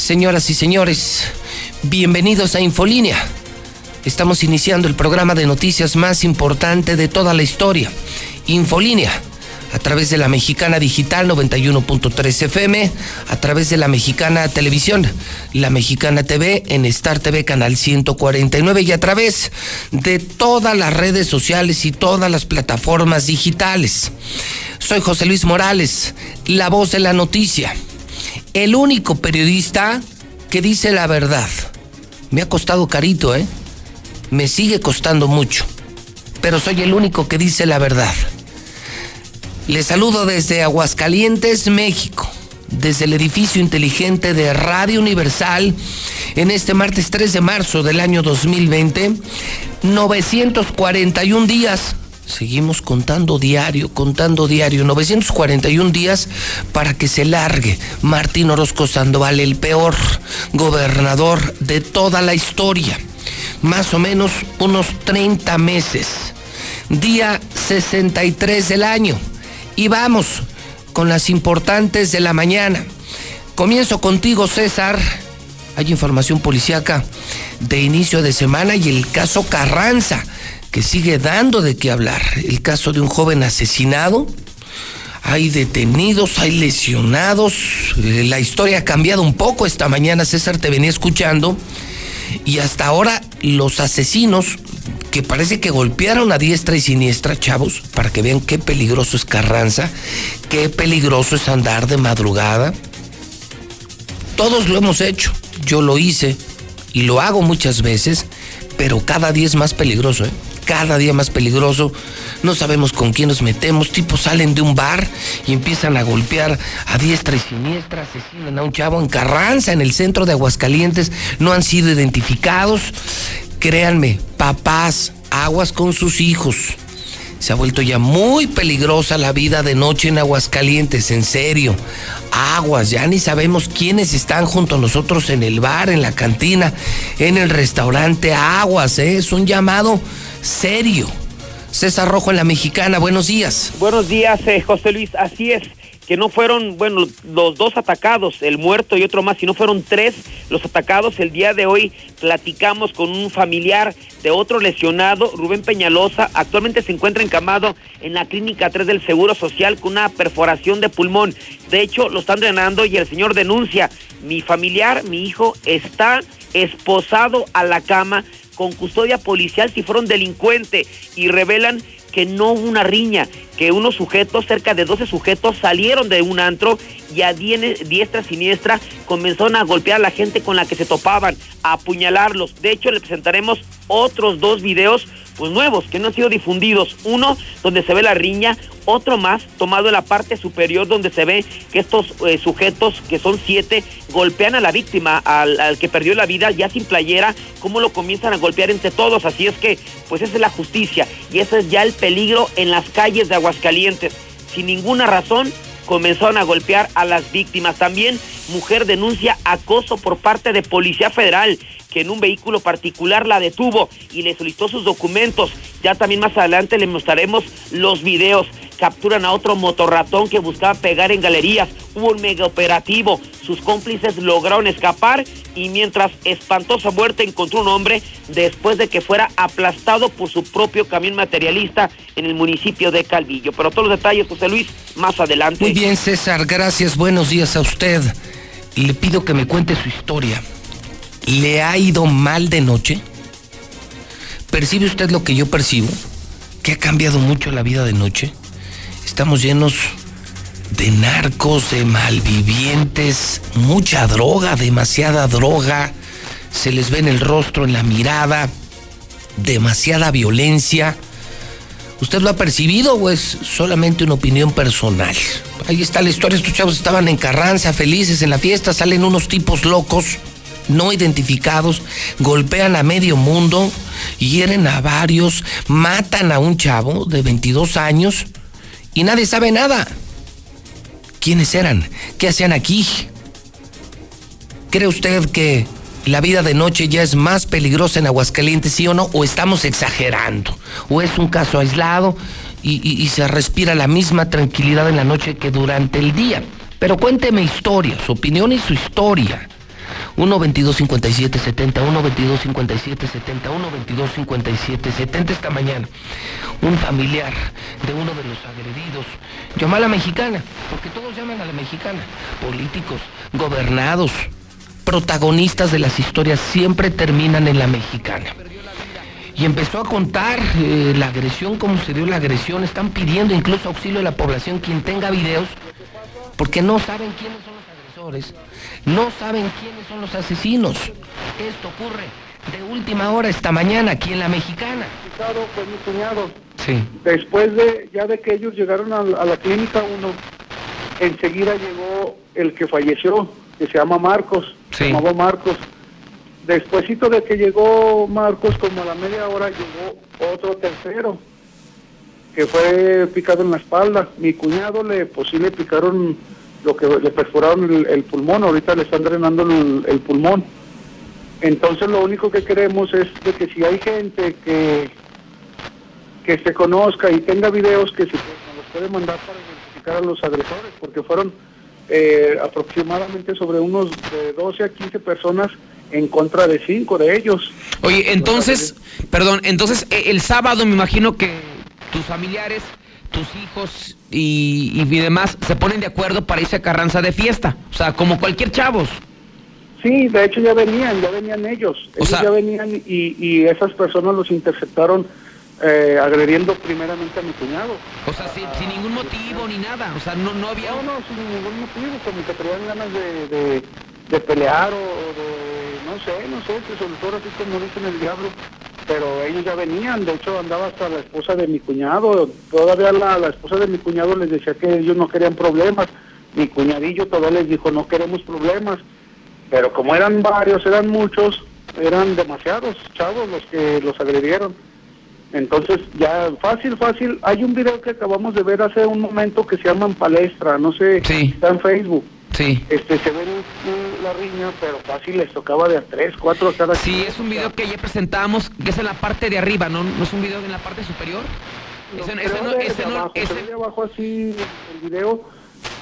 Señoras y señores, bienvenidos a Infolínea. Estamos iniciando el programa de noticias más importante de toda la historia, Infolínea, a través de la Mexicana Digital 91.3 FM, a través de la Mexicana Televisión, la Mexicana TV en Star TV Canal 149 y a través de todas las redes sociales y todas las plataformas digitales. Soy José Luis Morales, la voz de la noticia el único periodista que dice la verdad. Me ha costado carito, ¿eh? Me sigue costando mucho. Pero soy el único que dice la verdad. Les saludo desde Aguascalientes, México, desde el edificio inteligente de Radio Universal, en este martes 3 de marzo del año 2020, 941 días Seguimos contando diario, contando diario, 941 días para que se largue Martín Orozco Sandoval, el peor gobernador de toda la historia. Más o menos unos 30 meses. Día 63 del año. Y vamos con las importantes de la mañana. Comienzo contigo, César. Hay información policíaca de inicio de semana y el caso Carranza que sigue dando de qué hablar. El caso de un joven asesinado. Hay detenidos, hay lesionados. Eh, la historia ha cambiado un poco. Esta mañana César te venía escuchando. Y hasta ahora los asesinos que parece que golpearon a diestra y siniestra, chavos, para que vean qué peligroso es Carranza, qué peligroso es andar de madrugada. Todos lo hemos hecho. Yo lo hice y lo hago muchas veces, pero cada día es más peligroso, ¿eh? cada día más peligroso. No sabemos con quién nos metemos. Tipos salen de un bar y empiezan a golpear a diestra y siniestra, asesinan a un chavo en Carranza, en el centro de Aguascalientes. No han sido identificados. Créanme, papás, aguas con sus hijos. Se ha vuelto ya muy peligrosa la vida de noche en Aguascalientes, en serio. Aguas, ya ni sabemos quiénes están junto a nosotros en el bar, en la cantina, en el restaurante. Aguas, ¿eh? es un llamado serio. César Rojo en la Mexicana, buenos días. Buenos días, eh, José Luis. Así es, que no fueron, bueno, los dos atacados, el muerto y otro más, sino fueron tres los atacados. El día de hoy platicamos con un familiar de otro lesionado, Rubén Peñalosa. Actualmente se encuentra encamado en la clínica 3 del Seguro Social con una perforación de pulmón. De hecho, lo están drenando y el señor denuncia, mi familiar, mi hijo, está esposado a la cama con custodia policial si fueron delincuentes y revelan que no una riña, que unos sujetos, cerca de 12 sujetos, salieron de un antro y a diestra siniestra comenzaron a golpear a la gente con la que se topaban, a apuñalarlos. De hecho, le presentaremos otros dos videos pues nuevos que no han sido difundidos. Uno donde se ve la riña, otro más tomado en la parte superior donde se ve que estos eh, sujetos, que son siete, golpean a la víctima, al, al, que perdió la vida ya sin playera, cómo lo comienzan a golpear entre todos. Así es que, pues esa es la justicia y ese es ya el peligro en las calles de Aguascalientes. Sin ninguna razón, comenzaron a golpear a las víctimas. También mujer denuncia acoso por parte de Policía Federal que en un vehículo particular la detuvo y le solicitó sus documentos. Ya también más adelante le mostraremos los videos. Capturan a otro motorratón que buscaba pegar en galerías. Hubo un mega operativo. Sus cómplices lograron escapar y mientras espantosa muerte encontró un hombre después de que fuera aplastado por su propio camión materialista en el municipio de Calvillo. Pero todos los detalles, José Luis, más adelante. Muy bien, César, gracias. Buenos días a usted. le pido que me cuente su historia. ¿Le ha ido mal de noche? ¿Percibe usted lo que yo percibo? ¿Que ha cambiado mucho la vida de noche? Estamos llenos de narcos, de malvivientes, mucha droga, demasiada droga. Se les ve en el rostro, en la mirada, demasiada violencia. ¿Usted lo ha percibido o es solamente una opinión personal? Ahí está la historia, estos chavos estaban en Carranza, felices en la fiesta, salen unos tipos locos, no identificados, golpean a medio mundo, hieren a varios, matan a un chavo de 22 años y nadie sabe nada. ¿Quiénes eran? ¿Qué hacían aquí? ¿Cree usted que la vida de noche ya es más peligrosa en Aguascalientes, sí o no? ¿O estamos exagerando? ¿O es un caso aislado y, se respira la misma tranquilidad en la noche que durante el día? Pero cuénteme historia, su opinión y su historia. 1 22 57 70 1 22 57 70 1 22 57 70 esta mañana un familiar de uno de los agredidos llamó a la mexicana porque todos llaman a la mexicana políticos gobernados protagonistas de las historias siempre terminan en la mexicana y empezó a contar eh, la agresión, cómo se dio la agresión. Están pidiendo incluso auxilio a la población, quien tenga videos, porque no saben quiénes son agresores no saben quiénes son los asesinos. Esto ocurre de última hora esta mañana aquí en la mexicana. Fue mi cuñado. Sí. Después de ya de que ellos llegaron a, la clínica uno, enseguida llegó el que falleció, que se llama Marcos, se llamaba Marcos. Despuésito de que llegó Marcos, como a la media hora llegó otro tercero, que fue picado en la espalda. Mi cuñado le, pues sí le picaron lo que le perforaron el, pulmón, ahorita le están drenando el, pulmón. Entonces lo único que queremos es de que si hay gente que, que se conozca y tenga videos que se nos los puede mandar para identificar a los agresores, porque fueron eh, aproximadamente sobre unos de 12 a 15 personas en contra de 5 de ellos. Oye, entonces, perdón, entonces eh, el sábado me imagino que tus familiares tus hijos y, demás se ponen de acuerdo para irse a Carranza de fiesta. O sea, como cualquier chavos. Sí, de hecho ya venían, ya venían ellos. ellos ya venían y, y, esas personas los interceptaron eh, agrediendo primeramente a mi cuñado. O sea, sin, ningún motivo ni nada. O sea, no, no había... No, no, sin ningún motivo, como que traían ganas de, de, pelear o de... No sé, no sé, que sobre todo así como dicen el diablo pero ellos ya venían, de hecho andaba hasta la esposa de mi cuñado, todavía la, la esposa de mi cuñado les decía que ellos no querían problemas, mi cuñadillo todavía les dijo no queremos problemas, pero como eran varios, eran muchos, eran demasiados chavos los que los agredieron. Entonces ya fácil, fácil, hay un video que acabamos de ver hace un momento que se llama Palestra, no sé, está en Facebook. Sí. Este, se ve la riña, pero fácil les tocaba de a tres, cuatro cada Sí, es un video que ya presentamos, que es en la parte de arriba, ¿no? ¿No es un video en la parte superior? No, ese, ese no, ese no, ese... de abajo así el video,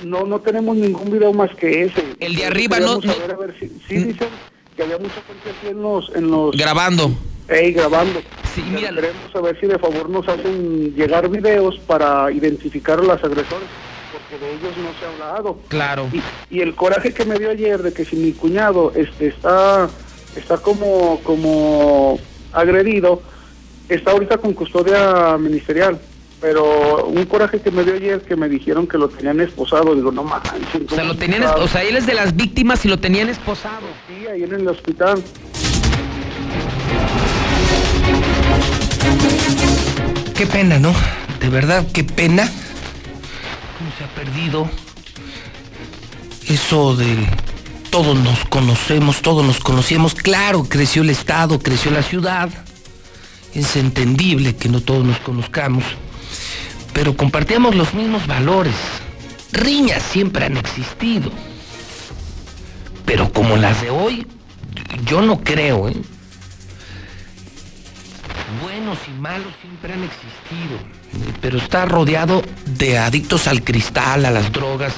no, no tenemos ningún video más que ese. El de arriba no... A ver, a ver, sí, sí dicen que había mucha gente aquí en los... En los grabando. Ey, grabando. Sí, mira. Queremos saber si de favor nos hacen llegar videos para identificar a los agresores porque de ellos no se ha hablado. Claro. Y, el coraje que me dio ayer de que si mi cuñado este está está como como agredido, está ahorita con custodia ministerial. Pero un coraje que me dio ayer que me dijeron que lo tenían esposado, digo, no manches. O sea, lo tenían, o sea, él es de las víctimas y lo tenían esposado. Sí, ahí en el hospital. Qué pena, ¿no? De verdad, qué pena perdido eso de todos nos conocemos, todos nos conocíamos. Claro, creció el Estado, creció la ciudad. Es entendible que no todos nos conozcamos, pero compartíamos los mismos valores. Riñas siempre han existido, pero como las de hoy, yo no creo, ¿eh? Buenos y malos siempre han existido pero está rodeado de adictos al cristal, a las drogas,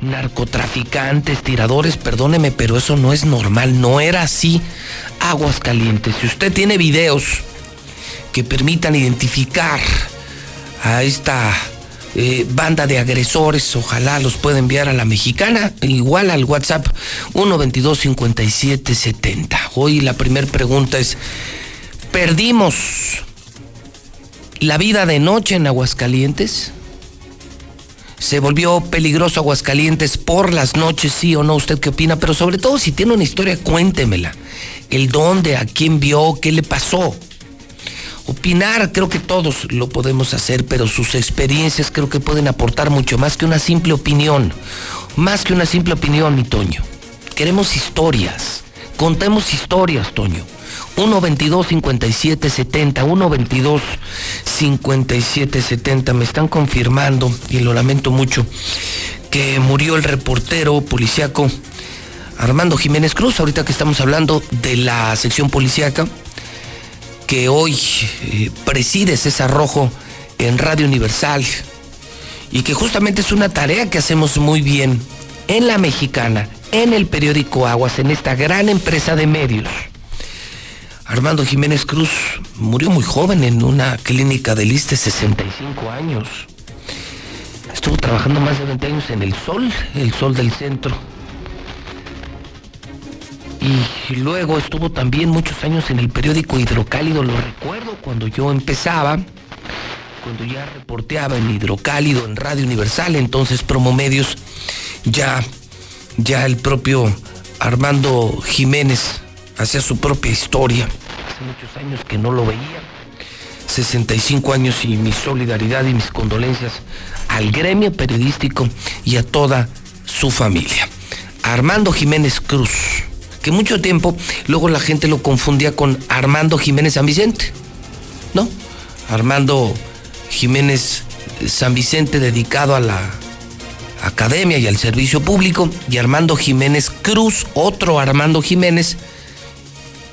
narcotraficantes, tiradores, perdóneme, pero eso no es normal, no era así. Aguas calientes. Si usted tiene videos que permitan identificar a esta eh, banda de agresores, ojalá los pueda enviar a la mexicana, igual al WhatsApp 122-5770. Hoy la primera pregunta es, ¿perdimos la vida de noche en Aguascalientes? ¿Se volvió peligroso Aguascalientes por las noches, sí o no? ¿Usted qué opina? Pero sobre todo, si tiene una historia, cuéntemela. El dónde, a quién vio, qué le pasó. Opinar, creo que todos lo podemos hacer, pero sus experiencias creo que pueden aportar mucho más que una simple opinión. Más que una simple opinión, mi Toño. Queremos historias. Contemos historias, Toño. 122 5770 122 5770 me están confirmando y lo lamento mucho que murió el reportero policiaco Armando Jiménez Cruz ahorita que estamos hablando de la sección policiaca que hoy eh, preside César Rojo en Radio Universal y que justamente es una tarea que hacemos muy bien en la mexicana, en el periódico Aguas, en esta gran empresa de medios. Armando Jiménez Cruz murió muy joven en una clínica de Liste, 65 años. Estuvo trabajando más de 20 años en el Sol, el Sol del Centro y luego estuvo también muchos años en el periódico Hidrocálido, lo recuerdo cuando yo empezaba, cuando ya reporteaba en Hidrocálido, en Radio Universal, entonces Promomedios, ya, ya el propio Armando Jiménez hacía su propia historia. Muchos años que no lo veía. 65 años y mi solidaridad y mis condolencias al gremio periodístico y a toda su familia. Armando Jiménez Cruz que mucho tiempo luego la gente lo confundía con Armando Jiménez San Vicente. ¿No? Armando Jiménez San Vicente dedicado a la academia y al servicio público y Armando Jiménez Cruz, otro Armando Jiménez,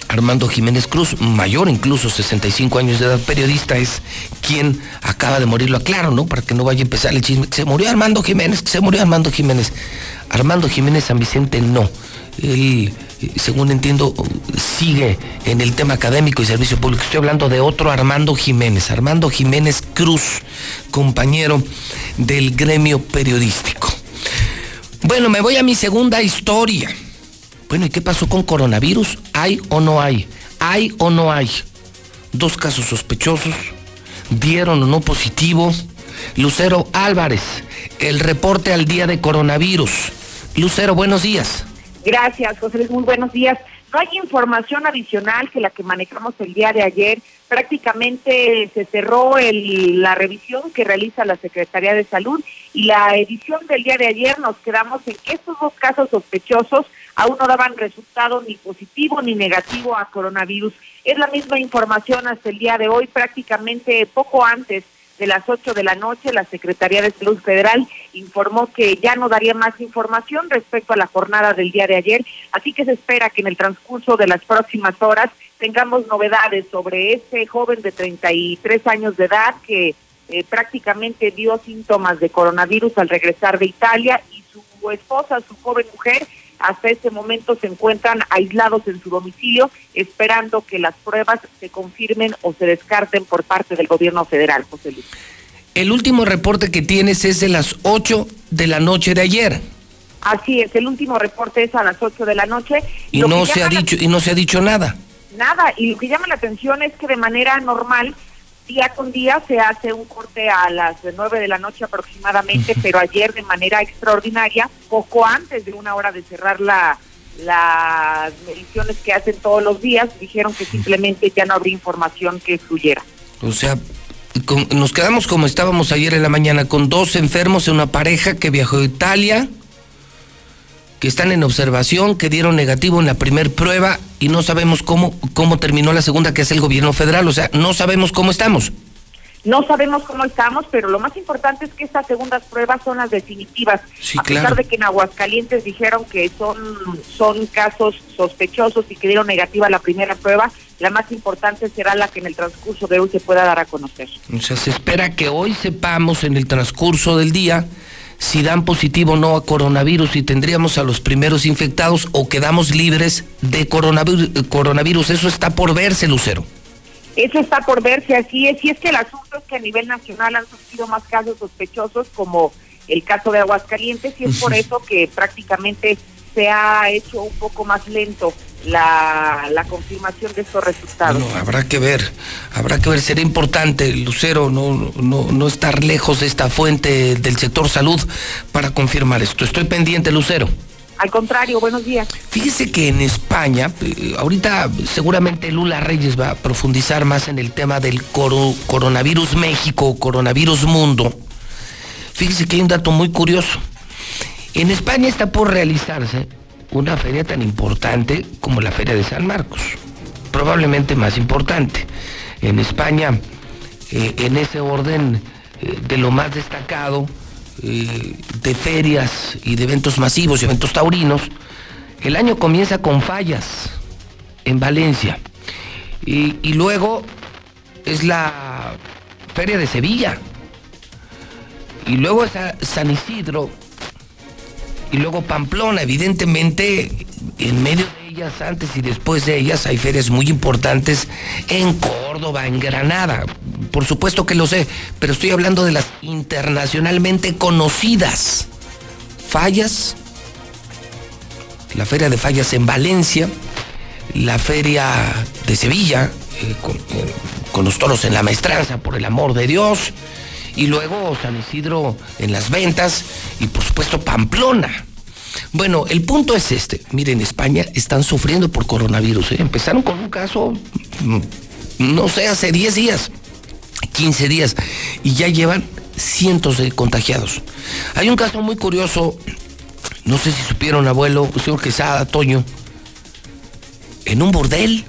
Armando Jiménez Cruz, mayor incluso, 65 años de edad, periodista, es quien acaba de morir, lo aclaro, ¿no? Para que no vaya a empezar el chisme. Se murió Armando Jiménez, se murió Armando Jiménez. Armando Jiménez San Vicente no. Él según entiendo, sigue en el tema académico y servicio público. Estoy hablando de otro Armando Jiménez, Armando Jiménez Cruz, compañero del gremio periodístico. Bueno, me voy a mi segunda historia. Bueno, ¿y qué pasó con coronavirus? ¿Hay o no hay? ¿Hay o no hay? Dos casos sospechosos, dieron o no positivo. Lucero Álvarez, el reporte al día de coronavirus. Lucero, buenos días. Gracias, José Luis. Muy buenos días. No hay información adicional que la que manejamos el día de ayer. Prácticamente se cerró la revisión que realiza la Secretaría de Salud y la edición del día de ayer nos quedamos en que estos dos casos sospechosos aún no daban resultado ni positivo ni negativo a coronavirus. Es la misma información hasta el día de hoy, prácticamente poco antes de las 8 de la noche, la Secretaría de Salud Federal informó que ya no daría más información respecto a la jornada del día de ayer, así que se espera que en el transcurso de las próximas horas tengamos novedades sobre ese joven de 33 años de edad que eh, prácticamente dio síntomas de coronavirus al regresar de Italia y su esposa, su joven mujer, hasta este momento se encuentran aislados en su domicilio, esperando que las pruebas se confirmen o se descarten por parte del gobierno federal, José Luis. El último reporte que tienes es de las 8 de la noche de ayer. Así es, el último reporte es a las 8 de la noche. Y no se ha dicho y no se ha dicho nada. Nada, y lo que llama la atención es que de manera normal día con día se hace un corte a las nueve de la noche aproximadamente, pero ayer de manera extraordinaria, poco antes de una hora de cerrar la las mediciones que hacen todos los días, dijeron que simplemente ya no habría información que fluyera. O sea, nos quedamos como estábamos ayer en la mañana, con dos enfermos en una pareja que viajó a Italia, que están en observación, que dieron negativo en la primera prueba y no sabemos cómo, cómo terminó la segunda, que es el gobierno federal. O sea, no sabemos cómo estamos. No sabemos cómo estamos, pero lo más importante es que estas segundas pruebas son las definitivas. a pesar de que en Aguascalientes dijeron que son, son casos sospechosos y que dieron negativa la primera prueba, la más importante será la que en el transcurso de hoy se pueda dar a conocer. O sea, se espera que hoy sepamos en el transcurso del día si dan positivo o no a coronavirus, y tendríamos a los primeros infectados o quedamos libres de coronavirus. coronavirus. Eso está por verse, Lucero. Eso está por verse, así es. Y es que el asunto es que a nivel nacional han surgido más casos sospechosos, como el caso de Aguascalientes, y es por eso que prácticamente se ha hecho un poco más lento la, la confirmación de estos resultados. Bueno, habrá que ver, habrá que ver, será importante, Lucero, no, no, no estar lejos de esta fuente del sector salud para confirmar esto. Estoy pendiente, Lucero. Al contrario, buenos días. Fíjese que en España, eh, ahorita seguramente Lula Reyes va a profundizar más en el tema del coronavirus México, coronavirus mundo. Fíjese que hay un dato muy curioso. En España está por realizarse una feria tan importante como la Feria de San Marcos, probablemente más importante. En España, eh, en ese orden eh, de lo más destacado, eh, de ferias y de eventos masivos y eventos taurinos, el año comienza con fallas en Valencia. Y, luego es la Feria de Sevilla. Y luego es San Isidro. Y luego Pamplona. Evidentemente, en medio de ellas, antes y después de ellas, hay ferias muy importantes en Córdoba, en Granada. Por supuesto que lo sé, pero estoy hablando de las internacionalmente conocidas. Fallas, la Feria de Fallas en Valencia, la Feria de Sevilla, eh, eh, con, los toros en la maestranza, por el amor de Dios, y luego San Isidro en las ventas, y por supuesto Pamplona. Bueno, el punto es este. Miren, España están sufriendo por coronavirus. ¿eh? Empezaron con un caso, mm, no sé, hace 10 días, 15 días, y ya llevan cientos de contagiados. Hay un caso muy curioso, no sé si supieron, abuelo, señor Quesada, Toño, en un burdel.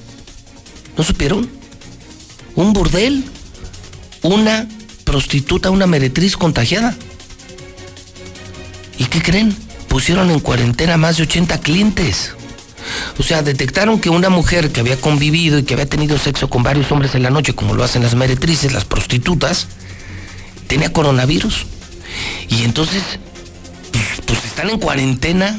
¿No supieron? Un burdel, una prostituta, una meretriz contagiada. ¿Y qué creen? pusieron en cuarentena más de 80 clientes. O sea, detectaron que una mujer que había convivido y que había tenido sexo con varios hombres en la noche, como lo hacen las meretrices, las prostitutas, tenía coronavirus. Y entonces, pues, pues están en cuarentena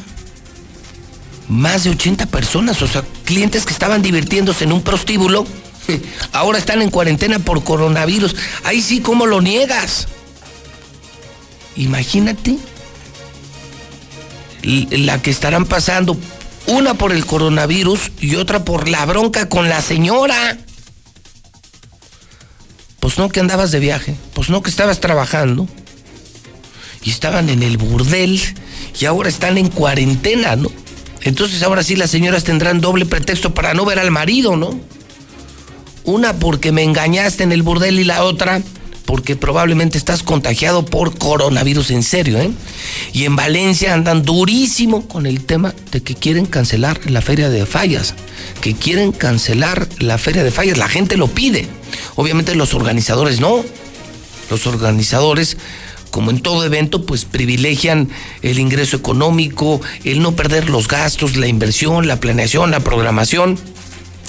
más de 80 personas, o sea, clientes que estaban divirtiéndose en un prostíbulo, ahora están en cuarentena por coronavirus. Ahí sí, ¿cómo lo niegas? Imagínate la que estarán pasando, una por el coronavirus y otra por la bronca con la señora. Pues no que andabas de viaje, pues no que estabas trabajando. Y estaban en el burdel y ahora están en cuarentena, ¿no? Entonces ahora sí las señoras tendrán doble pretexto para no ver al marido, ¿no? Una porque me engañaste en el burdel y la otra porque probablemente estás contagiado por coronavirus en serio, ¿eh? Y en Valencia andan durísimo con el tema de que quieren cancelar la feria de fallas, que quieren cancelar la feria de fallas, la gente lo pide. Obviamente los organizadores no. Los organizadores como en todo evento, pues privilegian el ingreso económico, el no perder los gastos, la inversión, la planeación, la programación.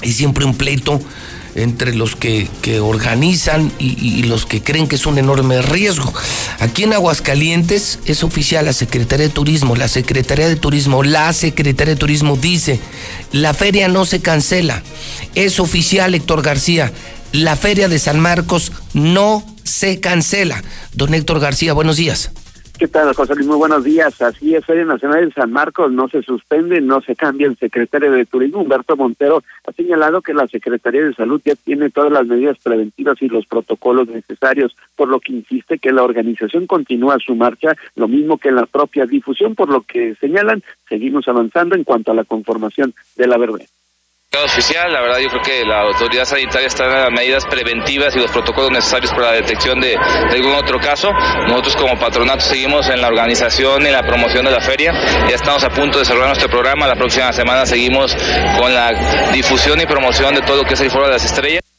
Y siempre un pleito entre los que, organizan y, los que creen que es un enorme riesgo. Aquí en Aguascalientes es oficial la Secretaría de Turismo, la Secretaría de Turismo, la Secretaría de Turismo dice, la feria no se cancela. Es oficial, Héctor García, la feria de San Marcos no se cancela. Don Héctor García, buenos días. ¿Qué tal, José Luis? Muy buenos días. Así es, Feria Nacional de San Marcos no se suspende, no se cambia el secretario de Turismo, Humberto Montero, ha señalado que la Secretaría de Salud ya tiene todas las medidas preventivas y los protocolos necesarios, por lo que insiste que la organización continúa su marcha, lo mismo que la propia difusión, por lo que señalan, seguimos avanzando en cuanto a la conformación de la verbena oficial, la verdad yo creo que la autoridad sanitaria está en las medidas preventivas y los protocolos necesarios para la detección de, algún otro caso. Nosotros como patronato seguimos en la organización y la promoción de la feria. Ya estamos a punto de cerrar nuestro programa. La próxima semana seguimos con la difusión y promoción de todo lo que es el Foro de las Estrellas.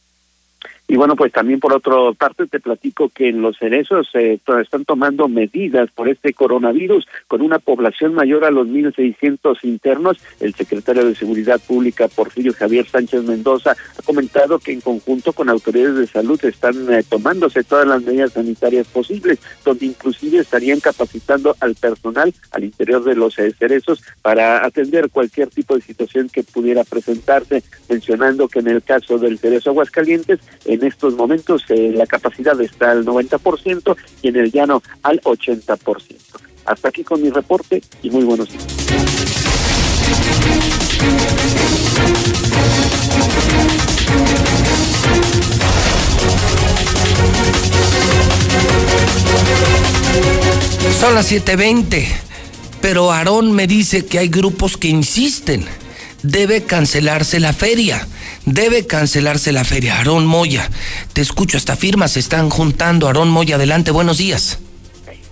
Y bueno, pues también por otra parte te platico que en los cerezos eh, están tomando medidas por este coronavirus con una población mayor a los 1.600 internos. El secretario de Seguridad Pública, Porfirio Javier Sánchez Mendoza, ha comentado que en conjunto con autoridades de salud están eh, tomándose todas las medidas sanitarias posibles, donde inclusive estarían capacitando al personal al interior de los eh, cerezos para atender cualquier tipo de situación que pudiera presentarse, mencionando que en el caso del cerezo Aguascalientes, en estos momentos eh, la capacidad está al 90% y en el llano al 80%. Hasta aquí con mi reporte y muy buenos días. Son las 7:20, pero Aarón me dice que hay grupos que insisten. Debe cancelarse la feria. Debe cancelarse la feria. Aarón Moya, te escucho, hasta firmas se están juntando. Aarón Moya, adelante, buenos días.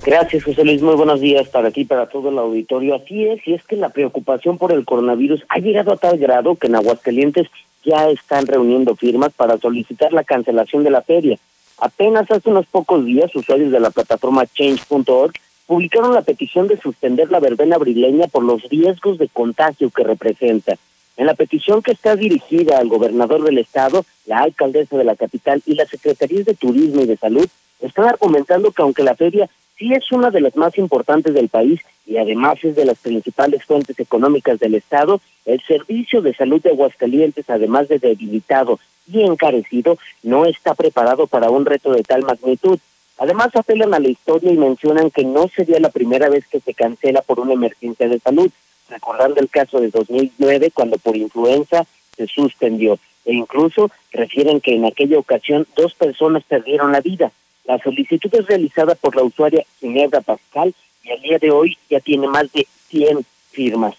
Gracias, José Luis. Muy buenos días para ti, para todo el auditorio. Así es, y es que la preocupación por el coronavirus ha llegado a tal grado que en Aguascalientes ya están reuniendo firmas para solicitar la cancelación de la feria. Apenas hace unos pocos días, usuarios de la plataforma change.org publicaron la petición de suspender la verbena brileña por los riesgos de contagio que representa. En la petición que está dirigida al gobernador del estado, la alcaldesa de la capital y la Secretaría de Turismo y de Salud están argumentando que aunque la feria sí es una de las más importantes del país y además es de las principales fuentes económicas del estado, el servicio de salud de Aguascalientes, además de debilitado y encarecido, no está preparado para un reto de tal magnitud. Además, apelan a la historia y mencionan que no sería la primera vez que se cancela por una emergencia de salud, recordando el caso de 2009 cuando por influenza se suspendió. E incluso refieren que en aquella ocasión dos personas perdieron la vida. La solicitud es realizada por la usuaria Ginebra Pascal y al día de hoy ya tiene más de 100 firmas.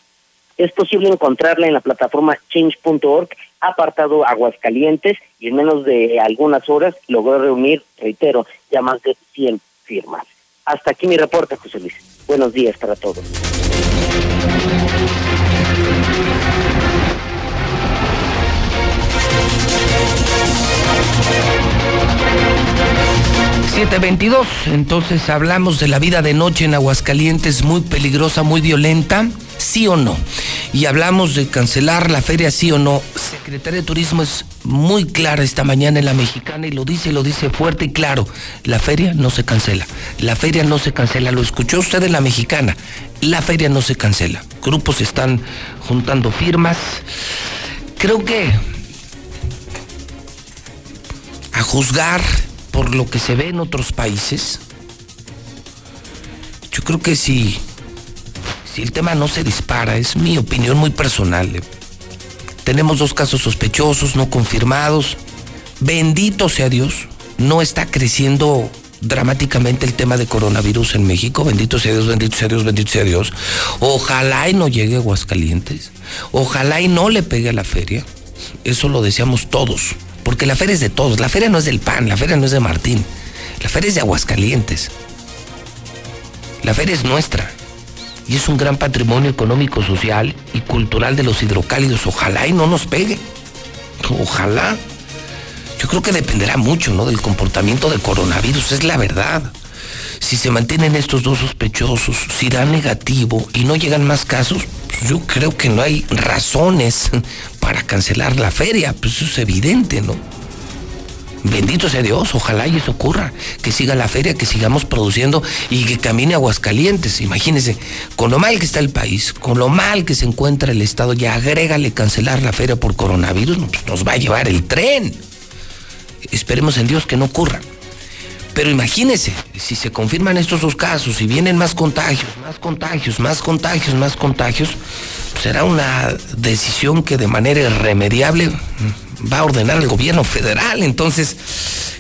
Es posible encontrarla en la plataforma change.org, apartado Aguascalientes, y en menos de algunas horas logró reunir, reitero, ya más de 100 firmas. Hasta aquí mi reporte, José Luis. Buenos días para todos. 722. Entonces hablamos de la vida de noche en Aguascalientes, muy peligrosa, muy violenta, sí o no. Y hablamos de cancelar la feria, sí o no. Secretaría de Turismo es muy clara esta mañana en la mexicana y lo dice, lo dice fuerte y claro. La feria no se cancela. La feria no se cancela. Lo escuchó usted en la mexicana. La feria no se cancela. Grupos están juntando firmas. Creo que a juzgar por lo que se ve en otros países, yo creo que si, si el tema no se dispara, es mi opinión muy personal. Eh, tenemos dos casos sospechosos, no confirmados. Bendito sea Dios, no está creciendo dramáticamente el tema de coronavirus en México. Bendito sea Dios, bendito sea Dios, bendito sea Dios. Ojalá y no llegue a Aguascalientes. Ojalá y no le pegue a la feria. Eso lo deseamos todos. Porque la feria es de todos. La feria no es del PAN, la feria no es de Martín. La feria es de Aguascalientes. La feria es nuestra. Y es un gran patrimonio económico, social y cultural de los hidrocálidos. Ojalá y no nos pegue. Ojalá. Yo creo que dependerá mucho, ¿no? Del comportamiento del coronavirus, es la verdad. Si se mantienen estos dos sospechosos, si da negativo y no llegan más casos, pues yo creo que no hay razones para cancelar la feria, pues eso es evidente, ¿no? Bendito sea Dios, ojalá y eso ocurra, que siga la feria, que sigamos produciendo y que camine Aguascalientes. Imagínense, con lo mal que está el país, con lo mal que se encuentra el Estado, ya agrégale cancelar la feria por coronavirus, pues nos va a llevar el tren. Esperemos en Dios que no ocurra. Pero imagínense, si se confirman estos dos casos y vienen más contagios, más contagios, más contagios, más contagios, será una decisión que de manera irremediable va a ordenar el gobierno federal. Entonces,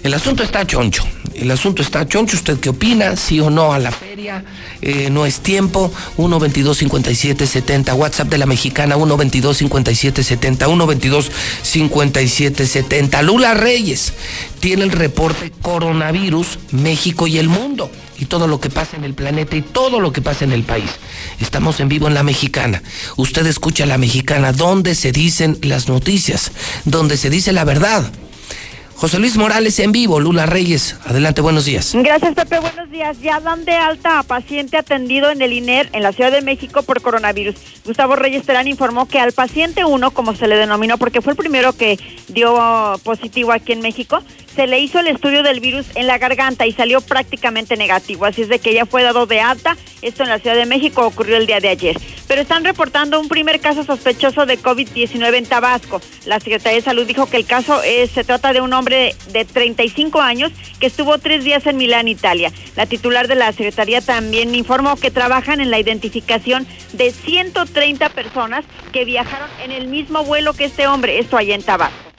el asunto está choncho. El asunto está choncho. ¿Usted qué opina? ¿Sí o no a la feria? Eh, no es tiempo. 122 5770 WhatsApp de la mexicana 122 5770 122 5770 Lula Reyes tiene el reporte coronavirus México y el mundo y todo lo que pasa en el planeta y todo lo que pasa en el país. Estamos en vivo en La Mexicana. Usted escucha La Mexicana, donde se dicen las noticias, donde se dice la verdad. José Luis Morales en vivo, Lula Reyes. Adelante, buenos días. Gracias, Pepe. Buenos días. Ya dan de alta a paciente atendido en el INER en la Ciudad de México por coronavirus. Gustavo Reyes Terán informó que al paciente 1, como se le denominó, porque fue el primero que dio positivo aquí en México, se le hizo el estudio del virus en la garganta y salió prácticamente negativo. Así es de que ya fue dado de alta. Esto en la Ciudad de México ocurrió el día de ayer. Pero están reportando un primer caso sospechoso de COVID-19 en Tabasco. La Secretaría de Salud dijo que el caso es, se trata de un hombre de 35 años que estuvo tres días en Milán, Italia. La titular de la Secretaría también informó que trabajan en la identificación de 130 personas que viajaron en el mismo vuelo que este hombre, esto allá en Tabasco.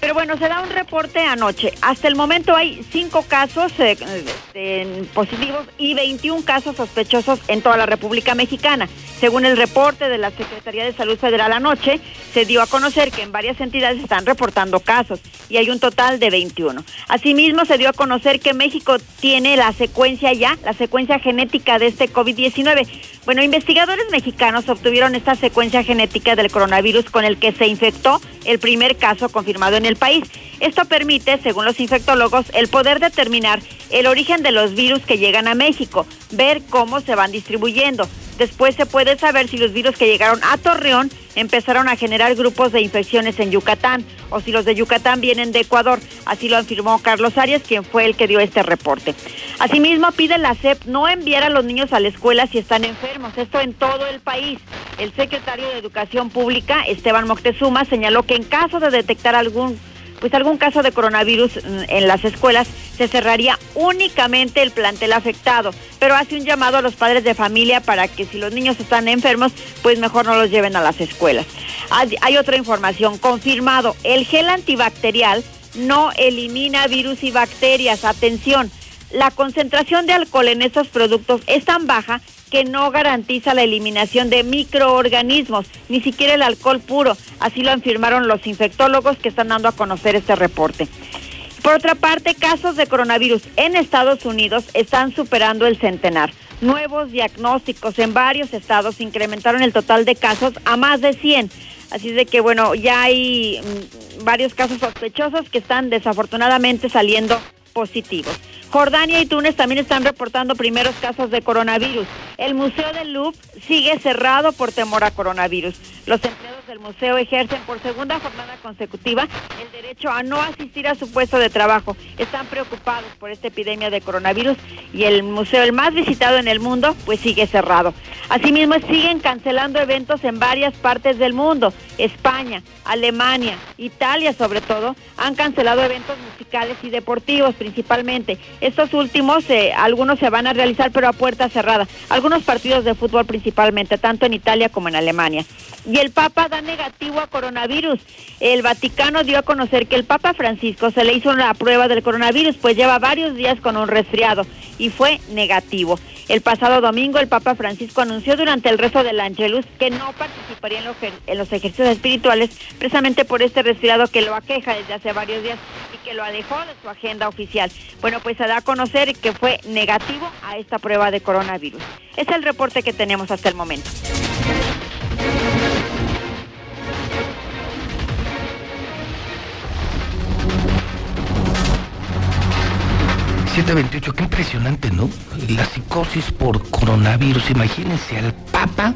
Pero bueno, se da un reporte anoche. Hasta el momento hay cinco casos eh, positivos y 21 casos sospechosos en toda la República Mexicana. Según el reporte de la Secretaría de Salud Federal anoche, se dio a conocer que en varias entidades están reportando casos y hay un total de 21. Asimismo, se dio a conocer que México tiene la secuencia ya, la secuencia genética de este COVID-19. Bueno, investigadores mexicanos obtuvieron esta secuencia genética del coronavirus con el que se infectó el primer caso confirmado en el país. Esto permite, según los infectólogos, el poder determinar el origen de los virus que llegan a México, ver cómo se van distribuyendo. Después se puede saber si los virus que llegaron a Torreón empezaron a generar grupos de infecciones en Yucatán o si los de Yucatán vienen de Ecuador. Así lo afirmó Carlos Arias, quien fue el que dio este reporte. Asimismo, pide la SEP no enviar a los niños a la escuela si están enfermos. Esto en todo el país. El secretario de Educación Pública, Esteban Moctezuma, señaló que en caso de detectar algún pues algún caso de coronavirus en las escuelas, se cerraría únicamente el plantel afectado, pero hace un llamado a los padres de familia para que si los niños están enfermos, pues mejor no los lleven a las escuelas. Hay otra información, confirmado, el gel antibacterial no elimina virus y bacterias, atención, la concentración de alcohol en estos productos es tan baja que no garantiza la eliminación de microorganismos, ni siquiera el alcohol puro. Así lo afirmaron los infectólogos que están dando a conocer este reporte. Por otra parte, casos de coronavirus en Estados Unidos están superando el centenar. Nuevos diagnósticos en varios estados incrementaron el total de casos a más de 100. Así de que, bueno, ya hay mm, varios casos sospechosos que están desafortunadamente saliendo positivos. Jordania y Túnez también están reportando primeros casos de coronavirus. El Museo del Louvre sigue cerrado por temor a coronavirus. Los empleados del museo ejercen por segunda jornada consecutiva el derecho a no asistir a su puesto de trabajo. Están preocupados por esta epidemia de coronavirus y el museo, el más visitado en el mundo, pues sigue cerrado. Asimismo, siguen cancelando eventos en varias partes del mundo. España, Alemania, Italia sobre todo, han cancelado eventos musicales y deportivos principalmente. Estos últimos, eh, algunos se van a realizar pero a puerta cerrada. Algunos partidos de fútbol principalmente, tanto en Italia como en Alemania. Y el Papa da negativo a coronavirus. El Vaticano dio a conocer que el Papa Francisco se le hizo una prueba del coronavirus, pues lleva varios días con un resfriado y fue negativo. El pasado domingo el Papa Francisco anunció durante el rezo del Angelus que no participaría en los, en los ejercicios espirituales precisamente por este resfriado que lo aqueja desde hace varios días y que lo alejó de su agenda oficial. Bueno, pues se da a conocer que fue negativo a esta prueba de coronavirus. Es el reporte que tenemos hasta el momento. 728, qué impresionante, ¿no? La psicosis por coronavirus. Imagínense, al Papa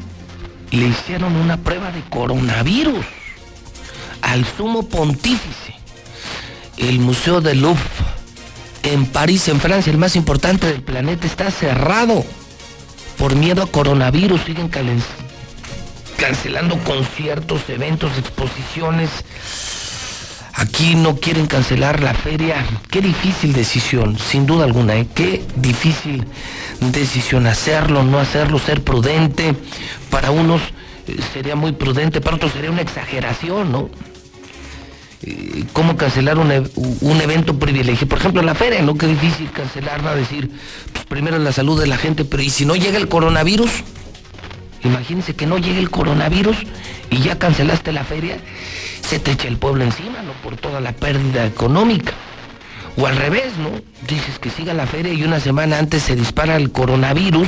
le hicieron una prueba de coronavirus. Al sumo pontífice. El Museo de Louvre en París, en Francia, el más importante del planeta, está cerrado por miedo a coronavirus. Siguen cancelando conciertos, eventos, exposiciones Aquí no quieren cancelar la feria. Qué difícil decisión, sin duda alguna. ¿eh? Qué difícil decisión hacerlo, no hacerlo, ser prudente. Para unos eh, sería muy prudente, para otros sería una exageración, ¿no? Eh, ¿Cómo cancelar un, un, evento privilegiado? Por ejemplo, la feria, ¿no? Qué difícil cancelarla, decir, pues primero la salud de la gente, pero ¿y si no llega el coronavirus? Imagínense que no llegue el coronavirus y ya cancelaste la feria se te echa el pueblo encima, ¿no? Por toda la pérdida económica. O al revés, ¿no? Dices que siga la feria y una semana antes se dispara el coronavirus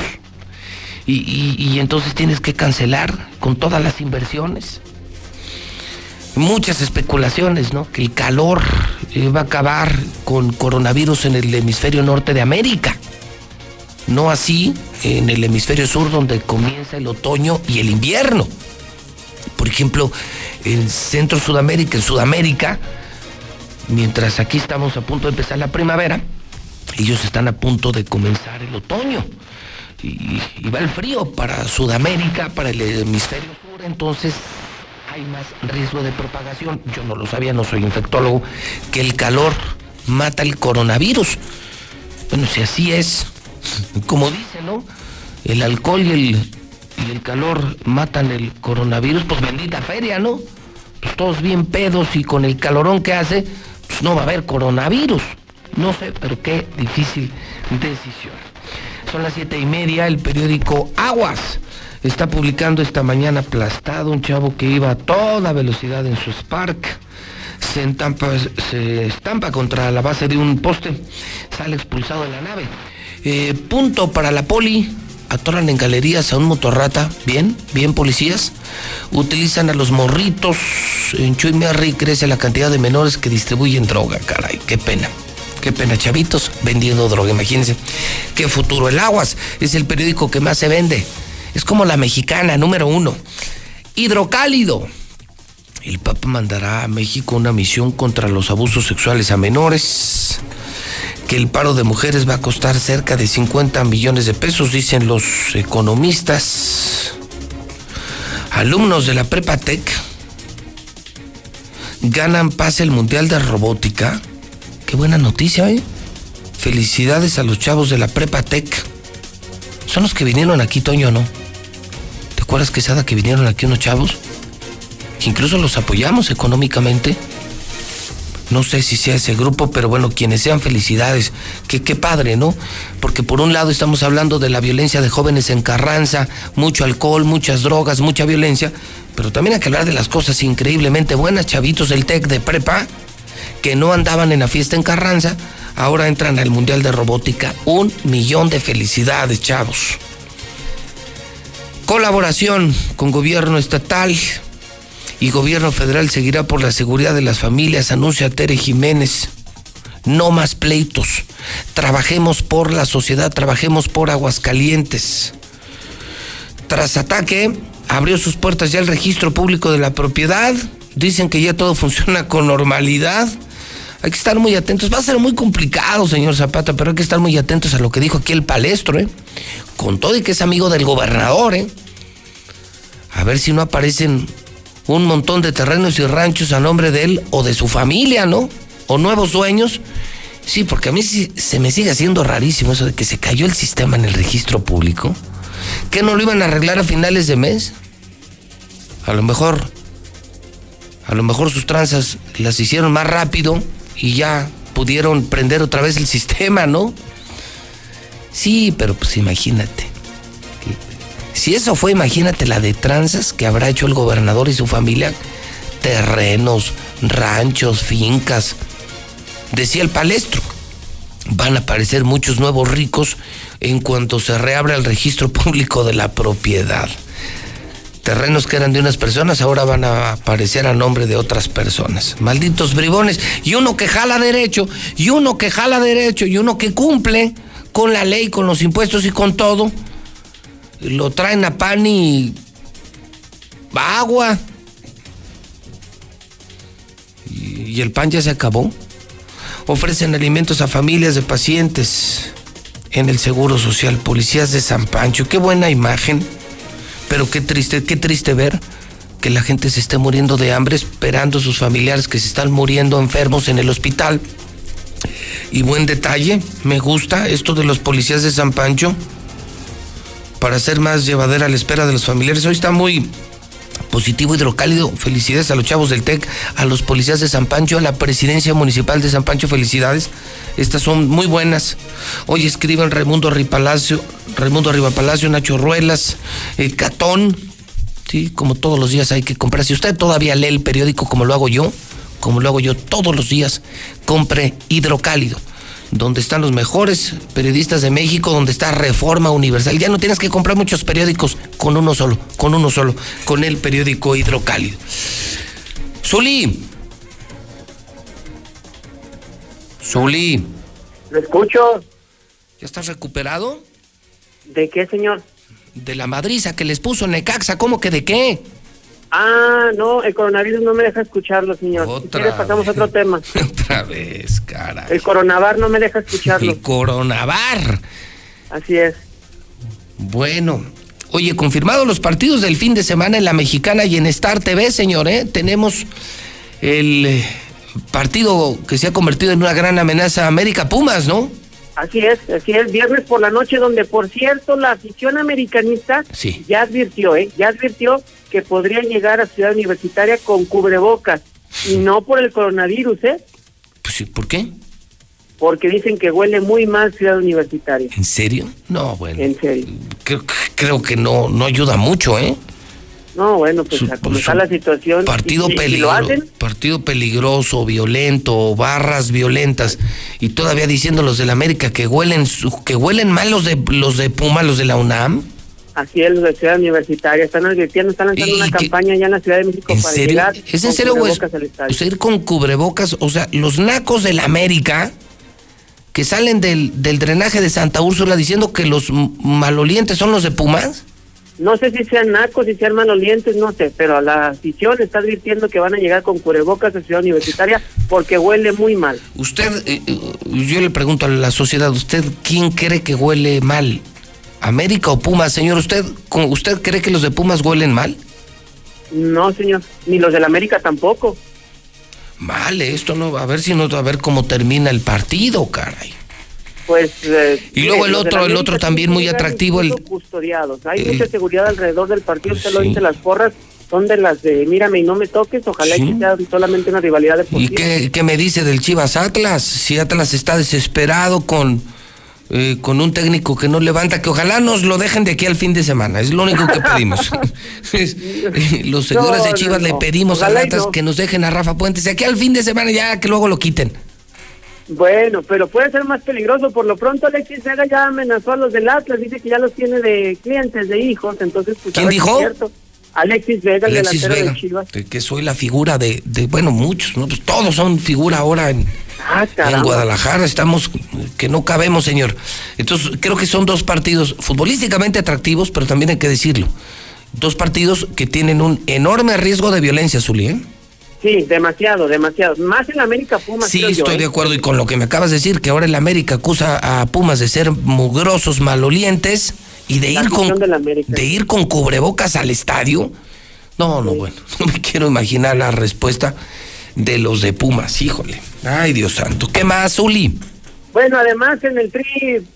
y, entonces tienes que cancelar con todas las inversiones. muchas especulaciones, ¿no? Que el calor va a acabar con coronavirus en el hemisferio norte de América. No así en el hemisferio sur donde comienza el otoño y el invierno. Por ejemplo, en Centro Sudamérica, en Sudamérica, mientras aquí estamos a punto de empezar la primavera, ellos están a punto de comenzar el otoño. Y, va el frío para Sudamérica, para el hemisferio sur, entonces hay más riesgo de propagación. Yo no lo sabía, no soy infectólogo, que el calor mata el coronavirus. Bueno, si así es, como dice, ¿no? El alcohol y el, calor matan el coronavirus, pues bendita feria, ¿no? Pues todos bien pedos y con el calorón que hace, pues no va a haber coronavirus. No sé, pero qué difícil decisión. Son las siete y media, el periódico Aguas está publicando esta mañana aplastado un chavo que iba a toda velocidad en su Spark. Se, entampa, se estampa contra la base de un poste, sale expulsado de la nave. Eh, punto para la poli. Atoran en galerías a un motorrata. Bien, bien, policías. Utilizan a los morritos. En Chuy crece la cantidad de menores que distribuyen droga. Caray, qué pena. Qué pena, chavitos vendiendo droga. Imagínense. Qué futuro. El Aguas es el periódico que más se vende. Es como la mexicana, número uno. Hidrocálido. El Papa mandará a México una misión contra los abusos sexuales a menores. Que el paro de mujeres va a costar cerca de 50 millones de pesos, dicen los economistas. Alumnos de la Prepatec ganan pase el Mundial de Robótica. Qué buena noticia, ¿eh? Felicidades a los chavos de la Prepatec. Son los que vinieron aquí, Toño, ¿no? ¿Te acuerdas, Quesada, que vinieron aquí unos chavos? Incluso los apoyamos económicamente. No sé si sea ese grupo, pero bueno, quienes sean felicidades. Que qué padre, ¿no? Porque por un lado estamos hablando de la violencia de jóvenes en Carranza, mucho alcohol, muchas drogas, mucha violencia, pero también hay que hablar de las cosas increíblemente buenas, chavitos del TEC de prepa, que no andaban en la fiesta en Carranza, ahora entran al Mundial de Robótica. Un millón de felicidades, chavos. Colaboración con gobierno estatal y gobierno federal seguirá por la seguridad de las familias, anuncia Tere Jiménez. No más pleitos. Trabajemos por la sociedad, trabajemos por Aguascalientes. Tras ataque, abrió sus puertas ya el registro público de la propiedad. Dicen que ya todo funciona con normalidad. Hay que estar muy atentos. Va a ser muy complicado, señor Zapata, pero hay que estar muy atentos a lo que dijo aquí el palestro, ¿eh? Con todo y que es amigo del gobernador, ¿eh? A ver si no aparecen un montón de terrenos y ranchos a nombre de él o de su familia, ¿no? O nuevos dueños. Sí, porque a mí se me sigue haciendo rarísimo eso de que se cayó el sistema en el registro público. ¿Que no lo iban a arreglar a finales de mes? A lo mejor, a lo mejor sus tranzas las hicieron más rápido y ya pudieron prender otra vez el sistema, ¿no? Sí, pero pues imagínate. Si eso fue, imagínate la de tranzas que habrá hecho el gobernador y su familia. Terrenos, ranchos, fincas. Decía el palestro, van a aparecer muchos nuevos ricos en cuanto se reabra el registro público de la propiedad terrenos que eran de unas personas ahora van a aparecer a nombre de otras personas. Malditos bribones. Y uno que jala derecho, y uno que jala derecho, y uno que cumple con la ley, con los impuestos y con todo. Lo traen a pan y agua. Y el pan ya se acabó. Ofrecen alimentos a familias de pacientes en el Seguro Social. Policías de San Pancho. Qué buena imagen pero qué triste, qué triste ver que la gente se esté muriendo de hambre esperando a sus familiares que se están muriendo enfermos en el hospital. Y buen detalle, me gusta esto de los policías de San Pancho para hacer más llevadera la espera de los familiares. Hoy está muy positivo hidrocálido. Felicidades a los chavos del TEC, a los policías de San Pancho, a la presidencia municipal de San Pancho. Felicidades. Estas son muy buenas. Hoy escriben Raimundo Ripalacio, Raimundo Palacio, Nacho Ruelas, eh, Catón. Sí, como todos los días hay que comprar. Si usted todavía lee el periódico como lo hago yo, como lo hago yo todos los días, compre hidrocálido donde están los mejores periodistas de México, donde está Reforma Universal. Ya no tienes que comprar muchos periódicos con uno solo, con uno solo, con el periódico Hidrocálido. Zuli. Zuli. ¿Lo escucho? ¿Ya estás recuperado? ¿De qué, señor? De la madriza que les puso Necaxa, ¿cómo que de qué? Ah, no, el coronavirus no me deja escucharlo, señor. Otra si pasamos a otro tema. Otra vez, caray. El coronavar no me deja escucharlo. El coronavar. Así es. Bueno, oye, confirmado los partidos del fin de semana en la Mexicana y en Star TV, señor, ¿eh? Tenemos el eh, partido que se ha convertido en una gran amenaza América Pumas, ¿no? Así es, así es, viernes por la noche, donde por cierto la afición americanista ya advirtió, ¿eh? Ya advirtió que podría llegar a Ciudad Universitaria con cubrebocas y no por el coronavirus, ¿eh? Pues sí, ¿por qué? Porque dicen que huele muy mal Ciudad Universitaria. ¿En serio? No, bueno. En serio. Creo, creo que no, no ayuda mucho, ¿eh? No, bueno, pues a cómo está la situación. Partido, peligroso, partido peligroso, violento, barras violentas y todavía diciendo los del América que huelen que huelen mal los de los de Puma, los de la UNAM. Así es, de Ciudad Universitaria están advirtiendo, están lanzando una campaña ya en la Ciudad de México ¿En para serio? llegar ¿Es en serio, güey? O sea, ir con cubrebocas, o sea, los nacos del América que salen del, del drenaje de Santa Úrsula diciendo que los malolientes son los de Pumas. No sé si sean nacos, si sean malolientes, no sé, pero la afición está advirtiendo que van a llegar con cubrebocas a Ciudad Universitaria porque huele muy mal. Usted, eh, eh, yo le pregunto a la sociedad, ¿usted quién cree que huele mal? ¿América o Pumas? Señor, ¿usted, ¿usted cree que los de Pumas huelen mal? No, señor, ni los del América tampoco. Mal esto, ¿no? A ver si no, a ver cómo termina el partido, caray pues eh, y luego el otro el otro también muy atractivo el custodiados hay mucha seguridad alrededor del partido usted lo dice las porras son de las de mírame y no me toques ojalá que sea solamente una rivalidad deportiva y qué, qué me dice del Chivas Atlas si Atlas está desesperado con eh, con un técnico que no levanta, que ojalá nos lo dejen de aquí al fin de semana, es lo único que pedimos. Los seguidores de Chivas le pedimos a Atlas que nos dejen a Rafa Puentes de aquí al fin de semana ya que luego lo quiten. Bueno, pero puede ser más peligroso. Por lo pronto Alexis Vega ya amenazó a los del Atlas, dice que ya los tiene de clientes, de hijos, entonces... Pues, ¿Quién dijo? Alexis Vega, el delantero de Chivas. Que soy la figura de, de, bueno, muchos, ¿no? Pues todos son figura ahora en, ah, en Guadalajara, estamos, que no cabemos, señor. Entonces, creo que son dos partidos futbolísticamente atractivos, pero también hay que decirlo. Dos partidos que tienen un enorme riesgo de violencia, Zuli, ¿eh? Sí, demasiado, demasiado. Más en América Pumas. Sí, estoy ¿eh? de acuerdo y con lo que me acabas de decir, que ahora el América acusa a Pumas de ser mugrosos, malolientes y de ir con de, ir con cubrebocas al estadio. No, no, bueno, no me quiero imaginar la respuesta de los de Pumas, híjole. Ay, Dios santo. ¿Qué más, Uli? Bueno, además en el tri,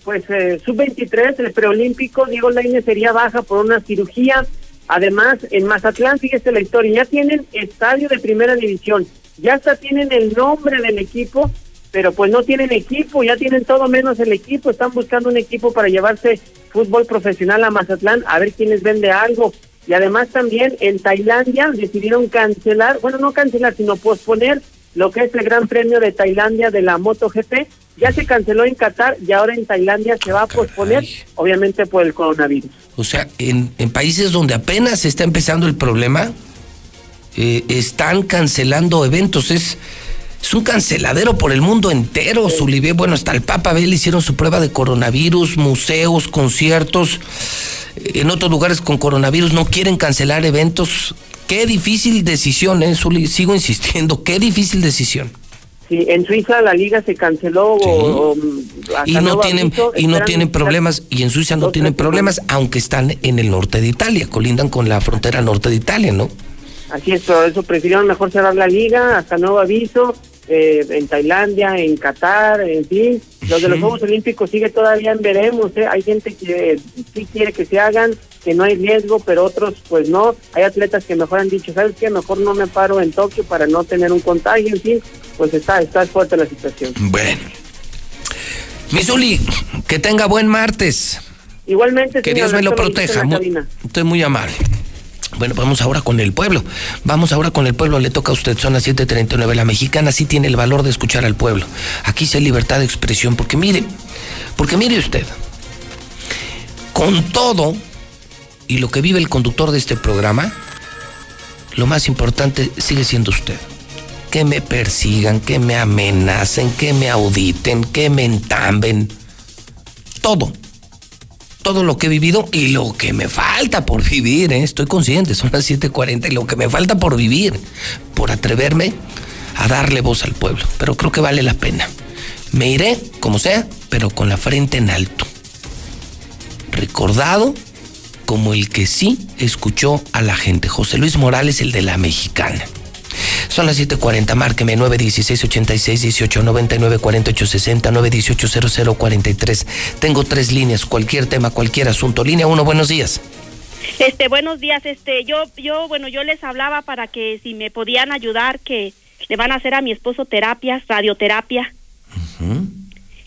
pues eh, sub-23, el preolímpico, Diego Laine sería baja por una cirugía Además, en Mazatlán, fíjese la historia, ya tienen estadio de primera división, ya hasta tienen el nombre del equipo, pero pues no tienen equipo, ya tienen todo menos el equipo, están buscando un equipo para llevarse fútbol profesional a Mazatlán, a ver quién les vende algo. Y además también en Tailandia decidieron cancelar, bueno, no cancelar, sino posponer lo que es el Gran Premio de Tailandia de la MotoGP. Ya se canceló en Qatar y ahora en Tailandia se va a posponer, obviamente por el coronavirus. O sea, en, en países donde apenas está empezando el problema, eh, están cancelando eventos. Es, es un canceladero por el mundo entero, sí. Bueno, hasta el Papa Bel hicieron su prueba de coronavirus, museos, conciertos. En otros lugares con coronavirus no quieren cancelar eventos. Qué difícil decisión, ¿eh, Zuli? Sigo insistiendo, qué difícil decisión. Sí, en Suiza la liga se canceló sí. o, o, y no tienen aviso, y no tienen problemas y en Suiza no tienen problemas aunque están en el norte de Italia, colindan con la frontera norte de Italia, ¿no? Así es, por eso prefirieron mejor cerrar la liga hasta nuevo aviso. Eh, en Tailandia, en Qatar, en fin, los de los Juegos Olímpicos sigue todavía en veremos, ¿eh? hay gente que sí quiere que se hagan, que no hay riesgo, pero otros pues no, hay atletas que mejor han dicho, ¿sabes qué? Mejor no me paro en Tokio para no tener un contagio, en fin, pues está, está fuerte la situación. Bueno. Misuli, que tenga buen martes. Igualmente, que Dios me lo proteja. Muy, estoy muy amable. Bueno, vamos ahora con el pueblo. Vamos ahora con el pueblo. Le toca a usted, zona 739. La mexicana sí tiene el valor de escuchar al pueblo. Aquí sí hay libertad de expresión. Porque mire, porque mire usted, con todo y lo que vive el conductor de este programa, lo más importante sigue siendo usted. Que me persigan, que me amenacen, que me auditen, que me entamben. Todo. Todo lo que he vivido y lo que me falta por vivir, ¿eh? estoy consciente, son las 7:40 y lo que me falta por vivir, por atreverme a darle voz al pueblo. Pero creo que vale la pena. Me iré, como sea, pero con la frente en alto. Recordado como el que sí escuchó a la gente. José Luis Morales, el de la mexicana. Son las 7:40, márqueme 916 86 18 99 48 60 918 00 43. Tengo tres líneas, cualquier tema, cualquier asunto. Línea 1, buenos días. Este, buenos días. Este, yo yo bueno, yo les hablaba para que si me podían ayudar que le van a hacer a mi esposo terapias, radioterapia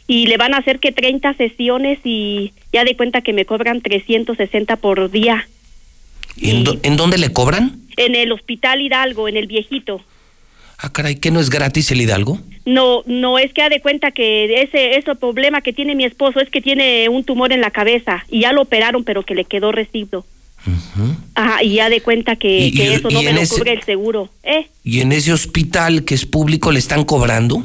y le van a hacer que 30 sesiones y ya de cuenta que me cobran 360 por día. ¿Y ¿En, dónde le cobran? En el Hospital Hidalgo, en el viejito. Ah, caray, ¿que no es gratis el Hidalgo? No, no, es que ha de cuenta que ese, ese problema que tiene mi esposo es que tiene un tumor en la cabeza y ya lo operaron, pero que le quedó recibo. Ajá, y ya de cuenta que, eso no me lo cubre el seguro. ¿eh? ¿Y en ese hospital que es público le están cobrando?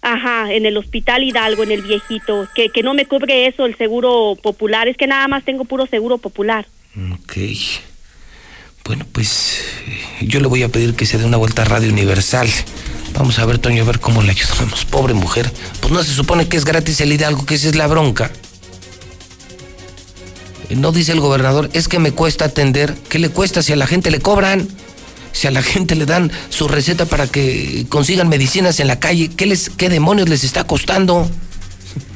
Ajá, en el hospital Hidalgo, en el viejito, que, que no me cubre eso el seguro popular, es que nada más tengo puro seguro popular. Ok. Bueno, pues yo le voy a pedir que se dé una vuelta a Radio Universal. Vamos a ver, Toño, a ver cómo le ayudamos. Pobre mujer. Pues no se supone que es gratis el Hidalgo, que esa es la bronca. No dice el gobernador, es que me cuesta atender. ¿Qué le cuesta si a la gente le cobran? si a la gente le dan su receta para que consigan medicinas en la calle, ¿qué, les, qué demonios les está costando?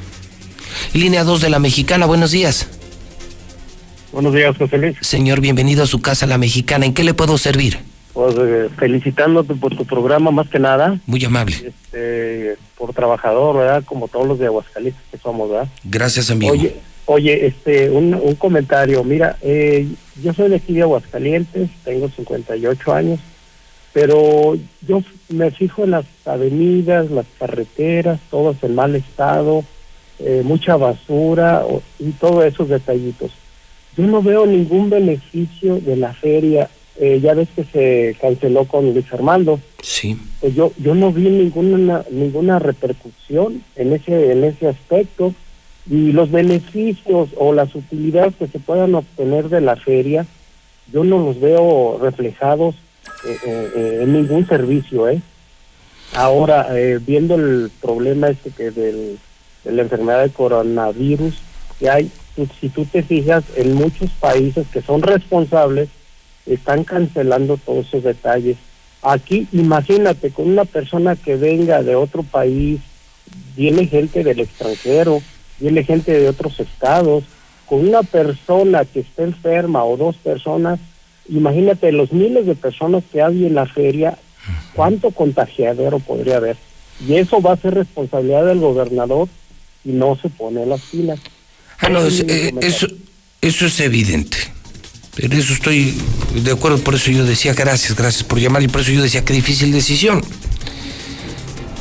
Línea 2 de la Mexicana, buenos días. Buenos días, José Luis. Señor, bienvenido a su casa, La Mexicana. ¿En qué le puedo servir? Pues eh, felicitándote por tu programa, más que nada. Muy amable. Este, por trabajador, ¿verdad? Como todos los de Aguascalientes que somos, ¿verdad? Gracias, amigo. Oye, oye este, un, un comentario. Mira, eh, yo soy de aquí de Aguascalientes, tengo 58 años, pero yo me fijo en las avenidas, las carreteras, todas en mal estado, eh, mucha basura y todos esos detallitos. Yo no veo ningún beneficio de la feria. Eh, ya ves que se canceló con Luis Armando. Sí. Pues yo yo no vi ninguna ninguna repercusión en ese en ese aspecto y los beneficios o las utilidades que se puedan obtener de la feria, yo no los veo reflejados eh, eh, eh, en ningún servicio, ¿eh? Ahora, viendo el problema este que del, de la enfermedad de coronavirus que hay, si tú te fijas, en muchos países que son responsables, están cancelando todos esos detalles. Aquí, imagínate, con una persona que venga de otro país, viene gente del extranjero, viene gente de otros estados, con una persona que esté enferma o dos personas, imagínate los miles de personas que hay en la feria, cuánto contagiadero podría haber. Y eso va a ser responsabilidad del gobernador y no se pone las pilas. Ah, no, eh, eso, eso es evidente. Pero eso estoy de acuerdo, por eso yo decía gracias, gracias por llamar y por eso yo decía qué difícil decisión.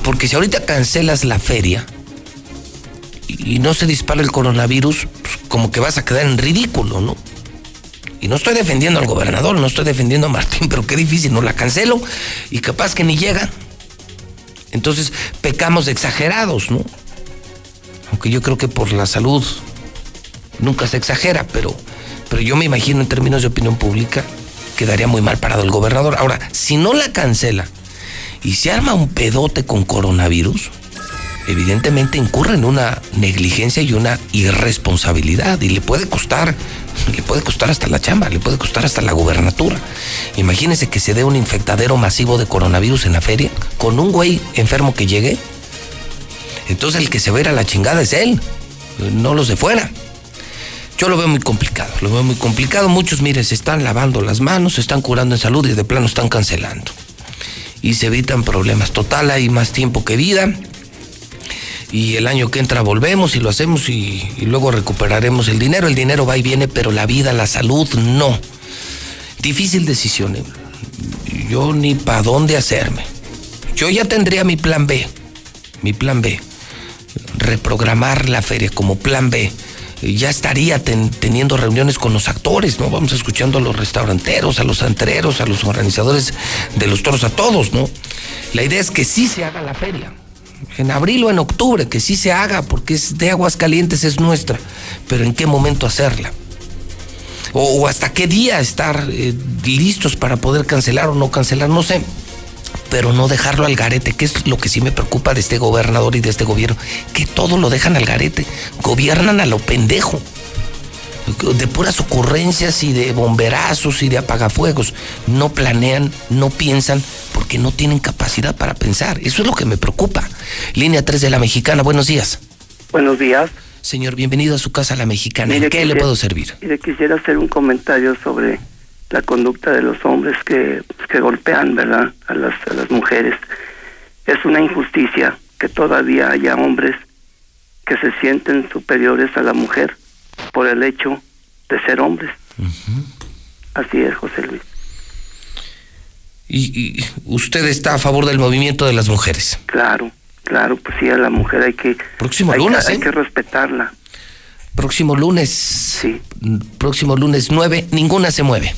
Porque si ahorita cancelas la feria, y no se dispara el coronavirus, pues como que vas a quedar en ridículo, ¿no? Y no estoy defendiendo al gobernador, no estoy defendiendo a Martín, pero qué difícil, no la cancelo y capaz que ni llega. Entonces pecamos exagerados, ¿no? Aunque yo creo que por la salud nunca se exagera, pero, pero yo me imagino en términos de opinión pública quedaría muy mal parado el gobernador. Ahora, si no la cancela y se arma un pedote con coronavirus, evidentemente incurre en una negligencia y una irresponsabilidad y le puede costar, le puede costar hasta la chamba, le puede costar hasta la gubernatura. Imagínese que se dé un infectadero masivo de coronavirus en la feria con un güey enfermo que llegue. Entonces el que se va a ir a la chingada es él, no los de fuera. Yo lo veo muy complicado, lo veo muy complicado. Muchos, mire, se están lavando las manos, se están curando en salud y de plano están cancelando. Y se evitan problemas. Total, hay más tiempo que vida y el año que entra volvemos y lo hacemos y, luego recuperaremos el dinero. El dinero va y viene, pero la vida, la salud, no. Difícil decisión. ¿eh? Yo ni para dónde hacerme. Yo ya tendría mi plan B. Mi plan B. Reprogramar la feria como plan B. ya estaría teniendo reuniones con los actores, ¿no? Vamos escuchando a los restauranteros, a los antreros, a los organizadores de los toros, a todos, ¿no? La idea es que sí se haga la feria. En abril o en octubre, que sí se haga, porque es de aguas calientes, es nuestra. Pero ¿en qué momento hacerla? O, hasta qué día estar eh, listos para poder cancelar o no cancelar, no sé pero no dejarlo al garete, que es lo que sí me preocupa de este gobernador y de este gobierno, que todo lo dejan al garete, gobiernan a lo pendejo, de puras ocurrencias y de bomberazos y de apagafuegos, no planean, no piensan, porque no tienen capacidad para pensar, eso es lo que me preocupa. Línea 3 de la Mexicana, buenos días. Buenos días. Señor, bienvenido a su casa La Mexicana. ¿En qué le puedo servir? le quisiera hacer un comentario sobre la conducta de los hombres que, que golpean, ¿verdad?, a las, a las mujeres. Es una injusticia que todavía haya hombres que se sienten superiores a la mujer por el hecho de ser hombres. Así es, José Luis. ¿Y, usted está a favor del movimiento de las mujeres? Claro, claro, pues sí, a la mujer hay que... Próximo lunes, Hay ¿eh? que respetarla. Próximo lunes. Sí. Próximo lunes 9, ninguna se mueve.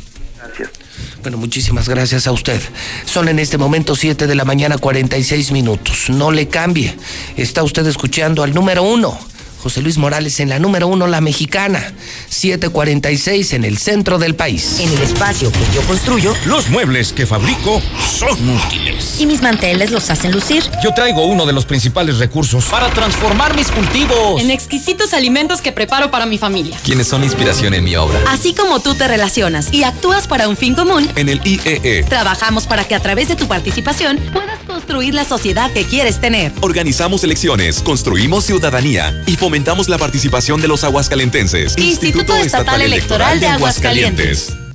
Bueno, muchísimas gracias a usted. Son en este momento 7 de la mañana 46 minutos. No le cambie. Está usted escuchando al número uno José Luis Morales en la número uno, La Mexicana, 746 en el centro del país. En el espacio que yo construyo, los muebles que fabrico son útiles. Y mis manteles los hacen lucir. Yo traigo uno de los principales recursos para transformar mis cultivos en exquisitos alimentos que preparo para mi familia. Quienes son inspiración en mi obra. Así como tú te relacionas y actúas para un fin común, en el IEE e. trabajamos para que a través de tu participación puedas construir la sociedad que quieres tener. Organizamos elecciones, construimos ciudadanía y fomentamos la participación de los aguascalentenses. Instituto, Estatal, Electoral de Aguascalientes.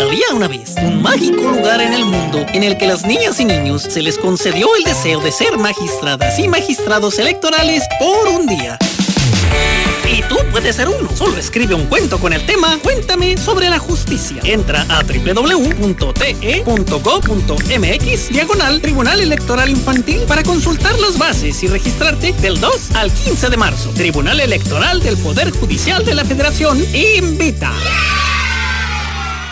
Había una vez un mágico lugar en el mundo en el que las niñas y niños se les concedió el deseo de ser magistradas y magistrados electorales por un día. Y tú puedes ser uno. Solo escribe un cuento con el tema Cuéntame sobre la justicia. Entra a www.te.gov.mx diagonal Tribunal Electoral Infantil para consultar las bases y registrarte del 2 al 15 de marzo. Tribunal Electoral del Poder Judicial de la Federación invita.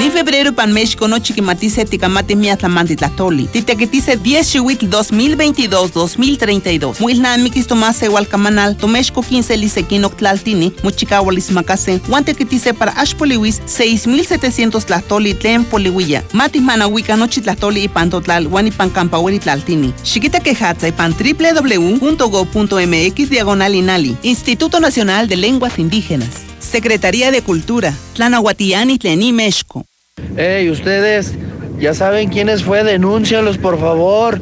Ni febrero pan México no chiquimatice ticamate miatlamante tlatoli. Titequetice 10 chihuitl 2022-2032. Muilnamiquis tomase hualcamanal, tomexco 15 lisequino tlaltini, muchicahualis macase, guantequetice para ashpoliwis 6700 tlatoli tlen poliwilla. Matis manahuica nochi tlatoli y pantotlal, guanipan campaweri tlaltini. Chiquita quejatza y pan www.go.mx diagonal inali. Instituto Nacional de Lenguas Indígenas. Secretaría de Cultura, Tlanahuatiani Tlení, México. Hey, ustedes ya saben quiénes fue, denúncialos por favor.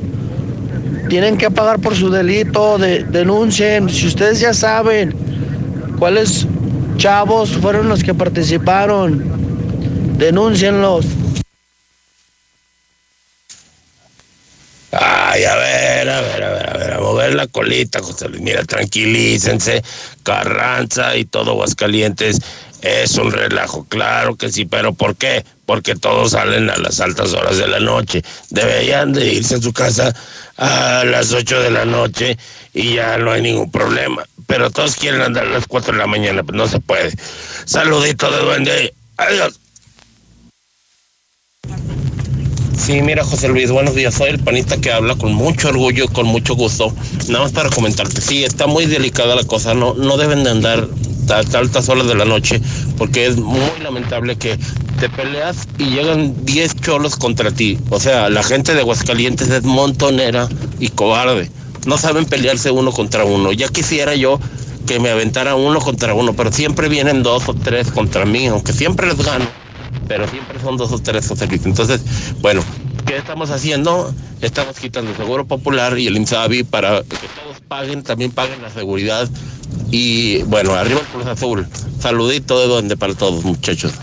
Tienen que pagar por su delito, de, denuncien. Si ustedes ya saben cuáles chavos fueron los que participaron, denúncienlos. Ay, a ver, a ver, a ver, a ver, a mover la colita, José Luis. Mira, tranquilícense. Carranza y todo Aguascalientes es un relajo, claro que sí, pero ¿por qué? Porque todos salen a las altas horas de la noche. Deberían de irse a su casa a las 8 de la noche y ya no hay ningún problema. Pero todos quieren andar a las 4 de la mañana, pues no se puede. Saludito de duende. Adiós. Sí, mira José Luis, buenos días. Soy el panista que habla con mucho orgullo y con mucho gusto. Nada más para comentarte, sí, está muy delicada la cosa. No, no deben de andar a altas horas de la noche porque es muy lamentable que te peleas y llegan 10 cholos contra ti. O sea, la gente de Aguascalientes es montonera y cobarde. No saben pelearse uno contra uno. Ya quisiera yo que me aventara uno contra uno, pero siempre vienen dos o tres contra mí, aunque siempre les gano pero siempre son dos o tres. Entonces, bueno, ¿qué estamos haciendo? Estamos quitando el Seguro Popular y el INSABI para que todos paguen, también paguen la seguridad. Y bueno, arriba el Cruz Azul. Saludito de donde para todos, muchachos.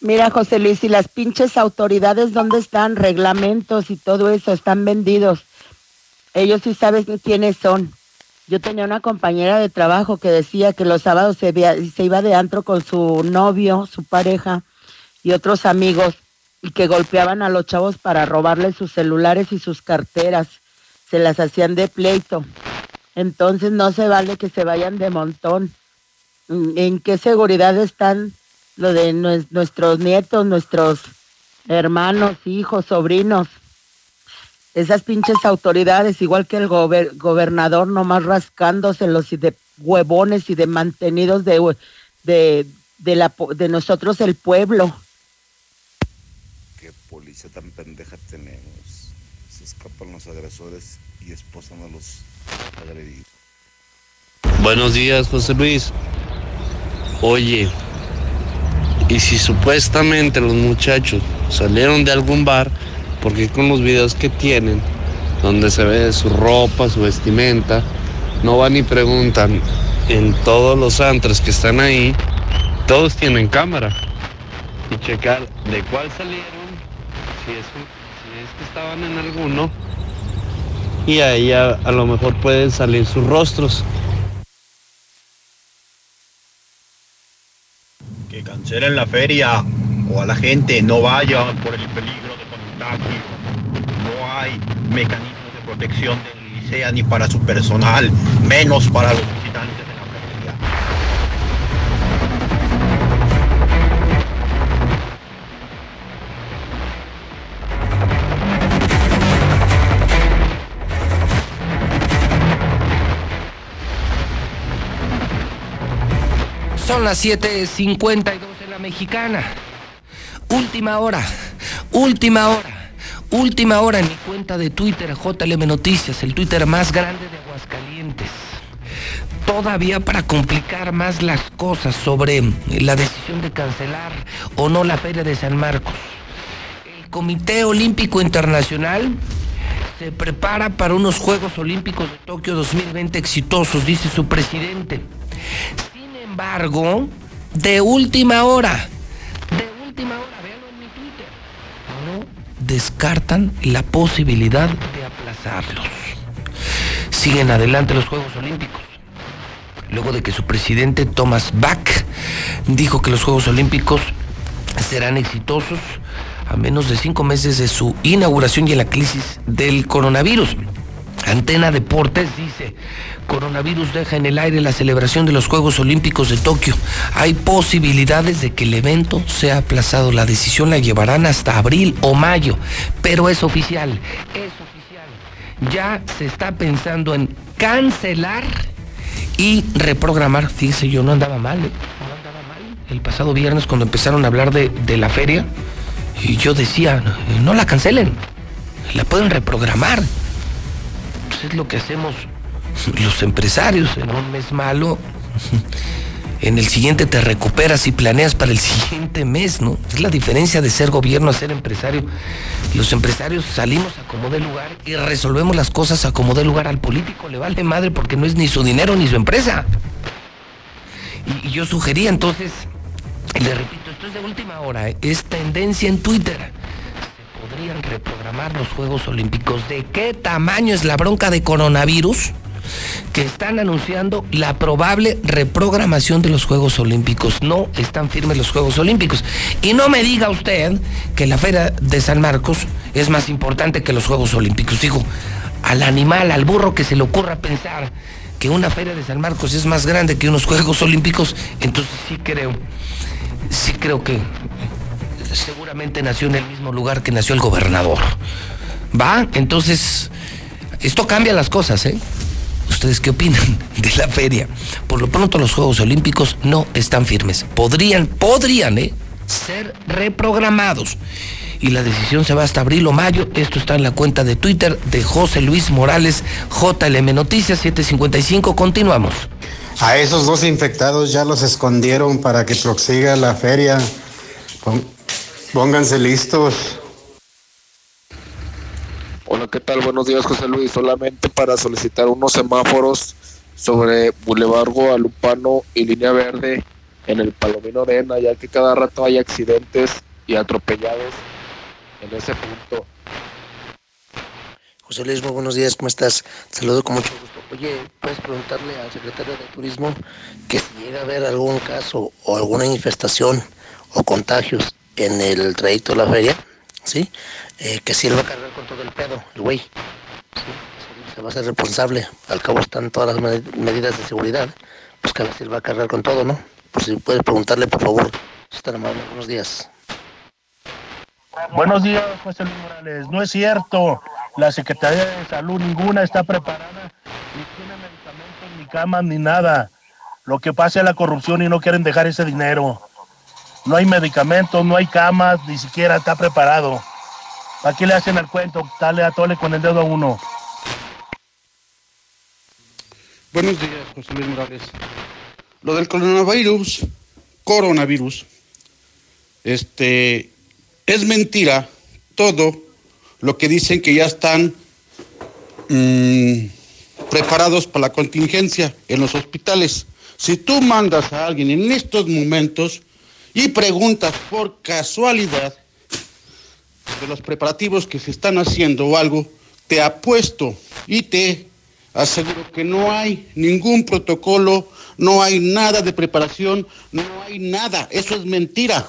Mira, José Luis, y las pinches autoridades, ¿dónde están? Reglamentos y todo eso, están vendidos. Ellos sí saben quiénes son. Yo tenía una compañera de trabajo que decía que los sábados se, se iba de antro con su novio, su pareja y otros amigos y que golpeaban a los chavos para robarles sus celulares y sus carteras. Se las hacían de pleito. Entonces no se vale que se vayan de montón. ¿En qué seguridad están lo de nuestros nietos, nuestros hermanos, hijos, sobrinos? esas pinches autoridades, igual que el gobernador, nomás rascándoselos y de huevones y de mantenidos de, de, de, de nosotros el pueblo. Policía tan pendeja tenemos. Se escapan los agresores y esposan a los agredidos. Buenos días, José Luis. Oye, y si supuestamente los muchachos salieron de algún bar, porque con los videos que tienen, donde se ve su ropa, su vestimenta, no van y preguntan en todos los antros que están ahí, todos tienen cámara y checar de cuál salieron, si es, que estaban en alguno, y ahí a, lo mejor pueden salir sus rostros. Que cancelen la feria o a la gente no vaya por el peligro no hay mecanismos de protección del licea ni para su personal, menos para los visitantes Son las 7:52 en la mexicana. Última hora, última hora, última hora en mi cuenta de Twitter, JLM Noticias, el Twitter más grande de Aguascalientes. Todavía para complicar más las cosas sobre la decisión de cancelar o no la Feria de San Marcos. El Comité Olímpico Internacional se prepara para unos Juegos Olímpicos de Tokio 2020 exitosos, dice su presidente. Sin embargo, de última hora, de última hora, descartan la posibilidad de aplazarlos. Siguen adelante los Juegos Olímpicos. Luego de que su presidente Thomas Bach dijo que los Juegos Olímpicos serán exitosos a menos de cinco meses de su inauguración y en la crisis del coronavirus. Antena Deportes dice, coronavirus deja en el aire la celebración de los Juegos Olímpicos de Tokio. Hay posibilidades de que el evento sea aplazado. La decisión la llevarán hasta abril o mayo, pero es oficial, es oficial. Ya se está pensando en cancelar y reprogramar. Fíjese, yo no andaba mal, ¿eh? no andaba mal. El pasado viernes cuando empezaron a hablar de, de la feria, y yo decía, no la cancelen, la pueden reprogramar es lo que hacemos los empresarios en un mes malo. En el siguiente te recuperas y planeas para el siguiente mes, ¿no? Es la diferencia de ser gobierno a ser empresario. Los empresarios salimos a como de lugar y resolvemos las cosas a como de lugar. Al político le vale madre porque no es ni su dinero ni su empresa. Y, yo sugería entonces, le repito, esto es de última hora, ¿eh? es tendencia en Twitter podrían reprogramar los Juegos Olímpicos. ¿De qué tamaño es la bronca de coronavirus? que están anunciando la probable reprogramación de los Juegos Olímpicos. No están firmes los Juegos Olímpicos. Y no me diga usted que la Feria de San Marcos es más importante que los Juegos Olímpicos. Digo, al animal, al burro que se le ocurra pensar que una Feria de San Marcos es más grande que unos Juegos Olímpicos, entonces sí creo, sí creo que seguramente nació en el mismo lugar que nació el gobernador. ¿Va? Entonces, esto cambia las cosas, ¿eh? ¿Ustedes qué opinan de la feria? Por lo pronto los Juegos Olímpicos no están firmes. Podrían, podrían, ¿eh? Ser reprogramados. Y la decisión se va hasta abril o mayo. Esto está en la cuenta de Twitter de José Luis Morales, JLM Noticias 755. Continuamos. A esos dos infectados ya los escondieron para que prosiga la feria. Pónganse listos. Hola, ¿qué tal? Buenos días, José Luis. Solamente para solicitar unos semáforos sobre Boulevard Guadalupano y Línea Verde en el Palomino Arena, ya que cada rato hay accidentes y atropellados en ese punto. José Luis, muy buenos días, ¿cómo estás? Saludo con mucho gusto. Oye, ¿puedes preguntarle al secretario de Turismo que si llega a haber algún caso o alguna infestación o contagios en el trayecto de la feria? ¿Sí? Eh, que si él va a cargar con todo el pedo, el güey. Se va a ser responsable. Al cabo están todas las medidas de seguridad. Pues que a si va a cargar con todo, ¿no? Pues si puedes preguntarle, por favor. Buenos días. Buenos días, José Luis Morales. No es cierto. La Secretaría de Salud ninguna está preparada, ni tiene medicamentos, ni camas, ni nada. Lo que pasa es la corrupción y no quieren dejar ese dinero. No hay medicamentos, no hay camas, ni siquiera está preparado. Aquí le hacen el cuento, dale a tole con el dedo a uno. Buenos días, José Luis Morales. Lo del coronavirus, coronavirus, este, es mentira todo lo que dicen que ya están mm, preparados para la contingencia en los hospitales. Si tú mandas a alguien en estos momentos y preguntas por casualidad de los preparativos que se están haciendo o algo, te apuesto y te aseguro que no hay ningún protocolo, no hay nada de preparación, no hay nada, eso es mentira.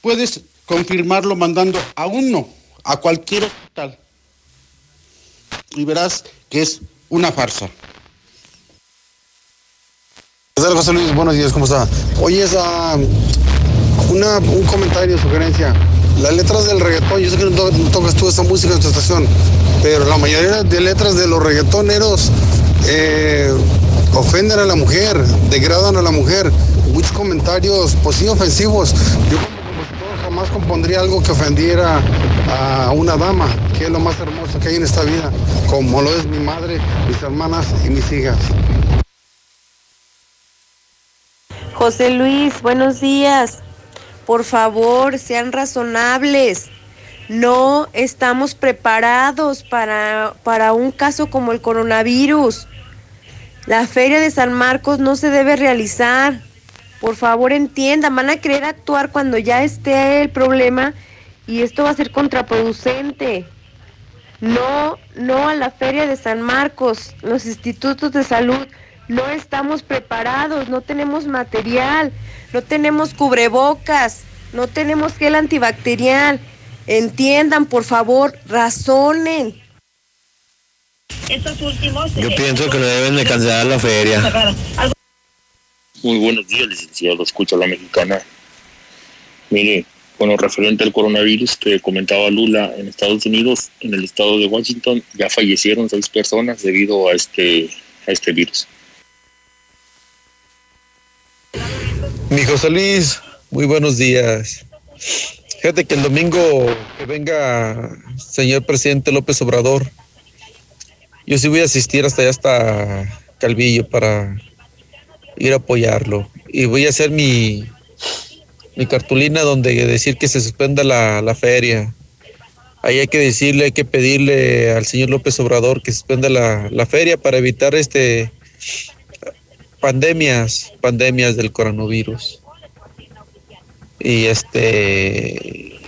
Puedes confirmarlo mandando a uno, a cualquier hospital, y verás que es una farsa. ¿Qué tal, José Luis? Buenos días, ¿cómo está? Oye, esa, una, un comentario, sugerencia. Las letras del reggaetón, yo sé que no tocas tú esa música en tu estación, pero la mayoría de letras de los reggaetoneros eh, ofenden a la mujer, degradan a la mujer. Muchos comentarios, pues sí, ofensivos. Yo como compositor jamás compondría algo que ofendiera a una dama, que es lo más hermoso que hay en esta vida, como lo es mi madre, mis hermanas y mis hijas. José Luis, buenos días. Por favor, sean razonables. No estamos preparados para, para un caso como el coronavirus. La feria de San Marcos no se debe realizar. Por favor, entiendan, van a querer actuar cuando ya esté el problema y esto va a ser contraproducente. No, no a la feria de San Marcos. Los institutos de salud no estamos preparados, no tenemos material, no tenemos cubrebocas, no tenemos gel antibacterial. Entiendan, por favor, razonen. Estos últimos. Yo pienso que no deben de cancelar la feria. Muy buenos días, licenciado. Escucha la mexicana. Mire, bueno, referente al coronavirus que comentaba Lula en Estados Unidos, en el estado de Washington, ya fallecieron seis personas debido a este, a este virus. Mi José Luis, muy buenos días. Fíjate que el domingo que venga señor presidente López Obrador, yo sí voy a asistir hasta allá, hasta Calvillo, para ir a apoyarlo. Y voy a hacer mi, mi cartulina donde decir que se suspenda la, la feria. Ahí hay que decirle, hay que pedirle al señor López Obrador que suspenda la, la feria para evitar este pandemias, pandemias del coronavirus. Y este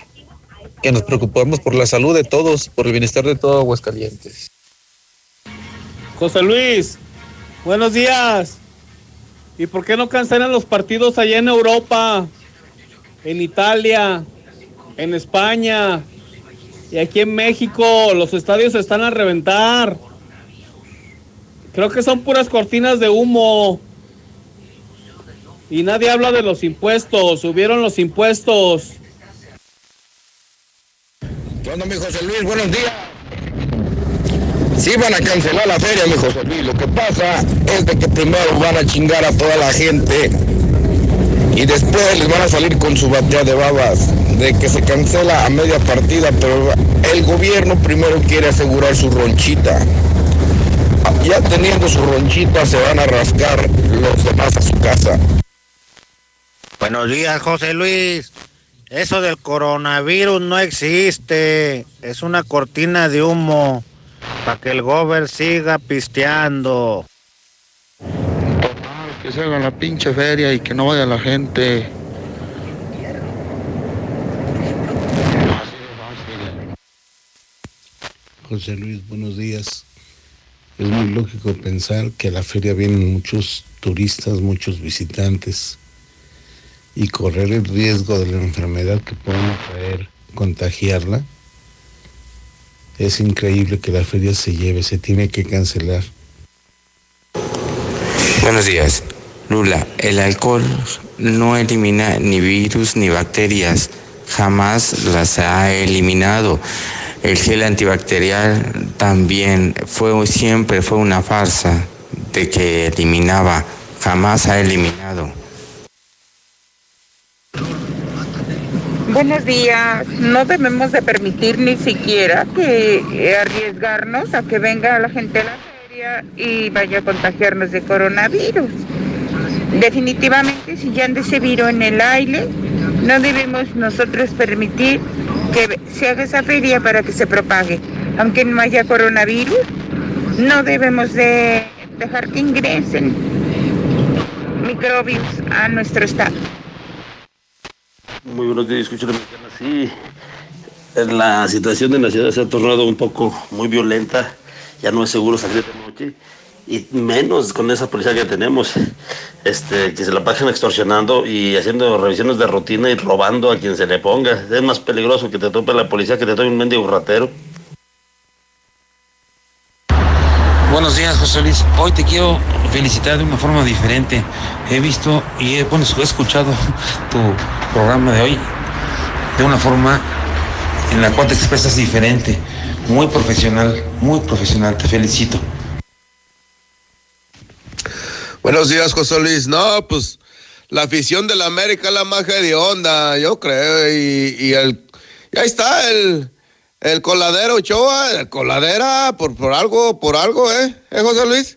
que nos preocupemos por la salud de todos, por el bienestar de todo Aguascalientes. José Luis, buenos días. ¿Y por qué no cancelan los partidos allá en Europa, en Italia, en España y aquí en México? Los estadios están a reventar. Creo que son puras cortinas de humo. Y nadie habla de los impuestos. Subieron los impuestos. ¿Qué onda, mi José Luis? Buenos días. Sí van a cancelar la feria, mi José Luis. Lo que pasa es que primero van a chingar a toda la gente y después les van a salir con su batea de babas de que se cancela a media partida, pero el gobierno primero quiere asegurar su ronchita. Ya teniendo su ronchita se van a rascar los demás a su casa. Buenos días, José Luis. Eso del coronavirus no existe. Es una cortina de humo para que el gober siga pisteando. Que se haga la pinche feria y que no vaya la gente. José Luis, buenos días. Es muy lógico pensar que a la feria vienen muchos turistas, muchos visitantes y correr el riesgo de la enfermedad que pueden traer, contagiarla. Es increíble que la feria se lleve, se tiene que cancelar. Buenos días. Lula, el alcohol no elimina ni virus ni bacterias, jamás las ha eliminado. El gel antibacterial también fue siempre fue una farsa de que eliminaba, jamás ha eliminado. Buenos días. No debemos de permitir ni siquiera que arriesgarnos a que venga la gente a la feria y vaya a contagiarnos de coronavirus. Definitivamente, si ya anda ese virus en el aire, no debemos nosotros permitir que se haga esa feria para que se propague. Aunque no haya coronavirus, no debemos de dejar que ingresen microbios a nuestro estado. Muy buenos días, mexicana. Sí, la situación en la ciudad se ha tornado un poco muy violenta. Ya no es seguro salir de noche y menos con esa policía que tenemos, este, que se la pasan extorsionando y haciendo revisiones de rutina y robando a quien se le ponga. Es más peligroso que te tope la policía que te tope un mendigo ratero. Buenos días, José Luis. Hoy te quiero felicitar de una forma diferente. He visto y bueno, he escuchado tu programa de hoy de una forma en la cual te expresas diferente, muy profesional, muy profesional. Te felicito. Buenos días, José Luis. No, pues la afición de la América es la magia de onda, yo creo. Y, y el, y ahí está el, el coladero Ochoa, el coladera, por, por algo, por algo, ¿eh? ¿Eh, José Luis?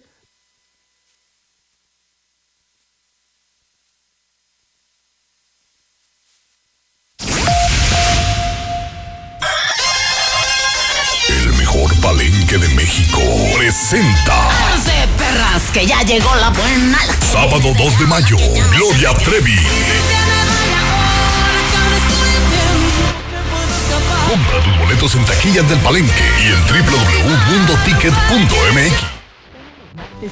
Presenta. de perras que ya llegó la buena. Sábado 2 de mayo, Gloria Trevi. Compra tus boletos en taquillas del palenque y en www.mundoticket.mx.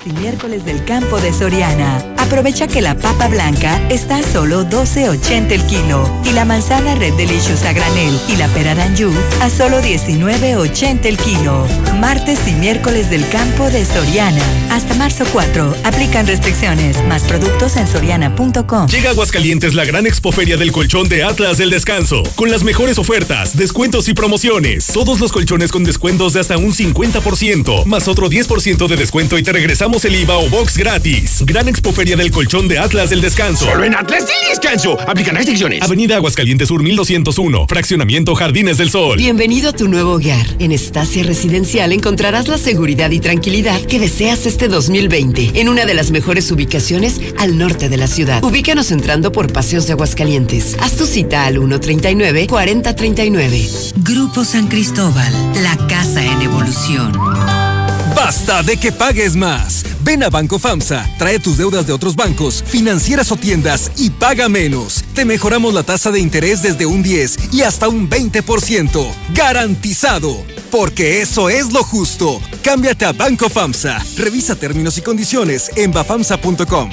Y miércoles del campo de Soriana. Aprovecha que la papa blanca está a solo 12.80 el kilo y la manzana Red Delicious a granel y la pera Danju a solo 19.80 el kilo. Martes y miércoles del campo de Soriana. Hasta marzo 4. Aplican restricciones. Más productos en soriana.com. Llega a Aguascalientes la gran expoferia del colchón de Atlas del Descanso, con las mejores ofertas, descuentos y promociones. Todos los colchones con descuentos de hasta un 50%, más otro 10% de descuento y regresamos el IVA o box gratis. Gran expoferia del colchón de Atlas del Descanso. Solo en Atlas del Descanso. Aplican restricciones. Avenida Aguascalientes Sur 1201, Fraccionamiento Jardines del Sol. Bienvenido a tu nuevo hogar. En Estacia Residencial encontrarás la seguridad y tranquilidad que deseas este 2020 en una de las mejores ubicaciones al norte de la ciudad. Ubícanos entrando por Paseos de Aguascalientes. Haz tu cita al 139-4039. Grupo San Cristóbal, la casa en evolución. Basta de que pagues más. Ven a Banco FAMSA, trae tus deudas de otros bancos, financieras o tiendas y paga menos. Te mejoramos la tasa de interés desde un 10 y hasta un 20%. Garantizado. Porque eso es lo justo. Cámbiate a Banco FAMSA. Revisa términos y condiciones en bafamsa.com.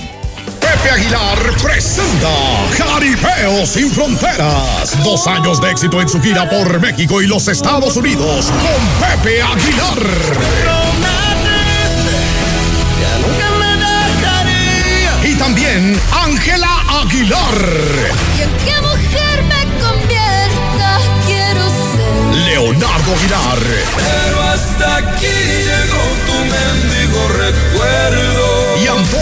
Pepe Aguilar presenta Jaripeo sin Fronteras. Dos años de éxito en su gira por México y los Estados Unidos con Pepe Aguilar. Aguilar. ¿Y en qué mujer me convierta? Quiero ser. Leonardo Aguilar. Pero hasta aquí llegó tu mendigo recuerdo. Y Antonio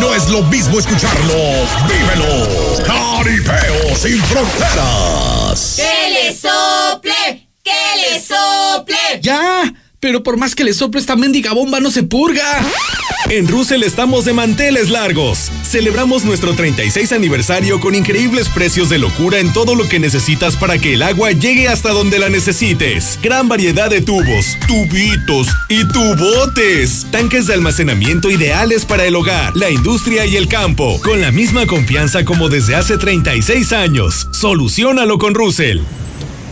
No es lo mismo escucharlo, vívelo. Caripeo sin fronteras. ¡Que le sople! ¡Que le sople! ¡Ya! Pero por más que le sople esta mendiga bomba no se purga. En Russell estamos de manteles largos. Celebramos nuestro 36 aniversario con increíbles precios de locura en todo lo que necesitas para que el agua llegue hasta donde la necesites. Gran variedad de tubos, tubitos y tubotes. Tanques de almacenamiento ideales para el hogar, la industria y el campo. Con la misma confianza como desde hace 36 años. Solucionalo con Russell.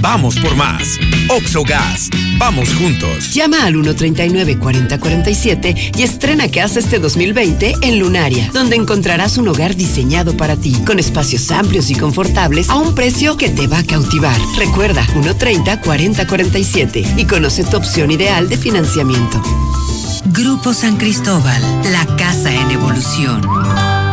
Vamos por más. Oxogas. Vamos juntos. Llama al 139-4047 y estrena casa este 2020 en Lunaria, donde encontrarás un hogar diseñado para ti, con espacios amplios y confortables a un precio que te va a cautivar. Recuerda 130-4047 y conoce tu opción ideal de financiamiento. Grupo San Cristóbal, la casa en evolución.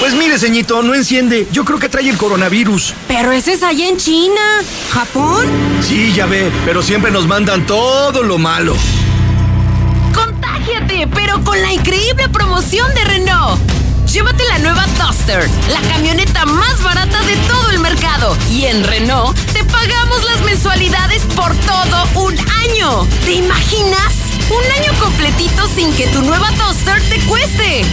Pues mire, ceñito, no enciende. Yo creo que trae el coronavirus. Pero ese es allá en China. ¿Japón? Sí, ya ve, pero siempre nos mandan todo lo malo. ¡Contágiate! Pero con la increíble promoción de Renault. Llévate la nueva Duster, la camioneta más barata de todo el mercado. Y en Renault te pagamos las mensualidades por todo un año. ¿Te imaginas? Un año completito sin que tu nueva Duster te cueste.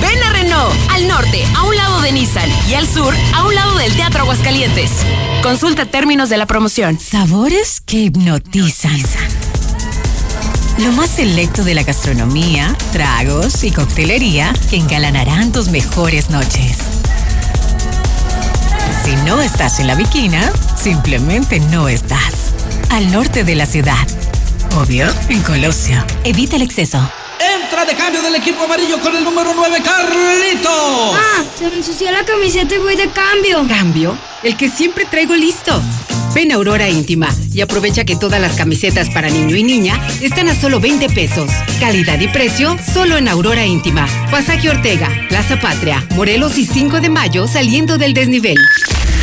Ven a Renault, al norte, a un lado de Nissan, y al sur, a un lado del Teatro Aguascalientes. Consulta términos de la promoción. Sabores que hipnotizan. Lo más selecto de la gastronomía, tragos y coctelería que engalanarán tus mejores noches. Si no estás en la Viquina, simplemente no estás. Al norte de la ciudad. Obvio, en Colosio. Evita el exceso. Entra de cambio del equipo amarillo con el número 9, Carlitos. Ah, se me ensució la camiseta y voy de cambio. ¿Cambio? El que siempre traigo listo. Ven a Aurora Íntima y aprovecha que todas las camisetas para niño y niña están a solo 20 pesos. Calidad y precio solo en Aurora Íntima. Pasaje Ortega, Plaza Patria, Morelos y 5 de mayo saliendo del desnivel.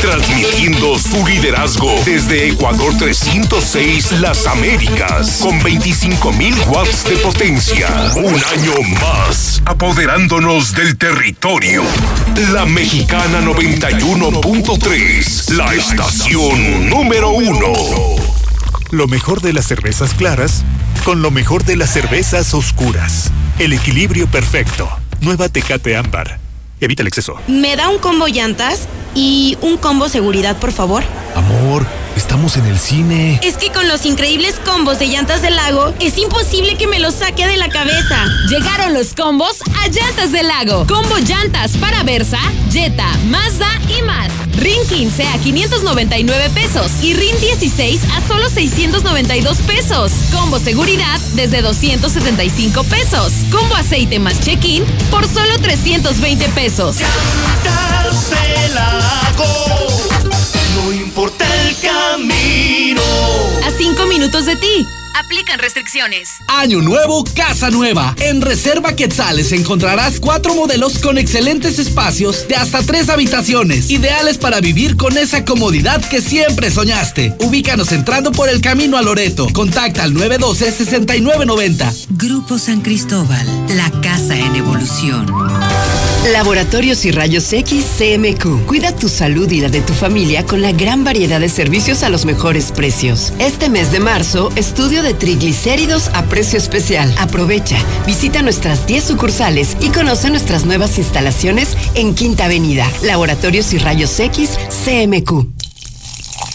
Transmitiendo su liderazgo desde Ecuador 306 Las Américas con 25.000 watts de potencia. Un año más, apoderándonos del territorio. La Mexicana 91.3, la estación número uno. Lo mejor de las cervezas claras con lo mejor de las cervezas oscuras. El equilibrio perfecto. Nueva Tecate Ámbar. Evita el exceso. ¿Me da un combo llantas y un combo seguridad, por favor? Amor, estamos en el cine. Es que con los increíbles combos de llantas del lago, es imposible que me los saque de la cabeza. Llegaron los combos a Llantas del Lago. Combo llantas para Versa, Jetta, Mazda y más. RIN 15 a 599 pesos y RIN 16 a solo 692 pesos. Combo seguridad desde 275 pesos. Combo aceite más check-in por solo 320 pesos. Lago, no importa el camino. A 5 minutos de ti. Aplican restricciones. Año nuevo, casa nueva. En Reserva Quetzales encontrarás cuatro modelos con excelentes espacios de hasta tres habitaciones, ideales para vivir con esa comodidad que siempre soñaste. Ubícanos entrando por el camino a Loreto. Contacta al 912-6990. Grupo San Cristóbal, la casa en evolución. Laboratorios y Rayos X CMQ. Cuida tu salud y la de tu familia con la gran variedad de servicios a los mejores precios. Este mes de marzo, estudio de triglicéridos a precio especial. Aprovecha, visita nuestras 10 sucursales y conoce nuestras nuevas instalaciones en Quinta Avenida. Laboratorios y Rayos X CMQ.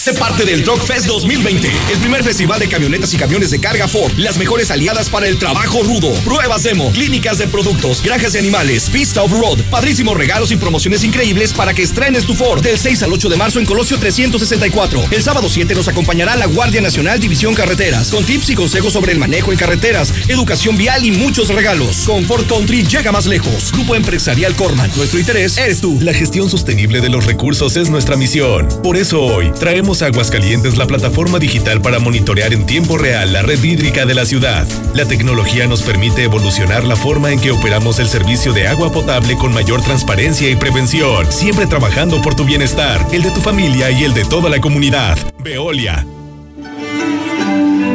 Sé parte del Truck Fest 2020, el primer festival de camionetas y camiones de carga Ford. Las mejores aliadas para el trabajo rudo. Pruebas demo, clínicas de productos, granjas de animales, pista off-road, padrísimos regalos y promociones increíbles para que estrenes tu Ford. Del 6 al 8 de marzo en Colosio 364. El sábado 7 nos acompañará la Guardia Nacional División Carreteras, con tips y consejos sobre el manejo en carreteras, educación vial y muchos regalos. Con Ford Country llega más lejos. Grupo Empresarial Corman. Nuestro interés eres tú. La gestión sostenible de los recursos es nuestra misión. Por eso hoy traemos a Aguascalientes la plataforma digital para monitorear en tiempo real la red hídrica de la ciudad. La tecnología nos permite evolucionar la forma en que operamos el servicio de agua potable con mayor transparencia y prevención, siempre trabajando por tu bienestar, el de tu familia y el de toda la comunidad. Veolia.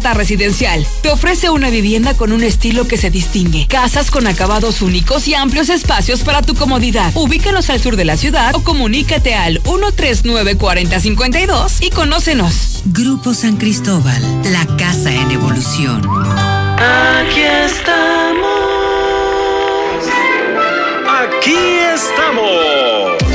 Residencial. Te ofrece una vivienda con un estilo que se distingue. Casas con acabados únicos y amplios espacios para tu comodidad. Ubícanos al sur de la ciudad o comunícate al 139-4052 y conócenos. Grupo San Cristóbal, la casa en evolución. Aquí estamos. Aquí estamos.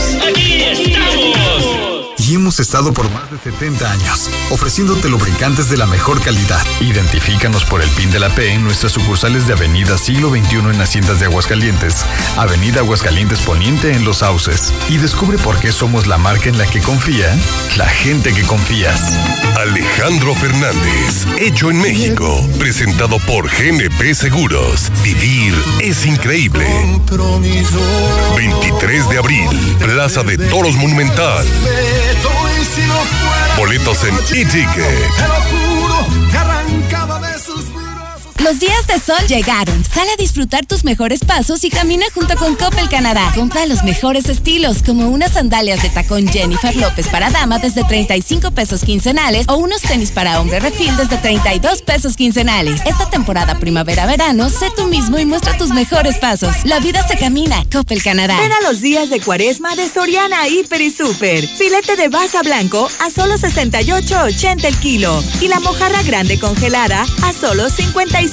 Hemos estado por más de 70 años, ofreciéndote lubricantes de la mejor calidad. Identifícanos por el PIN de la P en nuestras sucursales de Avenida Siglo XXI en Haciendas de Aguascalientes, Avenida Aguascalientes Poniente en Los Sauces. Y descubre por qué somos la marca en la que confía la gente que confías. Alejandro Fernández, hecho en México, presentado por GNP Seguros. Vivir es increíble. 23 de abril, Plaza de Toros Monumental. Boletos en e-ticket. Los días de sol llegaron. Sal a disfrutar tus mejores pasos y camina junto con Coppel Canadá. Compra los mejores estilos, como unas sandalias de tacón Jennifer López para dama desde 35 pesos quincenales o unos tenis para hombre refil desde 32 pesos quincenales. Esta temporada primavera-verano, sé tú mismo y muestra tus mejores pasos. La vida se camina. Coppel Canadá. Ven a los días de cuaresma de Soriana Hiper y Super. Filete de baja blanco a solo 68.80 el kilo. Y la mojarra grande congelada a solo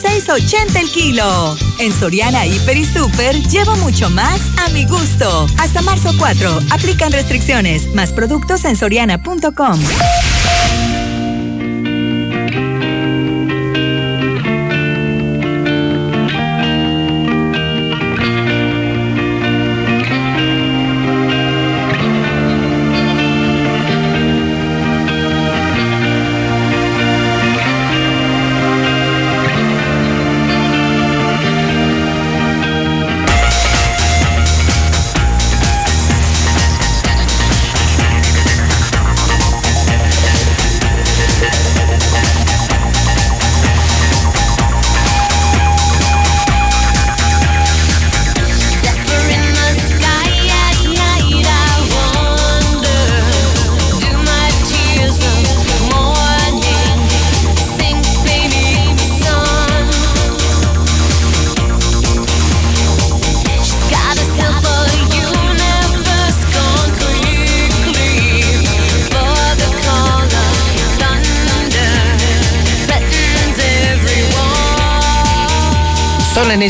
56.80 el kilo. En Soriana Hiper y Super llevo mucho más a mi gusto. Hasta marzo 4. Aplican restricciones. Más productos en soriana.com.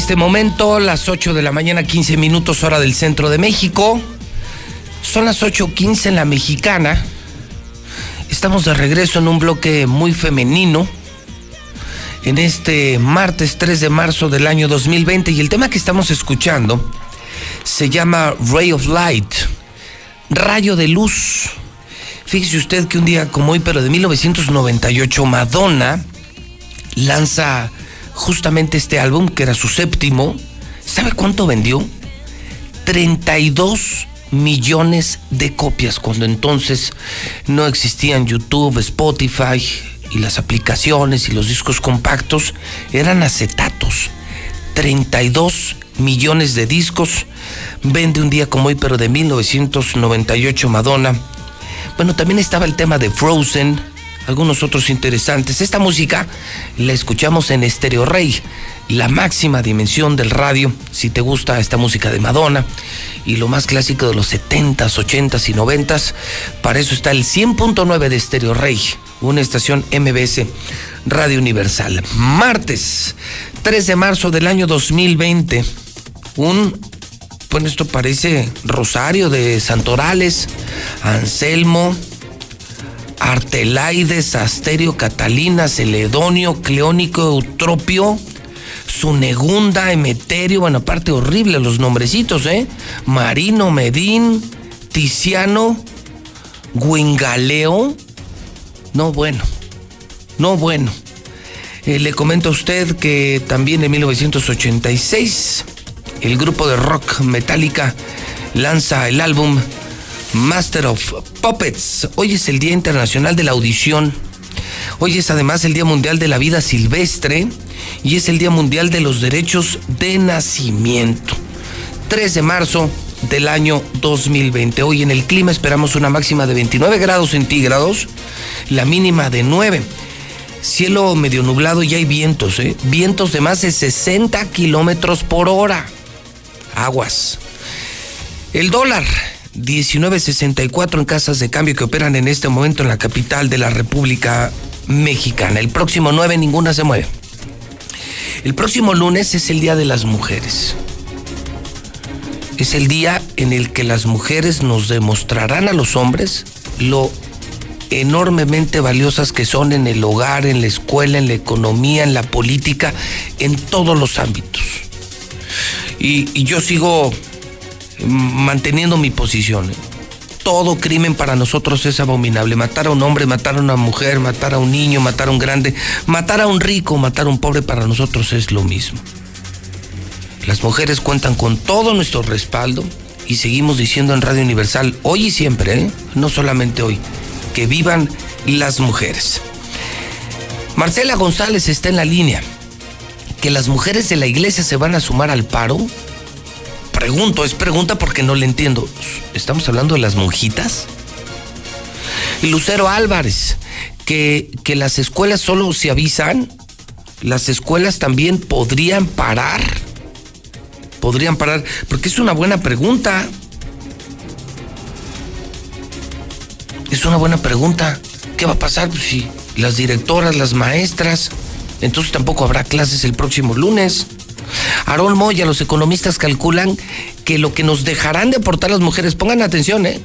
este momento las 8 de la mañana, 15 minutos hora del centro de México. Son las 8.15 en la mexicana. Estamos de regreso en un bloque muy femenino. En este martes 3 de marzo del año 2020. Y el tema que estamos escuchando se llama Ray of Light. Rayo de luz. Fíjese usted que un día como hoy, pero de 1998, Madonna lanza justamente este álbum, que era su séptimo. ¿Sabe cuánto vendió? 32 millones de copias, cuando entonces no existían YouTube, Spotify y las aplicaciones y los discos compactos, eran acetatos. 32 millones de discos. Vende un día como hoy, pero de 1998 Madonna. Bueno, también estaba el tema de Frozen, algunos otros interesantes. Esta música la escuchamos en Stereo Rey, la máxima dimensión del radio, si te gusta esta música de Madonna y lo más clásico de los 70s, 80s y 90s, para eso está el 100.9 de Stereo Rey, una estación MBS Radio Universal. Martes 3 de marzo del año 2020, un bueno, esto parece Rosario de Santorales, Anselmo, Artelaides, Asterio, Catalina, Celedonio, Cleónico, Eutropio, Sunegunda, Emeterio, bueno, aparte horrible los nombrecitos, ¿eh? Marino, Medín, Tiziano, Guingaleo. No, bueno, no, bueno. Eh, le comento a usted que también en 1986 el grupo de rock Metallica lanza el álbum Master of Puppets. Hoy es el Día Internacional de la Audición. Hoy es además el Día Mundial de la Vida Silvestre y es el Día Mundial de los Derechos de Nacimiento. 3 de marzo del año 2020. Hoy en el clima esperamos una máxima de 29 grados centígrados, la mínima de 9. Cielo medio nublado y hay vientos, ¿eh? Vientos de más de 60 kilómetros por hora. Aguas. El dólar 19.64 en casas de cambio que operan en este momento en la capital de la República Mexicana. El próximo 9 ninguna se mueve. El próximo lunes es el Día de las Mujeres. Es el día en el que las mujeres nos demostrarán a los hombres lo enormemente valiosas que son en el hogar, en la escuela, en la economía, en la política, en todos los ámbitos. Y, y yo sigo manteniendo mi posición. Todo crimen para nosotros es abominable. Matar a un hombre, matar a una mujer, matar a un niño, matar a un grande, matar a un rico, matar a un pobre, para nosotros es lo mismo. Las mujeres cuentan con todo nuestro respaldo y seguimos diciendo en Radio Universal, hoy y siempre, ¿eh? no solamente hoy, que vivan las mujeres. Marcela González está en la línea. que las mujeres de la iglesia se van a sumar al paro? Pregunto, es pregunta porque no le entiendo. ¿Estamos hablando de las monjitas? Lucero Álvarez, que, que las escuelas solo se avisan, las escuelas también podrían parar. Podrían parar, porque es una buena pregunta. Es una buena pregunta. ¿Qué va a pasar pues, si las directoras, las maestras, entonces tampoco habrá clases el próximo lunes? Aarón Moya, los economistas calculan que lo que nos dejarán de aportar las mujeres, pongan atención, ¿eh?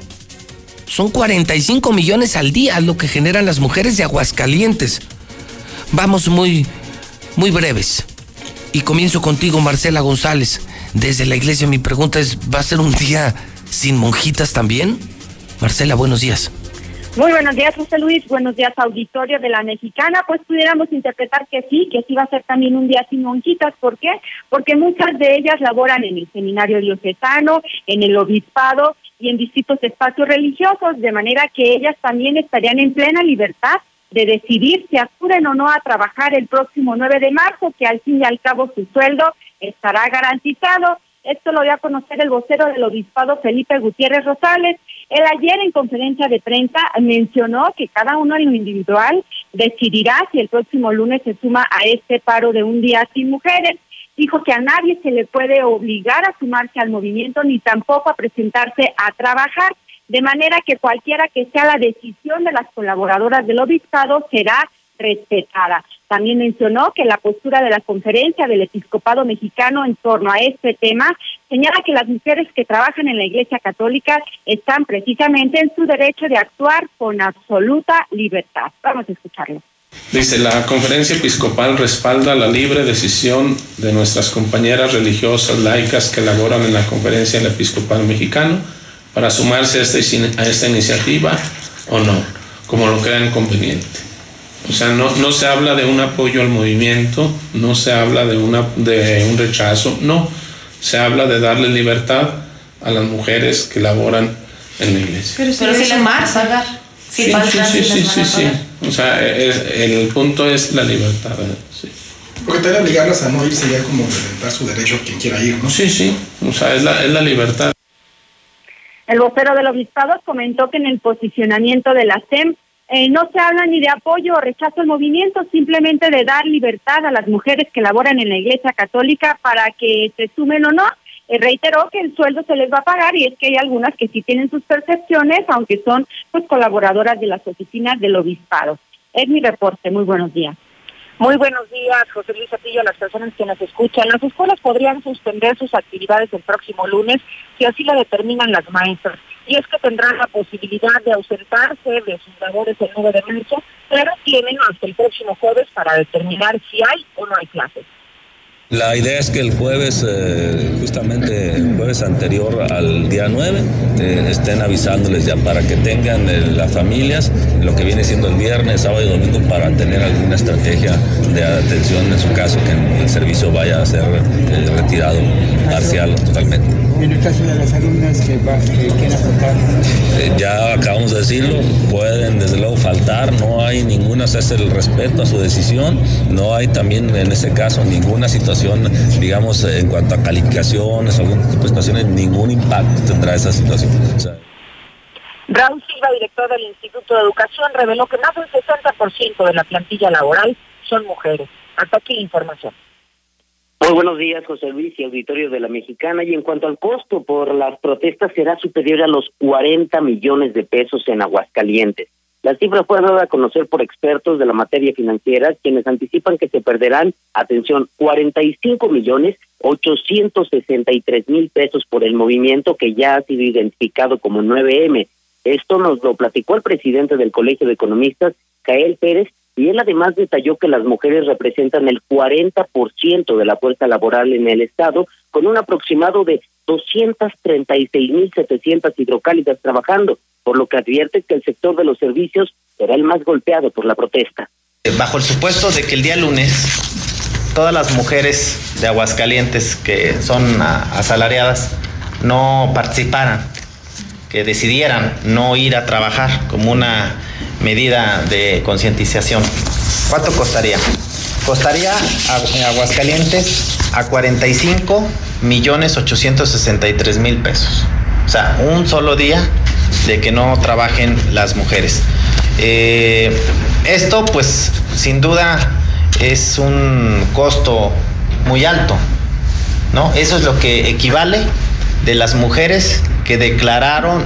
Son 45 millones al día lo que generan las mujeres de Aguascalientes. Vamos muy, muy breves. Y comienzo contigo, Marcela González. Desde la iglesia mi pregunta es, ¿va a ser un día sin monjitas también? Marcela, buenos días. Muy buenos días, José Luis. Buenos días, auditorio de la Mexicana. Pues pudiéramos interpretar que sí, que sí va a ser también un día sin monjitas. ¿Por qué? Porque muchas de ellas laboran en el seminario diocesano, en el obispado y en distintos espacios religiosos, de manera que ellas también estarían en plena libertad de decidir si acuden o no a trabajar el próximo 9 de marzo, que al fin y al cabo su sueldo estará garantizado. Esto lo dio a conocer el vocero del obispado Felipe Gutiérrez Rosales. Él ayer en conferencia de prensa mencionó que cada uno en lo individual decidirá si el próximo lunes se suma a este paro de un día sin mujeres dijo que a nadie se le puede obligar a sumarse al movimiento ni tampoco a presentarse a trabajar, de manera que cualquiera que sea la decisión de las colaboradoras del obispado será respetada. También mencionó que la postura de la conferencia del episcopado mexicano en torno a este tema señala que las mujeres que trabajan en la Iglesia Católica están precisamente en su derecho de actuar con absoluta libertad. Vamos a escucharlo. Dice, la conferencia episcopal respalda la libre decisión de nuestras compañeras religiosas laicas que laboran en la conferencia del episcopal mexicano para sumarse a esta, a esta iniciativa o no, como lo crean conveniente. O sea, no, no se habla de un apoyo al movimiento, no se habla de, una, de un rechazo, no, se habla de darle libertad a las mujeres que laboran en la iglesia. Pero, si es pagar. Sí, sí, sí, sí, sí, sí, O sea, el punto es la libertad. Sí. Porque te obligarlas a no ir sería como reventar su derecho a quien quiera ir, ¿no? Sí, sí. O sea, es la, es la libertad. El vocero del obispado comentó que en el posicionamiento de la SEM eh, no se habla ni de apoyo o rechazo al movimiento, simplemente de dar libertad a las mujeres que laboran en la Iglesia Católica para que se sumen o no eh, reiteró que el sueldo se les va a pagar y es que hay algunas que sí tienen sus percepciones, aunque son pues colaboradoras de las oficinas del obispado. Es mi reporte. Muy buenos días. Muy buenos días, José Luis Atillo, a las personas que nos escuchan. Las escuelas podrían suspender sus actividades el próximo lunes si así lo determinan las maestras. Y es que tendrán la posibilidad de ausentarse de sus labores el 9 de marzo, pero tienen hasta el próximo jueves para determinar si hay o no hay clases. La idea es que el jueves, eh, justamente el jueves anterior al día 9, eh, estén avisándoles ya para que tengan eh, las familias lo que viene siendo el viernes, sábado y domingo para tener alguna estrategia de atención en su caso que el servicio vaya a ser retirado parcial totalmente. En el caso de las alumnas que, que quieran faltar. ya acabamos de decirlo, pueden desde luego faltar, no hay ninguna, se hace el respeto a su decisión, no hay también en ese caso ninguna situación digamos, en cuanto a calificaciones, algún tipo de situaciones, ningún impacto tendrá esa situación. Raúl Silva, director del Instituto de Educación, reveló que más del 60% de la plantilla laboral son mujeres. Hasta aquí la información. Muy buenos días, José Luis y auditorio de la Mexicana. Y en cuanto al costo por las protestas, será superior a los 40 millones de pesos en Aguascalientes. La cifra fue dada a conocer por expertos de la materia financiera, quienes anticipan que se perderán, atención, 45 millones 863 mil pesos por el movimiento que ya ha sido identificado como 9M. Esto nos lo platicó el presidente del Colegio de Economistas, Cael Pérez, y él además detalló que las mujeres representan el 40% de la fuerza laboral en el Estado, con un aproximado de 236.700 hidrocálidas trabajando por lo que advierte que el sector de los servicios será el más golpeado por la protesta. Bajo el supuesto de que el día lunes todas las mujeres de Aguascalientes que son asalariadas no participaran, que decidieran no ir a trabajar como una medida de concientización. ¿Cuánto costaría? costaría en Aguascalientes a 45 millones 863 mil pesos. O sea, un solo día de que no trabajen las mujeres. Eh, esto pues sin duda es un costo muy alto, ¿no? Eso es lo que equivale de las mujeres que declararon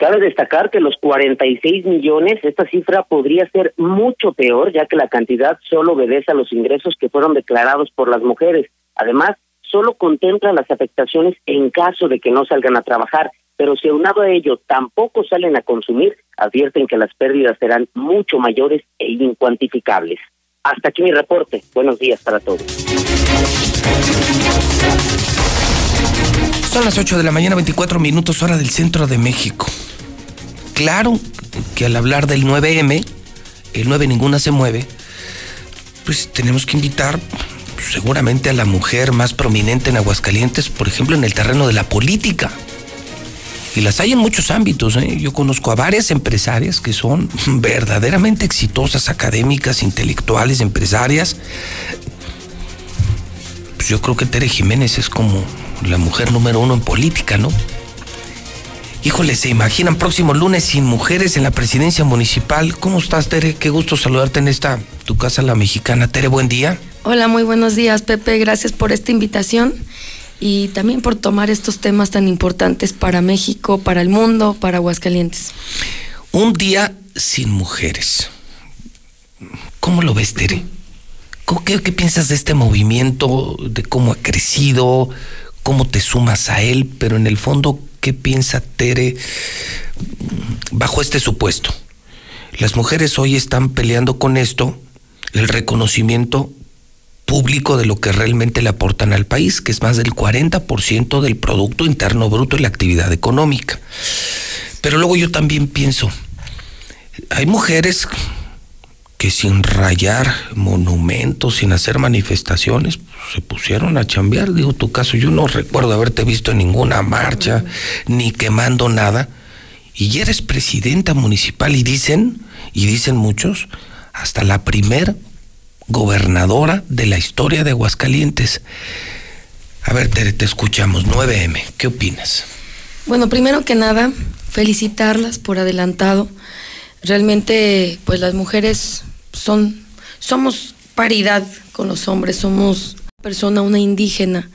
Cabe destacar que los 46 millones, esta cifra podría ser mucho peor, ya que la cantidad solo obedece a los ingresos que fueron declarados por las mujeres. Además, solo contempla las afectaciones en caso de que no salgan a trabajar, pero si aunado a ello tampoco salen a consumir, advierten que las pérdidas serán mucho mayores e incuantificables. Hasta aquí mi reporte. Buenos días para todos. Son las 8 de la mañana, 24 minutos hora del centro de México. Claro que al hablar del 9M, el 9 ninguna se mueve, pues tenemos que invitar seguramente a la mujer más prominente en Aguascalientes, por ejemplo, en el terreno de la política. Y las hay en muchos ámbitos. ¿eh? Yo conozco a varias empresarias que son verdaderamente exitosas, académicas, intelectuales, empresarias. Pues yo creo que Tere Jiménez es como la mujer número uno en política, ¿no? Híjole, ¿se imaginan próximo lunes sin mujeres en la presidencia municipal? ¿Cómo estás, Tere? Qué gusto saludarte en esta, tu casa, la mexicana. Tere, buen día. Hola, muy buenos días, Pepe. Gracias por esta invitación y también por tomar estos temas tan importantes para México, para el mundo, para Aguascalientes. Un día sin mujeres. ¿Cómo lo ves, Tere? ¿Cómo- ¿Qué, qué piensas de este movimiento, de cómo ha crecido, cómo te sumas a él? Pero en el fondo, ¿qué piensa Tere bajo este supuesto? Las mujeres hoy están peleando con esto, el reconocimiento público de lo que realmente le aportan al país, que es más del 40% del Producto Interno Bruto y la actividad económica. Pero luego yo también pienso, hay mujeres que sin rayar monumentos, sin hacer manifestaciones, se pusieron a chambear. Digo, tu caso, yo no recuerdo haberte visto en ninguna marcha, ni quemando nada. Y ya eres presidenta municipal y dicen, y dicen muchos, hasta la primer gobernadora de la historia de Aguascalientes. A ver, Tere, te escuchamos. 9M, ¿qué opinas? Bueno, primero que nada, felicitarlas por adelantado. Realmente, pues las mujeres son, somos paridad con los hombres, somos persona, una indígena.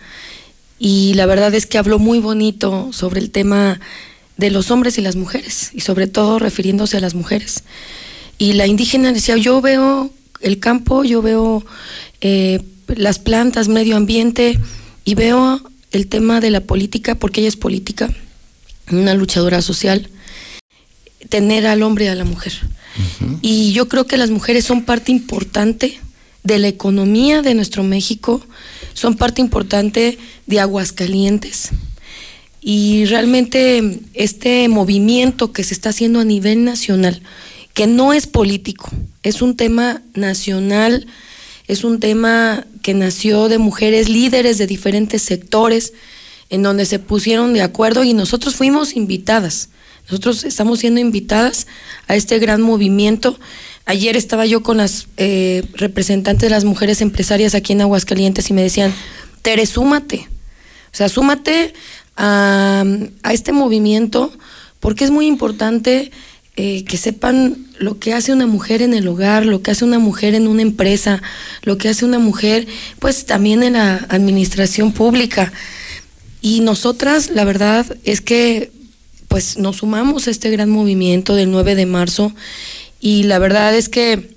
Y la verdad es que habló muy bonito sobre el tema de los hombres y las mujeres, y sobre todo refiriéndose a las mujeres. Y la indígena decía, yo veo el campo, yo veo eh, las plantas, medio ambiente, y veo el tema de la política, porque ella es política, una luchadora social, tener al hombre y a la mujer. Y yo creo que las mujeres son parte importante de la economía de nuestro México, son parte importante de Aguascalientes. Y realmente este movimiento que se está haciendo a nivel nacional, que no es político, es un tema nacional, es un tema que nació de mujeres líderes de diferentes sectores, en donde se pusieron de acuerdo y nosotros fuimos invitadas. Nosotros estamos siendo invitadas a este gran movimiento. Ayer estaba yo con las eh, representantes de las mujeres empresarias aquí en Aguascalientes y me decían, Tere, súmate. O sea, súmate a, a este movimiento porque es muy importante eh, que sepan lo que hace una mujer en el hogar, lo que hace una mujer en una empresa, lo que hace una mujer pues también en la administración pública. Y nosotras, la verdad es que pues nos sumamos a este gran movimiento del 9 de marzo y la verdad es que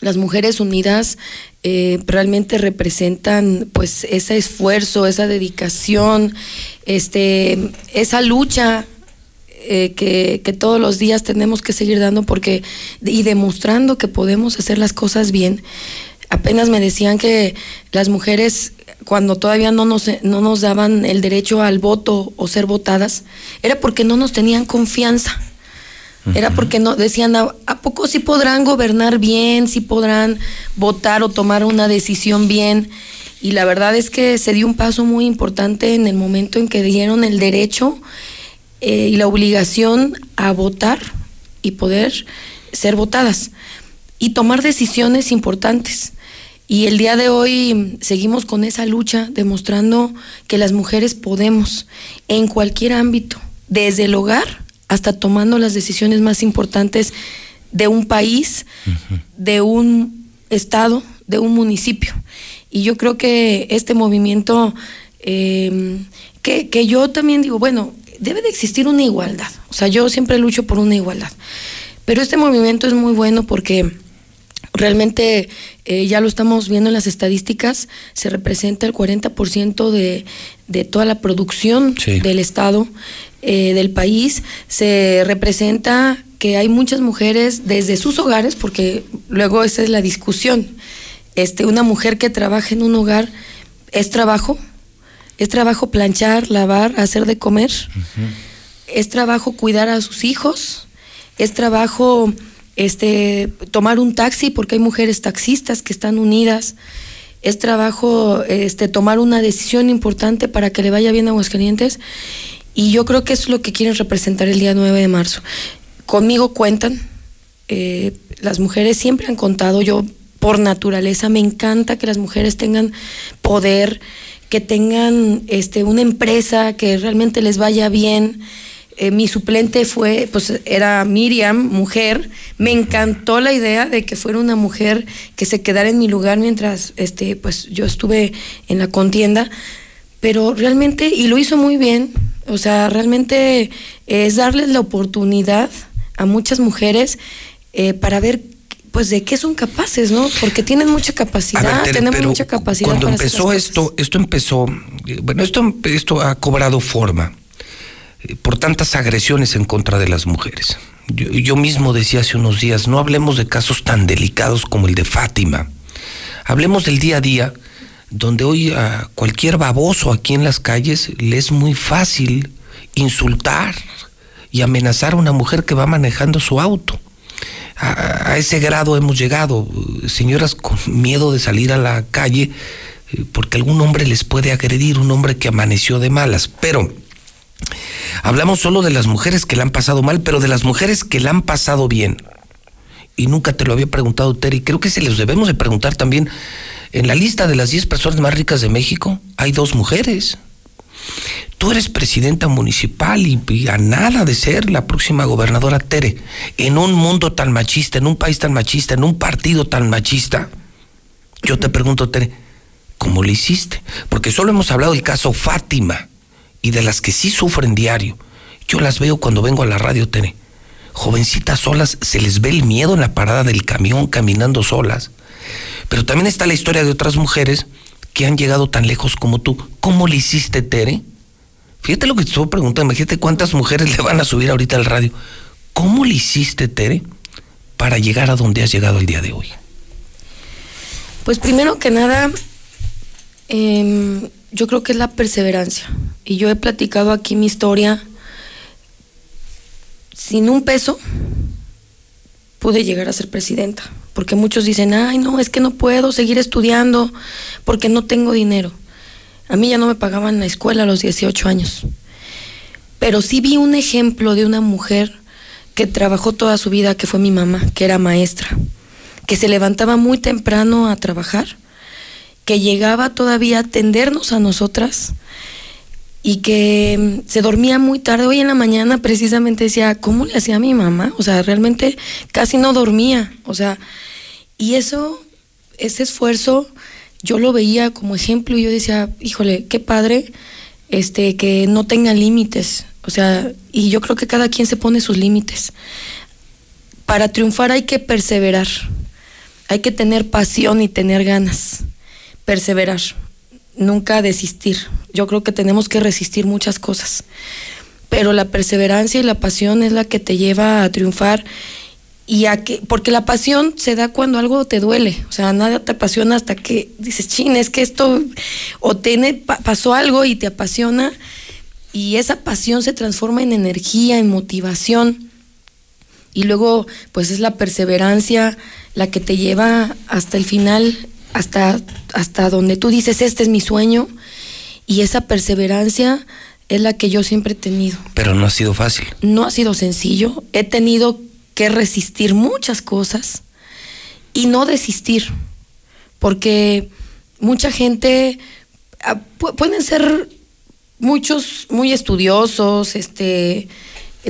las mujeres unidas eh, realmente representan pues ese esfuerzo, esa dedicación, este, esa lucha eh, que, que todos los días tenemos que seguir dando porque y demostrando que podemos hacer las cosas bien. Apenas me decían que las mujeres cuando todavía no nos, no nos daban el derecho al voto o ser votadas, era porque no nos tenían confianza. Era porque no decían, ¿a, a poco sí podrán gobernar bien, sí podrán votar o tomar una decisión bien? Y la verdad es que se dio un paso muy importante en el momento en que dieron el derecho eh, y la obligación a votar y poder ser votadas. y tomar decisiones importantes. Y el día de hoy seguimos con esa lucha, demostrando que las mujeres podemos en cualquier ámbito, desde el hogar hasta tomando las decisiones más importantes de un país, de un estado, de un municipio. Y yo creo que este movimiento, eh, que, que yo también digo, bueno, debe de existir una igualdad. O sea, yo siempre lucho por una igualdad. Pero este movimiento es muy bueno porque realmente eh, ya lo estamos viendo en las estadísticas, se representa el 40% de, de toda la producción Sí. del Estado, eh, del país, se representa que hay muchas mujeres desde sus hogares, porque luego esa es la discusión. Este, una mujer que trabaja en un hogar es trabajo, es trabajo planchar, lavar, hacer de comer, es trabajo cuidar a sus hijos, es trabajo este tomar un taxi porque hay mujeres taxistas que están unidas, es trabajo este tomar una decisión importante para que le vaya bien a Aguascalientes. Y yo creo que eso es lo que quieren representar el día 9 de marzo. Conmigo cuentan, eh, las mujeres siempre han contado, yo por naturaleza me encanta que las mujeres tengan poder, que tengan este, una empresa, que realmente les vaya bien. Eh, mi suplente fue, pues era Miriam, mujer. Me encantó la idea de que fuera una mujer que se quedara en mi lugar mientras este, pues, yo estuve en la contienda. Pero realmente, y lo hizo muy bien, o sea, realmente es darles la oportunidad a muchas mujeres eh, para ver pues de qué son capaces, ¿no? Porque tienen mucha capacidad, ver, Tere, tenemos mucha capacidad. Cuando para empezó esto, esto empezó, eh, bueno, esto, esto ha cobrado forma eh, por tantas agresiones en contra de las mujeres. Yo, yo mismo decía hace unos días, no hablemos de casos tan delicados como el de Fátima. Hablemos del día a día, donde hoy a cualquier baboso aquí en las calles le es muy fácil insultar y amenazar a una mujer que va manejando su auto. A, ese grado hemos llegado, señoras con miedo de salir a la calle eh, porque algún hombre les puede agredir, un hombre que amaneció de malas. Pero hablamos solo de las mujeres que la han pasado mal, pero de las mujeres que la han pasado bien. Y nunca te lo había preguntado, Terry. Creo que se los debemos de preguntar también. En la lista de las 10 personas más ricas de México hay dos mujeres. Tú eres presidenta municipal y, y a nada de ser la próxima gobernadora Tere. En un mundo tan machista, en un país tan machista, en un partido tan machista, yo te pregunto, Tere, ¿cómo le hiciste? Porque solo hemos hablado del caso Fátima y de las que sí sufren diario. Yo las veo cuando vengo a la radio, Tere. Jovencitas solas, se les ve el miedo en la parada del camión caminando solas. Pero también está la historia de otras mujeres que han llegado tan lejos como tú. ¿Cómo le hiciste, Tere? Fíjate lo que te estoy preguntando, imagínate cuántas mujeres le van a subir ahorita al radio. ¿Cómo le hiciste, Tere, para llegar a donde has llegado el día de hoy? Pues primero que nada, em, yo creo que es la perseverancia. Y yo he platicado aquí mi historia. Sin un peso pude llegar a ser presidenta. Porque muchos dicen, ay, no, es que no puedo seguir estudiando porque no tengo dinero. A mí ya no me pagaban la escuela a los 18 años. Pero sí vi un ejemplo de una mujer que trabajó toda su vida, que fue mi mamá, que era maestra, que se levantaba muy temprano a trabajar, que llegaba todavía a atendernos a nosotras y que mm, se dormía muy tarde. Hoy en la mañana precisamente decía, ¿cómo le hacía a mi mamá? O sea, realmente casi no dormía. O sea, y eso, ese esfuerzo, yo lo veía como ejemplo y yo decía, híjole, qué padre este, que no tengan límites. O sea, y yo creo que cada quien se pone sus límites. Para triunfar hay que perseverar, hay que tener pasión y tener ganas, perseverar, nunca desistir. Yo creo que tenemos que resistir muchas cosas, pero la perseverancia y la pasión es la que te lleva a triunfar y a que, porque la pasión se da cuando algo te duele, o sea, nada te apasiona hasta que dices, chin, es que esto, o tiene, pa- pasó algo y te apasiona, y esa pasión se transforma en energía, en motivación, y luego, pues es la perseverancia la que te lleva hasta el final, hasta, hasta donde tú dices, este es mi sueño, y esa perseverancia es la que yo siempre he tenido Pero no ha sido fácil. no ha sido sencillo. He tenido que resistir muchas cosas y no desistir, porque mucha gente, ah, pu- pueden ser muchos muy estudiosos, este,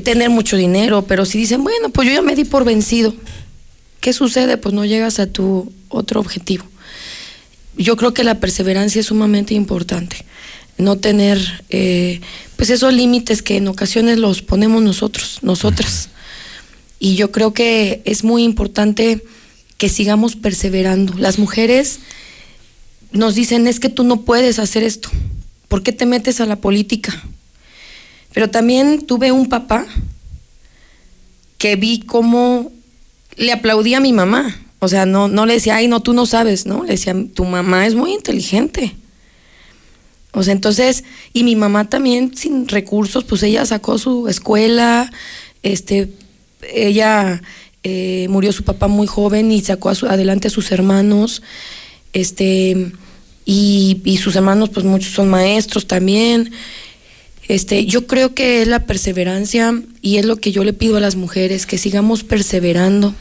tener mucho dinero, pero si dicen, bueno, pues yo ya me di por vencido, ¿qué sucede? Pues no llegas a tu otro objetivo. Yo creo que la perseverancia es sumamente importante. No tener, eh, pues esos límites que en ocasiones los ponemos nosotros, nosotras. Y yo creo que es muy importante que sigamos perseverando. Las mujeres nos dicen, es que tú no puedes hacer esto. ¿Por qué te metes a la política? Pero también tuve un papá que vi cómo le aplaudía a mi mamá. O sea, no, no le decía, ay, no, tú no sabes, ¿no? Le decía, tu mamá es muy inteligente. O sea, entonces, y mi mamá también sin recursos, pues ella sacó su escuela, este, ella eh, murió su papá muy joven y sacó a su- adelante a sus hermanos, este, y, y sus hermanos, pues muchos son maestros también. Este, yo creo que es la perseverancia y es lo que yo le pido a las mujeres, que sigamos perseverando,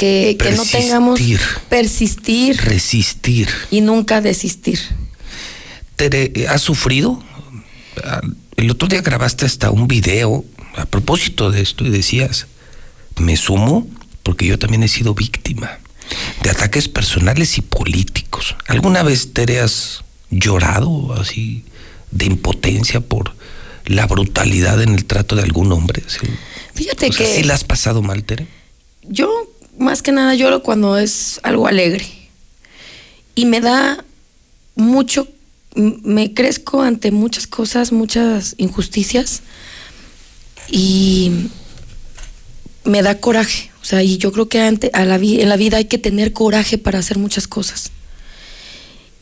que, que no tengamos Persistir. Resistir. y nunca desistir. Tere, ¿has sufrido? Ah, El otro día grabaste hasta un video a propósito de esto y decías, me sumo porque yo también he sido víctima de ataques personales y políticos. ¿Alguna vez Tere has llorado así de impotencia por la brutalidad en el trato de algún hombre? Sí. Fíjate O sea, que ¿sí la has pasado mal, Tere? yo más que nada lloro cuando es algo alegre y me da mucho, me crezco ante muchas cosas, muchas injusticias y me da coraje. O sea, y yo creo que ante, a la en la vida hay que tener coraje para hacer muchas cosas.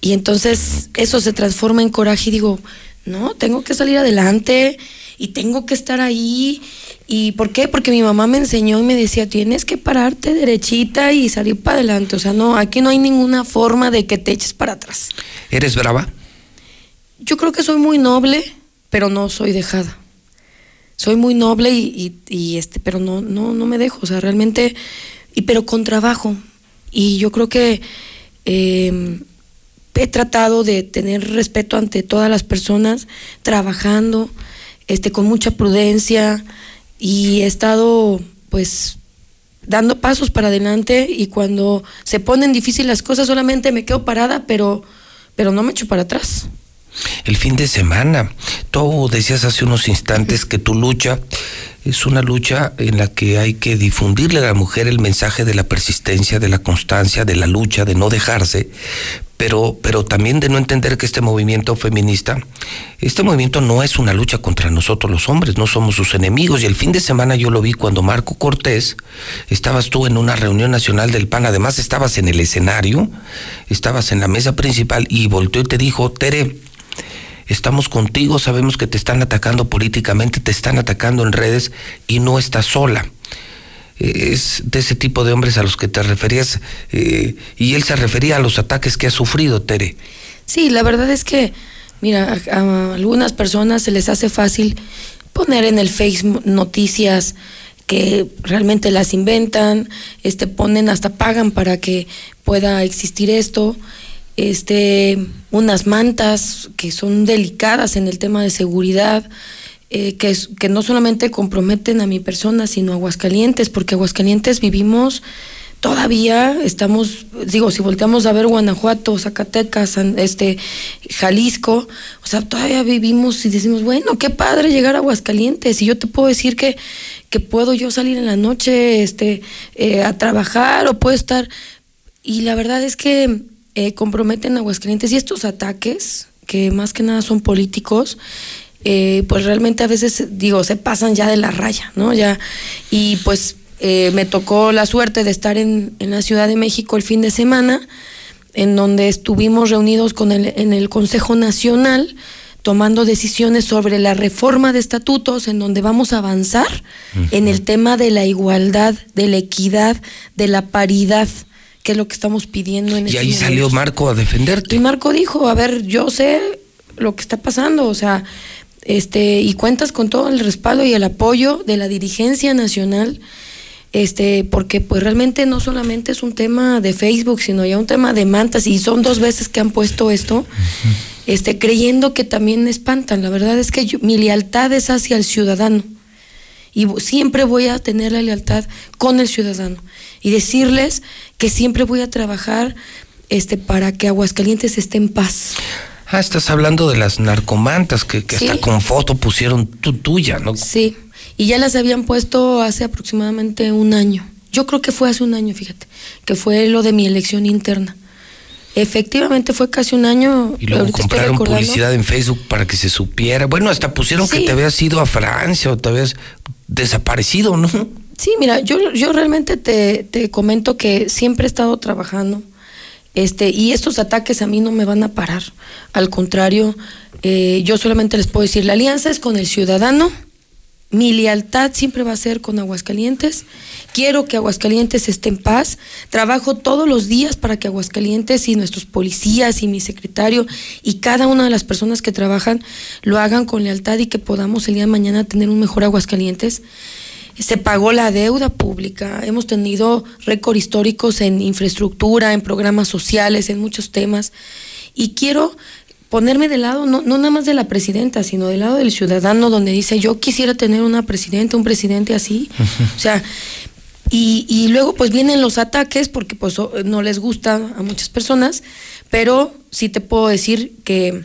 Y entonces eso se transforma en coraje y digo, no, tengo que salir adelante y tengo que estar ahí. ¿Y por qué? Porque mi mamá me enseñó y me decía, tienes que pararte derechita y salir para adelante. O sea, no, aquí no hay ninguna forma de que te eches para atrás. ¿Eres brava? Yo creo que soy muy noble, pero no soy dejada. Soy muy noble y, y- y, este, pero no, no, no me dejo. O sea, realmente, y pero con trabajo. Y yo creo que eh, he tratado de tener respeto ante todas las personas, trabajando, este, con mucha prudencia, y he estado, pues, dando pasos para adelante. Y cuando se ponen difíciles las cosas, solamente me quedo parada, pero, pero no me echo para atrás. el fin de semana. Tú decías hace unos instantes que tu lucha es una lucha en la que hay que difundirle a la mujer el mensaje de la persistencia, de la constancia, de la lucha, de no dejarse, pero, pero también de no entender que este movimiento feminista, este movimiento no es una lucha contra nosotros los hombres, no somos sus enemigos. Y el fin de semana yo lo vi cuando Marco Cortés, estabas tú en una reunión nacional del PAN, además estabas en el escenario, estabas en la mesa principal y volteó y te dijo, Tere, estamos contigo, sabemos que te están atacando políticamente, te están atacando en redes y no estás sola. Es de ese tipo de hombres a los que te referías eh, y él se refería a los ataques que ha sufrido, Tere. Sí, la verdad es que, mira, a, a algunas personas se les hace fácil poner en el Facebook noticias que realmente las inventan, este ponen hasta pagan para que pueda existir esto, este unas mantas que son delicadas en el tema de seguridad, eh, que, que no solamente comprometen a mi persona, sino a Aguascalientes, porque Aguascalientes vivimos todavía estamos, digo, si volteamos a ver Guanajuato, Zacatecas, este, Jalisco, o sea, todavía vivimos y decimos, bueno, qué padre llegar a Aguascalientes. Y yo te puedo decir que, que puedo yo salir en la noche este, eh, a trabajar o puedo estar. Y la verdad es que eh, comprometen a Aguascalientes y estos ataques, que más que nada son políticos, eh, pues realmente a veces, digo, se pasan ya de la raya, ¿no? Ya, y pues eh, me tocó la suerte de estar en, en la Ciudad de México el fin de semana, en donde estuvimos reunidos con el, en el Consejo Nacional tomando decisiones sobre la reforma de estatutos, en donde vamos a avanzar en el tema de la igualdad, de la equidad, de la paridad, que es lo que estamos pidiendo en Y estos ahí salió. Marco a defenderte. Y Marco dijo, a ver, yo sé lo que está pasando, o sea, este, y cuentas con todo el respaldo y el apoyo de la dirigencia nacional, este, porque pues realmente no solamente es un tema de Facebook, sino ya un tema de mantas, y son dos veces que han puesto esto, este, creyendo que también espantan. La verdad es que yo- mi lealtad es hacia el ciudadano. Y siempre voy a tener la lealtad con el ciudadano. Y decirles que siempre voy a trabajar este, para que Aguascalientes esté en paz. Ah, estás hablando de las narcomantas que, que Sí. hasta con foto pusieron tu tuya, ¿no? Sí, y ya las habían puesto hace aproximadamente un año. Yo creo que fue hace un año, fíjate, que fue lo de mi elección interna. Efectivamente fue casi un año. Y luego compraron publicidad en Facebook para que se supiera. Bueno, hasta pusieron que te habías ido a Francia o te habías desaparecido, ¿no? Sí, mira, yo, yo realmente te, te comento que siempre he estado trabajando. Este, y estos ataques a mí no me van a parar. Al contrario, eh, yo solamente les puedo decir, la alianza es con el ciudadano, mi lealtad siempre va a ser con Aguascalientes, quiero que Aguascalientes esté en paz, trabajo todos los días para que Aguascalientes y nuestros policías y mi secretario y cada una de las personas que trabajan lo hagan con lealtad y que podamos el día de mañana tener un mejor Aguascalientes. Se pagó la deuda pública, hemos tenido récord históricos en infraestructura, en programas sociales, en muchos temas. Y quiero ponerme del lado, no, no nada más de la presidenta, sino del lado del ciudadano, donde dice, yo quisiera tener una presidenta, un presidente así. O sea, y, y luego pues vienen los ataques, porque pues no les gusta a muchas personas, pero sí te puedo decir que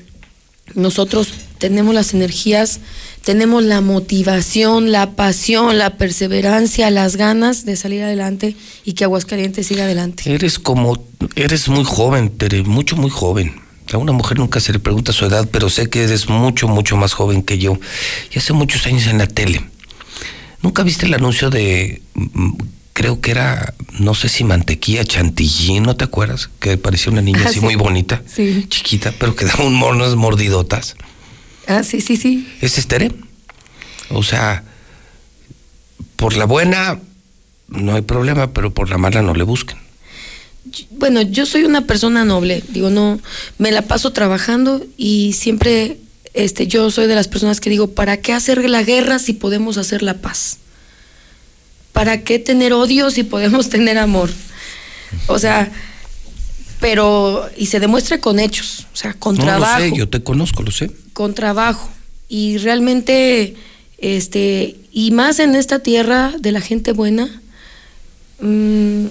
nosotros tenemos las energías, tenemos la motivación, la pasión, la perseverancia, las ganas de salir adelante y que Aguascalientes siga adelante. Eres como, eres muy joven, Tere, mucho, muy joven. A una mujer nunca se le pregunta su edad, pero sé que eres mucho, mucho más joven que yo. Y hace muchos años en la tele. ¿Nunca viste el anuncio de, mm, creo que era, no sé si mantequilla chantilly, ¿no te acuerdas? Que parecía una niña Ah, así sí. muy bonita, Sí. chiquita, pero que daba un unas mordidotas. Ah, sí, sí, sí. ¿Es Estere? O sea, por la buena no hay problema, pero por la mala no le busquen. Bueno, yo soy una persona noble, digo, no, me la paso trabajando y siempre, este, yo soy de las personas que digo, ¿para qué hacer la guerra si podemos hacer la paz? ¿Para qué tener odio si podemos tener amor? O sea, pero, y se demuestra con hechos, o sea, con no trabajo lo sé, yo te conozco, lo sé. con trabajo. Y realmente este y más en esta tierra de la gente buena mm,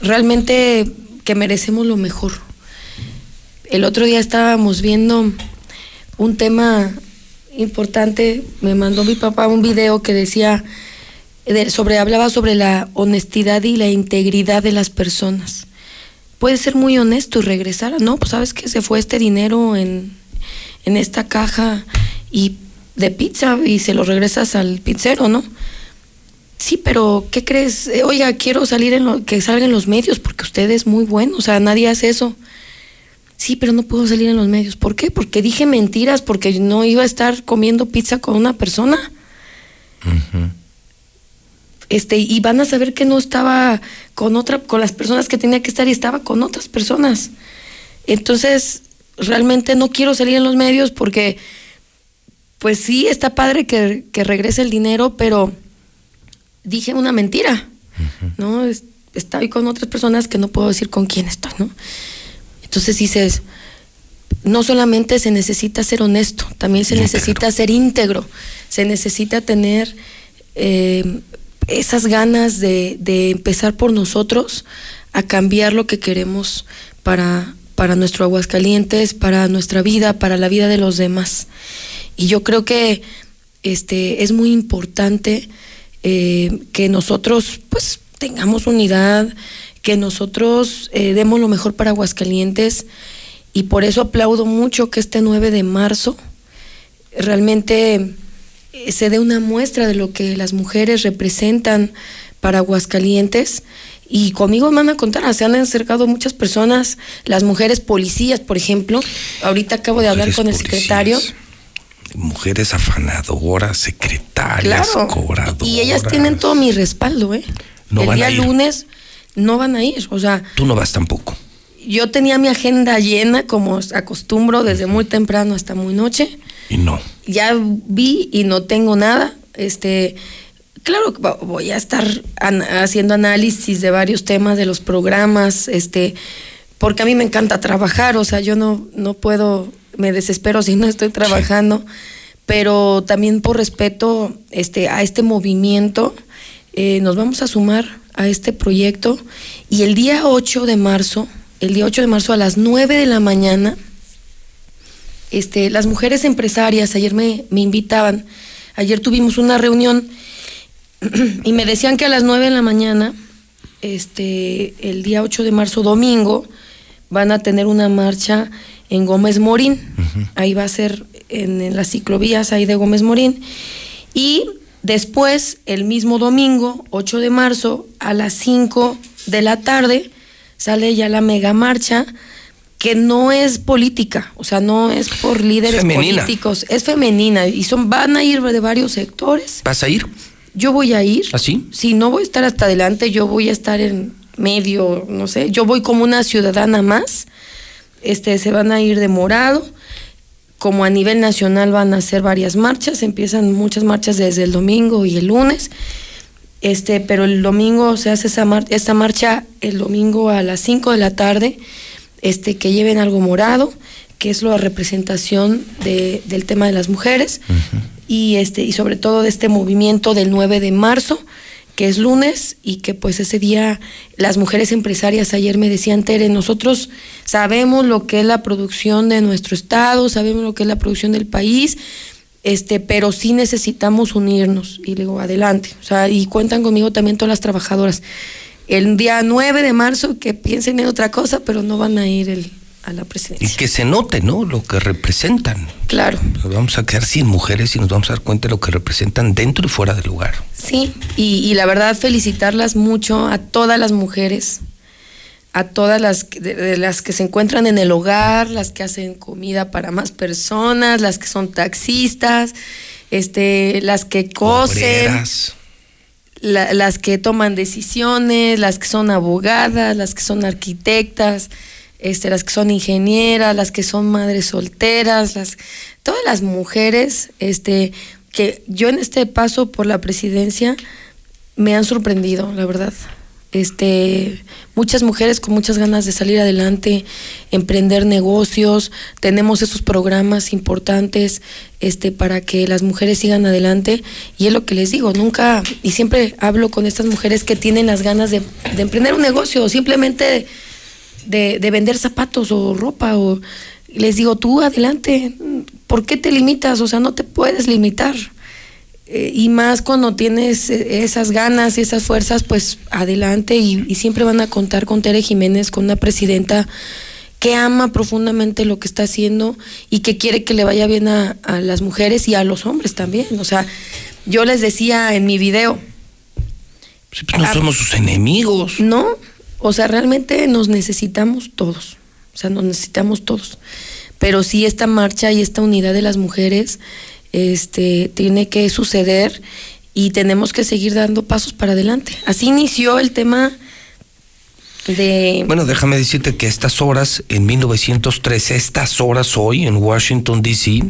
realmente que merecemos lo mejor. El otro día estábamos viendo un tema importante. Me mandó mi papá un video que decía de- sobre hablaba sobre la honestidad y la integridad de las personas puedes ser muy honesto y regresar no pues sabes que se fue este dinero en en esta caja y de pizza y se lo regresas al pizzero, ¿no? Sí, pero ¿qué crees? Eh, Oiga, quiero salir en lo, que salga en los medios porque usted es muy bueno, o sea, nadie hace eso. Sí, pero no puedo salir en los medios. ¿Por qué? Porque dije mentiras, porque no iba a estar comiendo pizza con una persona. Este, y van a saber que no estaba con otra, con las personas que tenía que estar y estaba con otras personas. Entonces, realmente no quiero salir en los medios porque, pues sí, está padre que, que regrese el dinero, pero dije una mentira, ¿no? Es- Estoy con otras personas que no puedo decir con quién estoy, ¿no? Entonces dices, no solamente se necesita ser honesto, también se necesita ser íntegro, se necesita tener eh, esas ganas de, de empezar por nosotros a cambiar lo que queremos para, para nuestro Aguascalientes, para nuestra vida, para la vida de los demás. Y yo creo que este, es muy importante eh, que nosotros pues tengamos unidad, que nosotros eh, demos lo mejor para Aguascalientes y por eso aplaudo mucho que este 9 de marzo realmente se dé una muestra de lo que las mujeres representan para Aguascalientes. Y conmigo me van a contar, se han acercado muchas personas, las mujeres policías, por ejemplo. Ahorita acabo de hablar con el policías, secretario. Mujeres afanadoras, secretarias, Claro. cobradoras. Y ellas tienen todo mi respaldo, ¿eh? No el van día a ir. lunes no van a ir. O sea, Tú no vas tampoco. Yo tenía mi agenda llena, como acostumbro, desde muy temprano hasta muy noche. Y no. Ya vi y no tengo nada. Este, Claro, que voy a estar an- haciendo análisis de varios temas de los programas, este, porque a mí me encanta trabajar, o sea, yo no, no puedo, me desespero si no estoy trabajando, pero también por respeto este, a este movimiento, eh, nos vamos a sumar a este proyecto y el día 8 de marzo, el día 8 de marzo a las 9 de la mañana, este, las mujeres empresarias, ayer me, me invitaban, ayer tuvimos una reunión y me decían que a las 9 de la mañana, este, el día 8 de marzo, domingo, van a tener una marcha en Gómez Morín. Ahí va a ser en, en las ciclovías ahí de Gómez Morín. Y después, el mismo domingo, 8 de marzo, a las 5 de la tarde, sale ya la mega marcha que no es política, o sea, no es por líderes Femenina. políticos, es femenina y son van a ir de varios sectores. ¿Vas a ir? Yo voy a ir. ¿Así? Si no voy a estar hasta adelante, yo voy a estar en medio, no sé, yo voy como una ciudadana más. Este, se van a ir de morado. Como a nivel nacional van a hacer varias marchas, empiezan muchas marchas desde el domingo y el lunes. Este, pero el domingo se hace esa mar- esta marcha el domingo a las 5 de la tarde, este, que lleven algo morado, que es la representación de- del tema de las mujeres. Y este y sobre todo de este movimiento del 9 de marzo que es lunes y que pues ese día las mujeres empresarias ayer me decían Tere nosotros sabemos lo que es la producción de nuestro estado sabemos lo que es la producción del país este pero sí necesitamos unirnos y le digo adelante o sea y cuentan conmigo también todas las trabajadoras el día 9 de marzo que piensen en otra cosa pero no van a ir el- a la presidencia Y que se note, ¿no? Lo que representan. claro Nos vamos a quedar sin mujeres y nos vamos a dar cuenta de lo que representan dentro y fuera del lugar. Sí, y, y la verdad felicitarlas mucho a todas las mujeres, a todas las que, de- de las que se encuentran en el hogar, las que hacen comida para más personas, las que son taxistas, este, las que cosen, la- las que toman decisiones, las que son abogadas, las que son arquitectas, este, las que son ingenieras, las que son madres solteras, las, todas las mujeres, este, que yo en este paso por la presidencia me han sorprendido, la verdad. Este, muchas mujeres con muchas ganas de salir adelante, emprender negocios, tenemos esos programas importantes este para que las mujeres sigan adelante y es lo que les digo, nunca y siempre hablo con estas mujeres que tienen las ganas de, de emprender un negocio simplemente de, de vender zapatos o ropa o les digo, tú adelante, ¿por qué te limitas? O sea, no te puedes limitar. Eh, y más cuando tienes eh, esas ganas y esas fuerzas, pues adelante y, y siempre van a contar con Tere Jiménez, con una presidenta que ama profundamente lo que está haciendo y que quiere que le vaya bien a, a las mujeres y a los hombres también. O sea, yo les decía en mi video, Pues no somos sus enemigos. no, o sea, realmente nos necesitamos todos. O sea, nos necesitamos todos. Pero sí esta marcha y esta unidad de las mujeres este tiene que suceder y tenemos que seguir dando pasos para adelante. Así inició el tema de Bueno, déjame decirte que a estas horas, en 1913, estas horas hoy, en Washington, D.C.,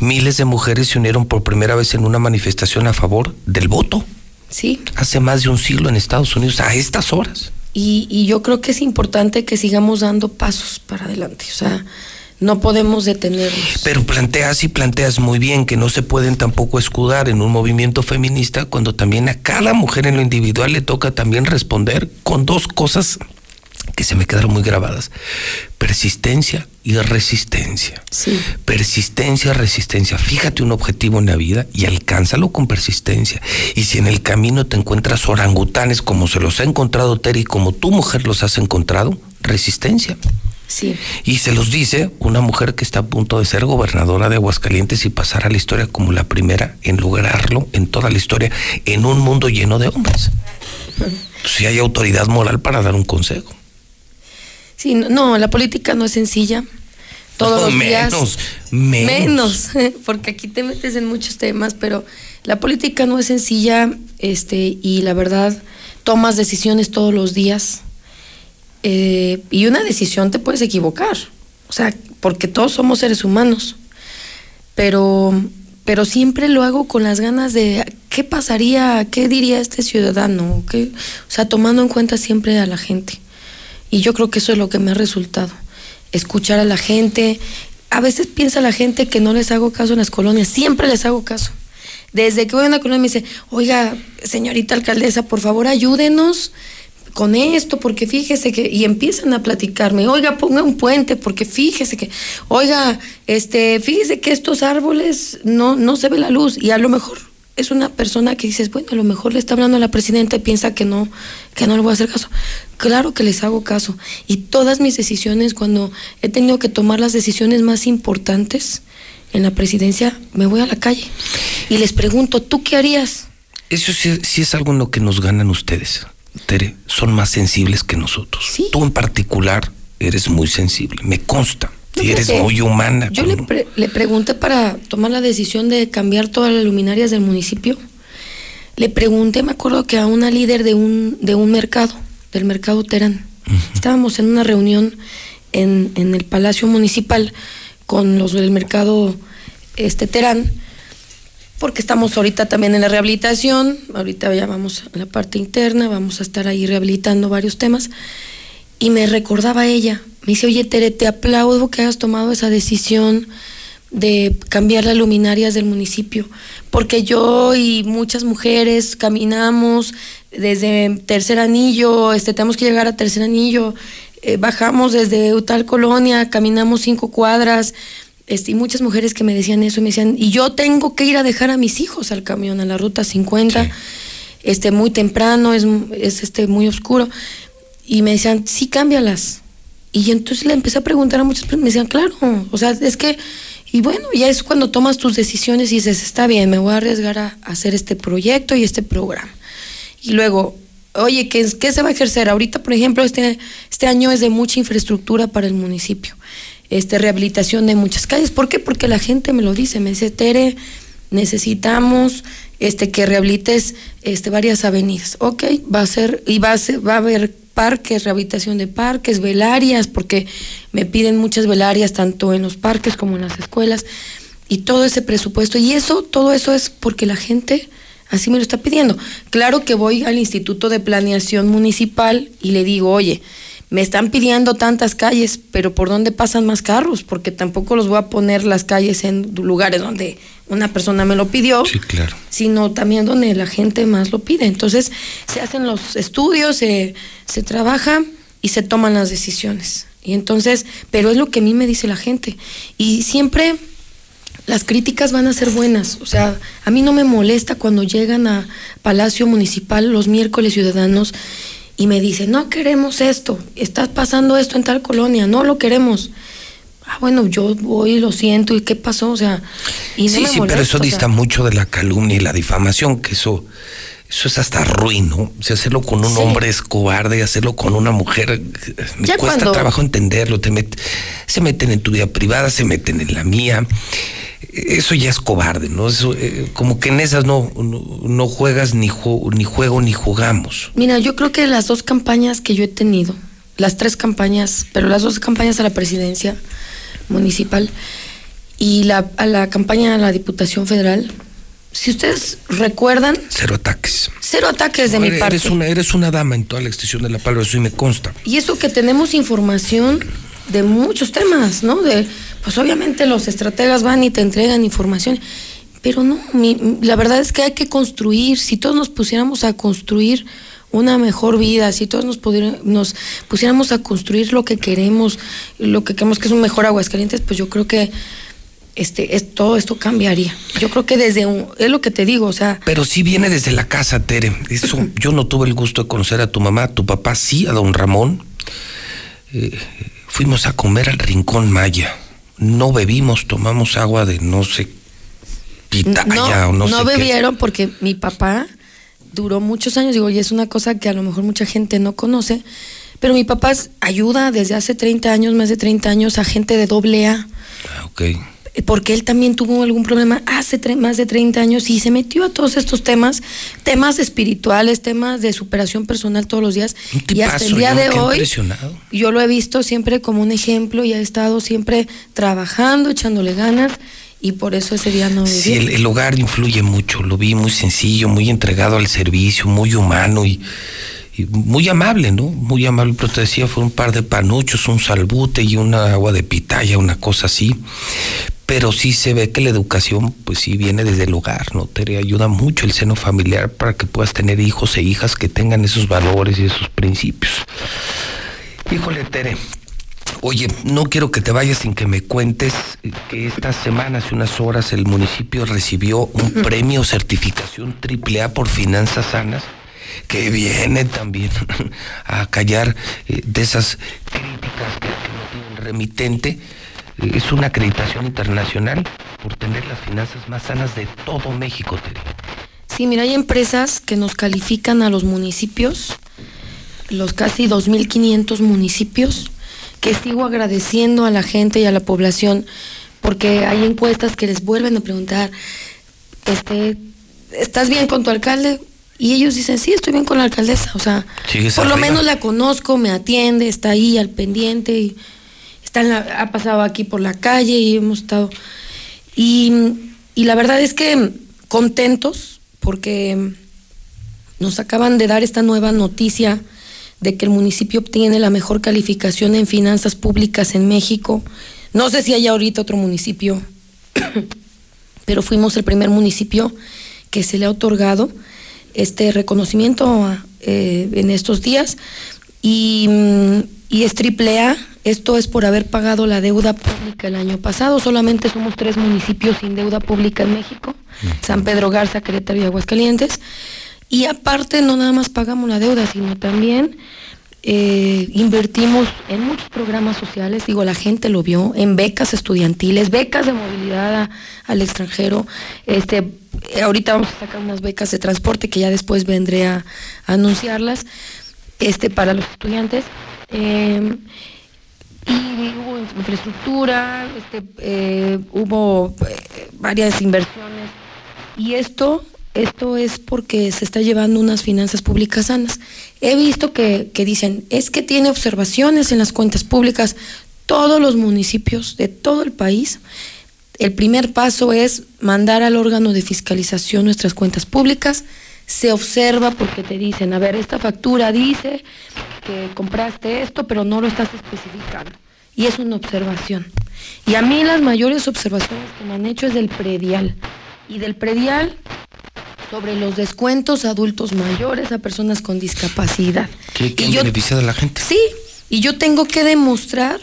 miles de mujeres se unieron por primera vez en una manifestación a favor del voto. Sí. Hace más de un siglo en Estados Unidos, a estas horas. y, y yo creo que es importante que sigamos dando pasos para adelante. O sea, no podemos detenernos. Pero planteas y planteas muy bien que no se pueden tampoco escudar en un movimiento feminista cuando también a cada mujer en lo individual le toca también responder con dos cosas que se me quedaron muy grabadas. Persistencia y resistencia. Sí. Persistencia, resistencia. Fíjate un objetivo en la vida y alcánzalo con persistencia. Y si en el camino te encuentras orangutanes como se los ha encontrado Terry, como tu mujer los has encontrado, resistencia. Sí. Y se los dice una mujer que está a punto de ser gobernadora de Aguascalientes y pasar a la historia como la primera en lograrlo en toda la historia, en un mundo lleno de hombres. Si hay autoridad moral para dar un consejo. Sí, no, no, la política no es sencilla. Todos No, los días. menos, menos. Menos, porque aquí te metes en muchos temas, pero la política no es sencilla, este, y la verdad, tomas decisiones todos los días. Eh, y una decisión te puedes equivocar. O sea, porque todos somos seres humanos. Pero, pero siempre lo hago con las ganas de ¿qué pasaría? ¿Qué diría este ciudadano? ¿Qué? O sea, tomando en cuenta siempre a la gente. Y yo creo que eso es lo que me ha resultado. Escuchar a la gente. A veces piensa la gente que no les hago caso en las colonias. Siempre les hago caso. Desde que voy a una colonia me dice, oiga, señorita alcaldesa, por favor ayúdenos con esto, porque fíjese que, y empiezan a platicarme, oiga, ponga un puente, porque fíjese que, oiga, este, fíjese que estos árboles no, no se ve la luz, y a lo mejor es una persona que dices, bueno, a lo mejor le está hablando a la presidenta y piensa que no, que no le voy a hacer caso. Claro que les hago caso. Y todas mis decisiones, cuando he tenido que tomar las decisiones más importantes en la presidencia, me voy a la calle y les pregunto, ¿tú qué harías? Eso sí, sí es algo en lo que nos ganan ustedes, Tere. Son más sensibles que nosotros. Tú en particular eres muy sensible, me consta. No, Y eres muy humana. Yo le, pre- le pregunté para tomar la decisión de cambiar todas las luminarias del municipio. Le pregunté, me acuerdo que a una líder de un, de un mercado, del mercado Terán. Estábamos en una reunión en, en el Palacio Municipal con los del mercado este, Terán, porque estamos ahorita también en la rehabilitación, ahorita ya vamos a la parte interna, vamos a estar ahí rehabilitando varios temas. Y me recordaba ella, me dice, oye Tere, te aplaudo que hayas tomado esa decisión de cambiar las luminarias del municipio, porque yo y muchas mujeres caminamos desde tercer anillo, este, tenemos que llegar a tercer anillo, eh, bajamos desde tal colonia, caminamos cinco cuadras, este, y muchas mujeres que me decían eso y me decían, y yo tengo que ir a dejar a mis hijos al camión, a la ruta 50, este, muy temprano, es, es este, muy oscuro. Y me decían, sí, cámbialas. Y entonces le empecé a preguntar a muchas personas, me decían, claro, o sea, es que, y bueno, ya es cuando tomas tus decisiones y dices, está bien, me voy a arriesgar a, a hacer este proyecto y este programa. Y luego, oye, ¿qué, ¿qué se va a ejercer? Ahorita, por ejemplo, este, este año es de mucha infraestructura para el municipio, este, rehabilitación de muchas calles. ¿Por qué? Porque la gente me lo dice, me dice, Tere, necesitamos este, que rehabilites este, varias avenidas. Ok, va a ser, y va a, ser, va a haber parques, rehabilitación de parques, velarias, porque me piden muchas velarias tanto en los parques como en las escuelas, y todo ese presupuesto. Y eso, todo eso es porque la gente así me lo está pidiendo. Claro que voy al Instituto de Planeación Municipal y le digo, oye, me están pidiendo tantas calles, pero ¿por dónde pasan más carros? Porque tampoco los voy a poner las calles en lugares donde una persona me lo pidió, Sí, claro. sino también donde la gente más lo pide. Entonces se hacen los estudios, se, se trabaja y se toman las decisiones. Y entonces, pero es lo que a mí me dice la gente. Y siempre las críticas van a ser buenas. O sea, a mí no me molesta cuando llegan a Palacio Municipal los miércoles ciudadanos y me dicen, no queremos esto, está pasando esto en tal colonia, no lo queremos. Ah, bueno, yo voy, lo siento, ¿y qué pasó? O sea, y no sí, me sí, pero eso o sea, dista mucho de la calumnia y la difamación, que eso, eso es hasta ruin, ¿no? O sea, hacerlo con un Sí. hombre es cobarde, hacerlo con una mujer, eh, me Ya cuesta cuando- trabajo entenderlo, te met- se meten en tu vida privada, se meten en la mía. Eso ya es cobarde, ¿no? Eso, eh, como que en esas no, no, no juegas ni, ju- ni juego ni jugamos. Mira, yo creo que las dos campañas que yo he tenido, las tres campañas, pero las dos campañas a la presidencia municipal y la, a la campaña a la Diputación Federal, si ustedes recuerdan, Cero ataques. cero ataques de mi eres, parte. Eres una, eres una dama en toda la extensión de la palabra, eso sí me consta. Y eso que tenemos información de muchos temas, ¿no? De, pues obviamente los estrategas van y te entregan información, pero no, mi- la verdad es que hay que construir, si todos nos pusiéramos a construir una mejor vida, si todos nos, nos pusiéramos a construir lo que queremos, lo que queremos que es un mejor Aguascalientes, pues yo creo que este, es, todo esto cambiaría. Yo creo que desde un, es lo que te digo, o sea, Pero sí viene desde la casa, Tere. Eso, yo no tuve el gusto de conocer a tu mamá, a tu papá sí, a don Ramón. Eh, fuimos a comer al Rincón Maya. No bebimos, tomamos agua de no sé, pitaya o no, no sé qué. bebieron porque mi papá duró muchos años, digo, y es una cosa que a lo mejor mucha gente no conoce, pero mi papá ayuda desde hace 30 años, más de 30 años, a gente de doble A, Ah, ok. Porque él también tuvo algún problema hace más de 30 años y se metió a todos estos temas, temas espirituales, temas de superación personal todos los días. y hasta el día yo de hoy, yo lo he visto siempre como un ejemplo y ha estado siempre trabajando, echándole ganas y por eso ese día no Sí, el, el hogar influye mucho. Lo vi muy sencillo, muy entregado al servicio, muy humano y, y muy amable, ¿no? Muy amable. Pero te decía, fue un par de panuchos, un salbute y una agua de pitaya, una cosa así. Pero sí se ve que la educación, pues sí, viene desde el hogar, ¿no? Te ayuda mucho el seno familiar para que puedas tener hijos e hijas que tengan esos valores y esos principios. Híjole, Tere. Oye, no quiero que te vayas sin que me cuentes que esta semana, hace unas horas, el municipio recibió un premio certificación AAA por finanzas sanas que viene también a callar eh, de esas críticas que, que no tienen remitente. Es una acreditación internacional por tener las finanzas más sanas de todo México, Tere. Sí, mira, hay empresas que nos califican a los municipios, los casi 2.500 municipios, que sigo agradeciendo a la gente y a la población, porque hay encuestas que les vuelven a preguntar, este, ¿estás bien con tu alcalde? Y ellos dicen, sí, estoy bien con la alcaldesa. O sea, por lo menos la conozco, me atiende, está ahí al pendiente, y ha pasado aquí por la calle y hemos estado... Y, y la verdad es que contentos porque nos acaban de dar esta nueva noticia de que el municipio obtiene la mejor calificación en finanzas públicas en México. No sé si hay ahorita otro municipio, pero fuimos el primer municipio que se le ha otorgado este reconocimiento eh, en estos días y, mm, y es triple A. Esto es por haber pagado la deuda pública el año pasado. Solamente somos tres municipios sin deuda pública en México: San Pedro Garza, Querétaro y Aguascalientes. Y aparte, no nada más pagamos la deuda, sino también eh, invertimos en muchos programas sociales. Digo, la gente lo vio, en becas estudiantiles, becas de movilidad a- al extranjero. Este, ahorita vamos a sacar unas becas de transporte que ya después vendré a, a anunciarlas este, para los estudiantes. Eh, y hubo infraestructura, este, eh, hubo eh, varias inversiones. Y esto, esto es porque se está llevando unas finanzas públicas sanas. He visto que, que dicen, es que tiene observaciones en las cuentas públicas. Todos los municipios de todo el país, el primer paso es mandar al órgano de fiscalización nuestras cuentas públicas. Se observa porque te dicen, a ver, esta factura dice que compraste esto, pero no lo estás especificando. Y es una observación. Y a mí las mayores observaciones que me han hecho es del predial. Y del predial sobre los descuentos a adultos mayores, a personas con discapacidad. ¿Qué, qué Y han yo- beneficiado a la gente? Sí, y yo tengo que demostrar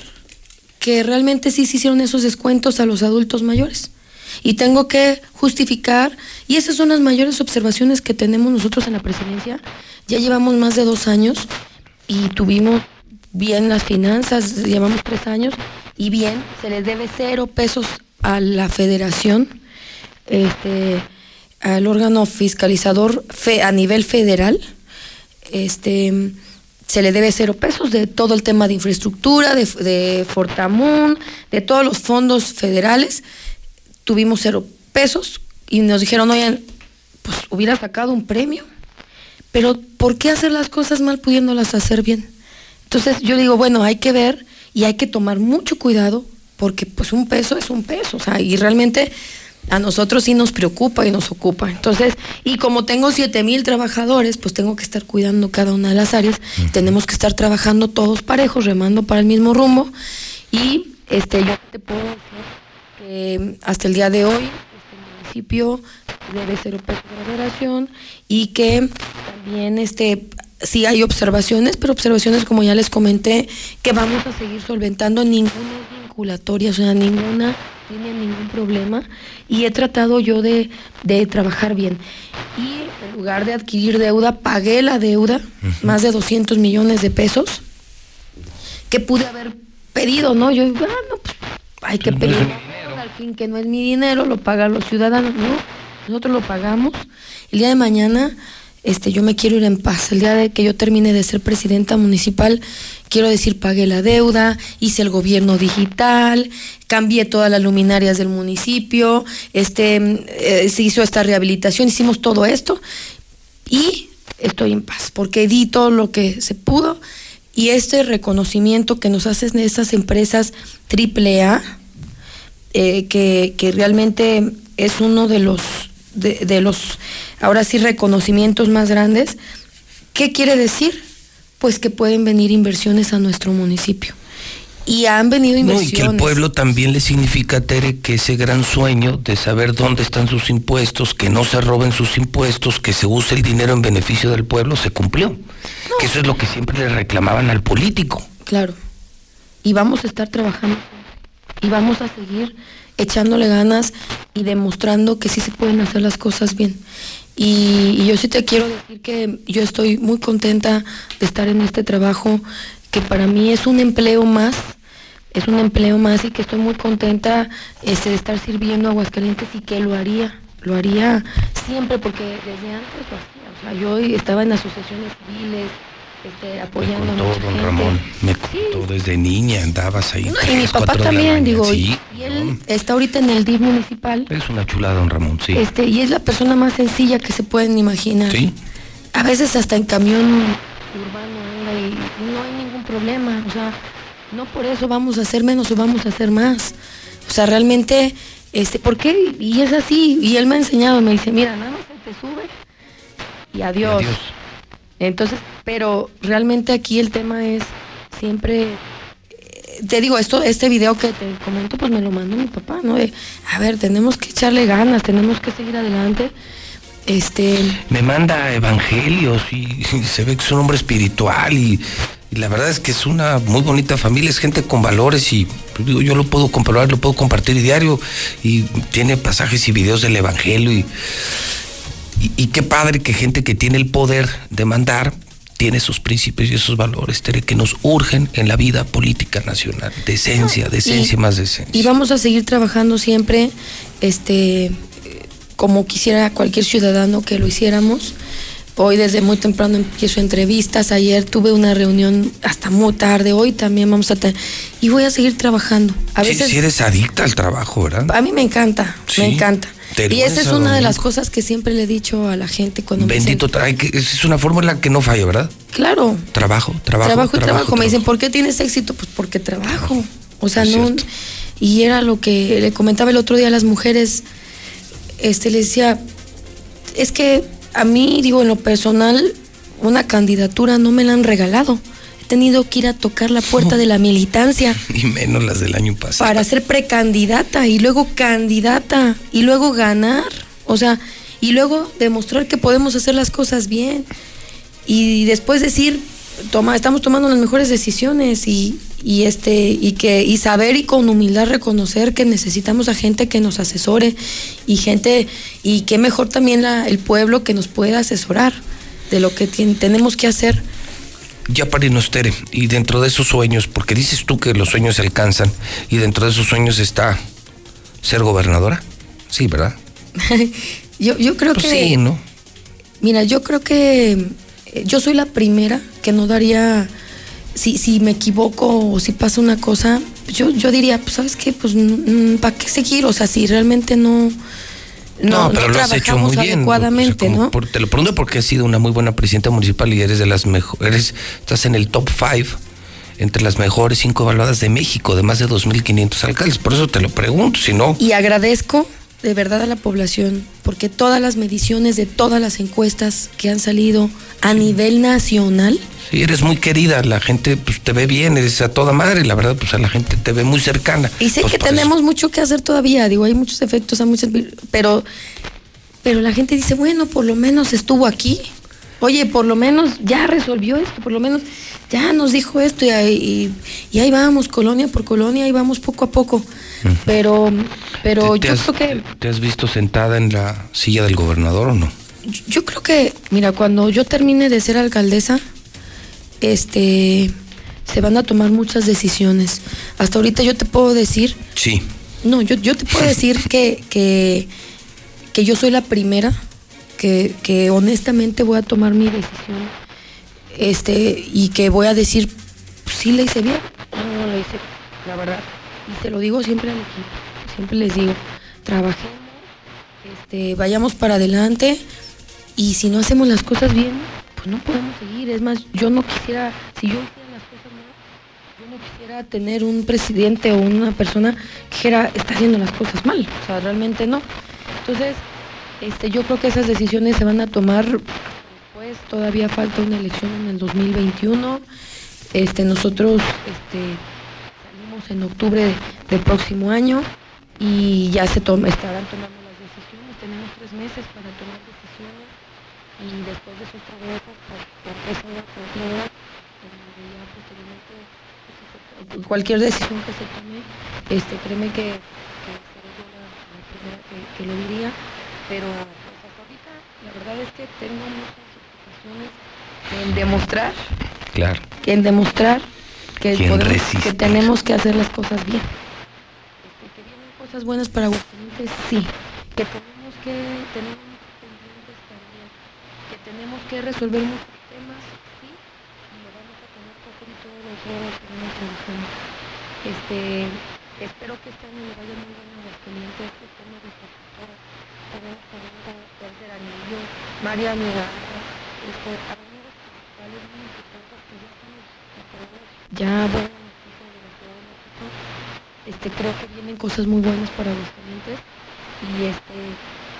que realmente sí se hicieron esos descuentos a los adultos mayores. Y tengo que justificar, y esas son las mayores observaciones que tenemos nosotros en la presidencia. Ya llevamos más de dos años y tuvimos bien las finanzas, llevamos tres años, y bien, se les debe cero pesos a la federación, este, al órgano fiscalizador fe- a nivel federal, este se le debe cero pesos de todo el tema de infraestructura, de, de Fortamun, de todos los fondos federales. Tuvimos cero pesos y nos dijeron, oigan, pues hubiera sacado un premio. Pero ¿por qué hacer las cosas mal pudiéndolas hacer bien? Entonces yo digo, bueno, hay que ver y hay que tomar mucho cuidado porque pues un peso es un peso, o sea, y realmente a nosotros sí nos preocupa y nos ocupa. Entonces, y como tengo siete mil trabajadores, pues tengo que estar cuidando cada una de las áreas. Tenemos que estar trabajando todos parejos, remando para el mismo rumbo. Y este, yo te puedo decir que hasta el día de hoy este municipio debe cero pesos de federación y que también este sí hay observaciones, pero observaciones como ya les comenté que vamos a seguir solventando. Ninguna es vinculatoria, o sea, ninguna tiene ningún problema. Y he tratado yo de, de trabajar bien. Y en lugar de adquirir deuda, pagué la deuda, más de 200 millones de pesos, que pude haber pedido, ¿no? Yo digo, ah, no, pues hay que pedir fin que no es mi dinero, lo pagan los ciudadanos, ¿no? Nosotros lo pagamos. El día de mañana, este, yo me quiero ir en paz. El día de que yo termine de ser presidenta municipal, quiero decir, pagué la deuda, hice el gobierno digital, cambié todas las luminarias del municipio, este, eh, se hizo esta rehabilitación, hicimos todo esto y estoy en paz porque di todo lo que se pudo y este reconocimiento que nos hacen estas empresas AAA eh, que, que realmente es uno de los, de, de los, ahora sí, reconocimientos más grandes. ¿Qué quiere decir? Pues que pueden venir inversiones a nuestro municipio. Y han venido No, y inversiones. que el pueblo también le significa, Tere, que ese gran sueño de saber dónde están sus impuestos, que no se roben sus impuestos, que se use el dinero en beneficio del pueblo, se cumplió. Que eso es lo que siempre le reclamaban al político. Claro. Y vamos a estar trabajando. Y vamos a seguir echándole ganas y demostrando que sí se pueden hacer las cosas bien. Y, y yo sí te quiero decir que yo estoy muy contenta de estar en este trabajo, que para mí es un empleo más, es un empleo más y que estoy muy contenta este, de estar sirviendo a Aguascalientes y que lo haría, lo haría siempre porque desde antes lo hacía. O sea, yo estaba en asociaciones civiles, este, apoyando a Todo, mucha don. Ramón, me contó desde niña, andabas ahí. No, y mi papá también, digo, y- Sí, y él está ahorita en el DIF municipal, es una chulada, don Ramón, sí. este, y es la persona más sencilla que se pueden imaginar. Sí. A veces hasta en camión urbano anda y no hay ningún problema, o sea, no por eso vamos a hacer menos o vamos a hacer más. O sea, realmente, este, ¿por qué? Y es así, y él me ha enseñado, me dice, mira, nada más se te sube y adiós. Adiós. Entonces, pero realmente aquí el tema es siempre eh, te digo, esto, este video que te comento, pues me lo mandó mi papá, ¿no? A ver, tenemos que echarle ganas, tenemos que seguir adelante. Este, Me manda evangelios y, se ve que es un hombre espiritual y, la verdad es que es una muy bonita familia, es gente con valores y pues, yo lo puedo comprobar, lo puedo compartir diario y tiene pasajes y videos del evangelio y, y, y qué padre que gente que tiene el poder de mandar tiene esos principios y esos valores, Tere, que nos urgen en la vida política nacional. Decencia, decencia y más decencia. y vamos a seguir trabajando siempre, este, como quisiera cualquier ciudadano que lo hiciéramos. Hoy desde muy temprano empiezo entrevistas, ayer tuve una reunión hasta muy tarde, hoy también vamos a tener, y voy a seguir trabajando. A Sí, veces sí eres adicta al trabajo, ¿verdad? a mí me encanta, Sí. me encanta. Y esa es una de las cosas que siempre le he dicho a la gente cuando me Bendito, dicen, tra- hay que- es una fórmula que no falla, ¿verdad? claro, Trabajo, trabajo, trabajo y trabajo. Me dicen, ¿por qué tienes éxito? Pues porque trabajo. O sea, Es no. cierto. Y era lo que le comentaba el otro día a las mujeres. Este, les decía, es que a mí, digo, en lo personal, una candidatura no me la han regalado. He tenido que ir a tocar la puerta de la militancia Y menos las del año pasado. para ser precandidata y luego candidata y luego ganar, o sea, y luego demostrar que podemos hacer las cosas bien y después decir, toma, estamos tomando las mejores decisiones y, y este y que y saber y con humildad reconocer que necesitamos a gente que nos asesore y gente y que mejor también la, el pueblo que nos pueda asesorar de lo que tenemos que hacer. Ya para irnos, Tere, y dentro de esos sueños, porque dices tú que los sueños se alcanzan, y dentro de esos sueños está ser gobernadora. Sí, ¿verdad? yo, yo creo Pues que sí, ¿no? Mira, yo creo que eh, yo soy la primera que no daría, si, si me equivoco o si pasa una cosa, yo, yo diría, pues sabes qué, pues ¿para qué seguir? O sea, si realmente no, no, no pero lo has hecho muy bien. adecuadamente, O sea, ¿no? por- te lo pregunto porque has sido una muy buena presidenta municipal y eres de las mejores, estás en el top five entre las mejores cinco evaluadas de México, de más de 2.500 alcaldes. Por eso te lo pregunto, si no, Y agradezco de verdad a la población, porque todas las mediciones de todas las encuestas que han salido a nivel nacional, si eres muy querida, la gente pues te ve bien, eres a toda madre, la verdad, pues a la gente te ve muy cercana. Y sé Pues, que eso- tenemos mucho que hacer todavía, digo, hay muchos efectos, hay muchas, vir- pero, pero la gente dice, bueno, por lo menos estuvo aquí. Oye, por lo menos ya resolvió esto, por lo menos ya nos dijo esto y, ahí- y, y ahí vamos, colonia por colonia, ahí vamos poco a poco. Pero, pero ¿Te, te yo has, creo que ¿Te has visto sentada en la silla del gobernador o no? yo creo que, mira, cuando yo termine de ser alcaldesa, este, se van a tomar muchas decisiones. Hasta ahorita yo te puedo decir, Sí. no, yo, yo te puedo decir que, que, que yo soy la primera, que, que honestamente voy a tomar mi decisión, este, y que voy a decir, pues, sí la hice bien, no, no la hice, la verdad. Y se lo digo siempre al equipo, siempre les digo, trabajemos, este, vayamos para adelante, y si no hacemos las cosas bien, pues no podemos seguir. Es más, yo no quisiera, si yo hiciera las cosas mal, yo no quisiera tener un presidente o una persona que dijera, está haciendo las cosas mal. O sea, realmente no. Entonces, este, yo creo que esas decisiones se van a tomar después. Todavía falta una elección en el 2021. Este, nosotros este, salimos en octubre de- del próximo año y ya se toma, estarán tomando las decisiones. Tenemos tres meses para tomar decisiones y después de esos tres meses, pues, una posteriormente pues, cualquier decisión que se tome, este, créeme que, que yo la primera que, que lo diría, pero pues, hasta ahorita la verdad es que tengo muchas ocupaciones en demostrar, Claro. que en demostrar que, ¿Quién podemos- que tenemos que hacer las cosas bien. Este, que vienen cosas buenas para Aguascalientes, sí. Que tenemos que tener pendientes también. Que tenemos que resolver muchos temas, sí. Y lo vamos a tener que hacer todos los días trabajando. Este, espero que este año le vaya muy bien a Aguascalientes. Este tema de infraestructura. Tenemos también que tercer anillo, María Miranda, este, que ya aprobadas. Ya buena noticia de la Ciudad de México. Este, creo que vienen cosas muy buenas para Aguascalientes y este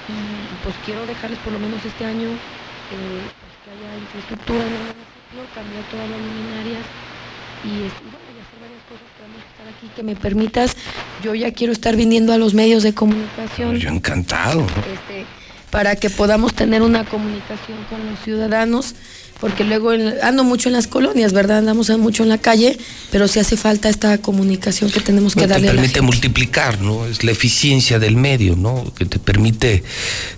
y pues quiero dejarles por lo menos este año eh, pues, que haya infraestructura en el municipio, cambiar todas las luminarias y, este, y bueno, y hacer varias cosas que vamos a estar aquí, que me permitas, yo ya quiero estar viniendo a los medios de comunicación Yo encantado. este, para que podamos tener una comunicación con los ciudadanos, porque luego en- ando mucho en las colonias, ¿verdad? Andamos mucho en la calle, pero sí hace falta esta comunicación que tenemos que No, te darle a la permite multiplicar, ¿no? Es la eficiencia del medio, ¿no? Que te permite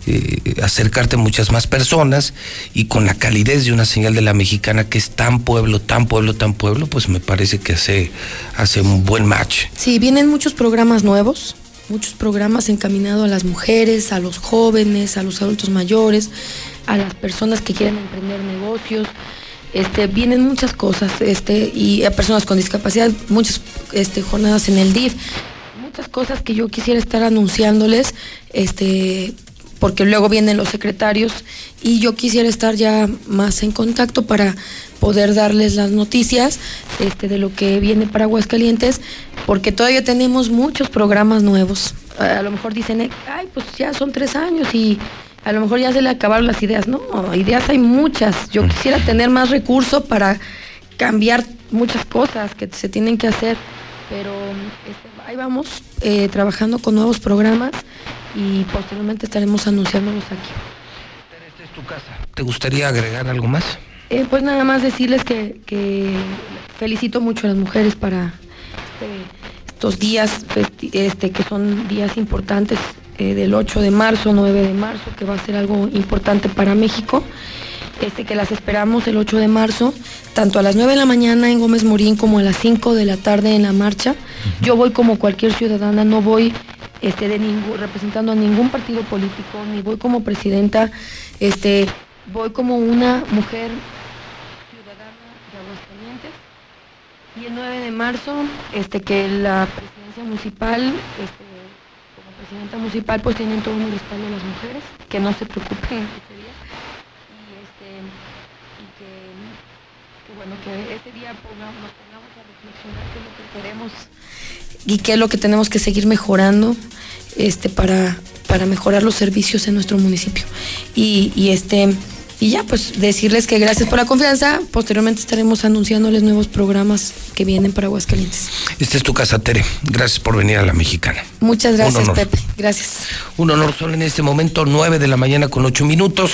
eh, acercarte a muchas más personas y con la calidez de una señal de la mexicana que es tan pueblo, tan pueblo, tan pueblo, pues me parece que hace, hace un buen match. Sí, vienen muchos programas nuevos, muchos programas encaminados a las mujeres, a los jóvenes, a los adultos mayores, a las personas que quieren emprender negocios. Este, vienen muchas cosas, este, y a personas con discapacidad, muchas este, jornadas en el DIF, muchas cosas que yo quisiera estar anunciándoles, este, porque luego vienen los secretarios y yo quisiera estar ya más en contacto para poder darles las noticias este, de lo que viene para Aguascalientes, porque todavía tenemos muchos programas nuevos. A, lo mejor dicen, ay, pues ya son tres años y a lo mejor ya se le acabaron las ideas. No, ideas hay muchas. Yo quisiera tener más recursos para cambiar muchas cosas que se tienen que hacer, pero este, ahí vamos eh, trabajando con nuevos programas y posteriormente estaremos anunciándolos aquí. ¿Te gustaría agregar algo más? Eh, pues nada más decirles que, que felicito mucho a las mujeres para este, estos días, este, que son días importantes eh, del 8 de marzo, 9 de marzo, que va a ser algo importante para México. Este, que las esperamos el 8 de marzo, tanto a las 9 de la mañana en Gómez Morín como a las 5 de la tarde en la marcha. Yo voy como cualquier ciudadana, no voy este, de ningún, representando a ningún partido político, ni voy como presidenta, este, voy como una mujer ciudadana de Aguascalientes. Y el 9 de marzo, este, que la presidencia municipal, este, como presidenta municipal, pues tienen todo mi respaldo las mujeres, que no se preocupen ese día. Y, este, y que, que bueno, que ese día pongamos- nos pongamos a reflexionar qué es lo que queremos y qué es lo que tenemos que seguir mejorando este, para, para mejorar los servicios en nuestro municipio. Y, y este. Y ya, pues decirles que gracias por la confianza. Posteriormente estaremos anunciándoles nuevos programas que vienen para Aguascalientes. Esta es tu casa, Tere. Gracias por venir a la mexicana. Muchas gracias. Pepe. Gracias. Un honor, son en este momento 9 de la mañana con 8 minutos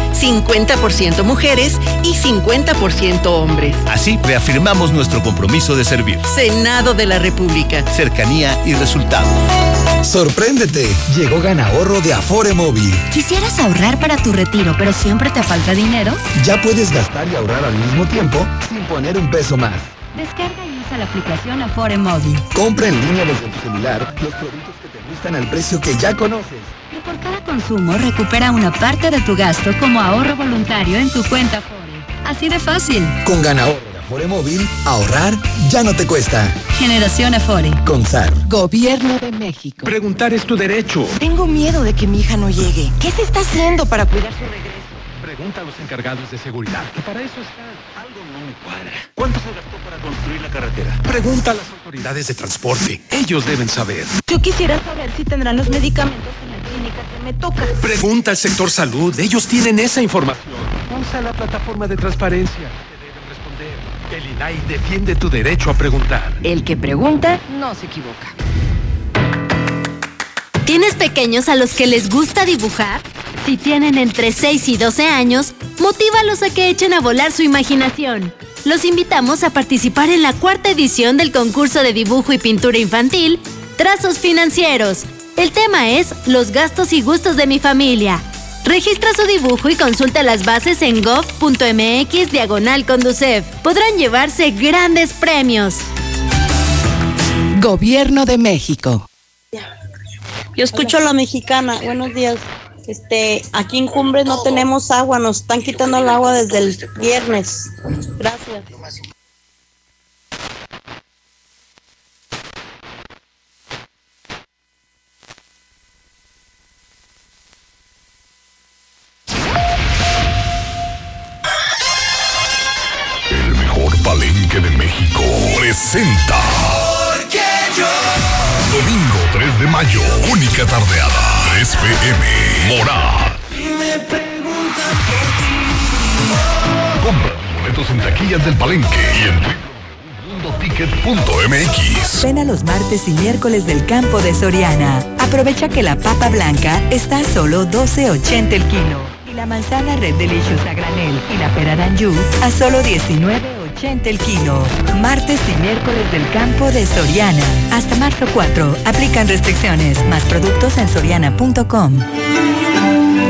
50% mujeres y 50% hombres. Así reafirmamos nuestro compromiso de servir. Senado de la República. Cercanía y resultados. Sorpréndete. Llegó Ganahorro de Afore Móvil. ¿Quisieras ahorrar para tu retiro, pero siempre te falta dinero? Ya puedes gastar y ahorrar al mismo tiempo sin poner un peso más. Descarga y usa la aplicación Afore Móvil. Compra en línea desde tu celular los productos que te gustan al precio que ya conoces. Y por cada consumo recupera una parte de tu gasto como ahorro voluntario en tu cuenta Afore. Así de fácil. Con Ganahorro de Afore Móvil, ahorrar ya no te cuesta. Generación Afore. Con SAR. Gobierno de México. Preguntar es tu derecho. Tengo miedo de que mi hija no llegue. ¿Qué se está haciendo para cuidar su regreso? Pregunta a los encargados de seguridad, que para eso están. Algo no me cuadra. ¿Cuánto se gastó para construir la carretera? Pregunta a las autoridades de transporte. Ellos deben saber. Yo quisiera saber si tendrán los medicamentos en la clínica que me toca. Pregunta al sector salud. Ellos tienen esa información. Usa la plataforma de transparencia. Te deben responder. El INAI defiende tu derecho a preguntar. El que pregunta no se equivoca. ¿Tienes pequeños a los que les gusta dibujar? Si tienen entre 6 y 12 años, motívalos a que echen a volar su imaginación. Los invitamos a participar en la cuarta edición del concurso de dibujo y pintura infantil, Trazos Financieros. El tema es Los gastos y gustos de mi familia. Registra su dibujo y consulta las bases en gov.mx diagonal conducef. Podrán llevarse grandes premios. Gobierno de México. Yo escucho a la mexicana. Buenos días. Este, aquí en Cumbres no tenemos agua, nos están quitando el agua desde el viernes. Gracias. Mayo, única tardeada, 3 pm, Morat. Compra tus boletos en taquillas del palenque y en www.mundoticket.mx. Ven a los martes y miércoles del campo de Soriana. Aprovecha que la papa blanca está a solo 12.80 el kilo. Y la manzana Red Delicious a granel y la pera d'Anjou a solo 19.80 el kilo. Martes y miércoles del campo de Soriana. Hasta marzo 4. Aplican restricciones. Más productos en soriana.com.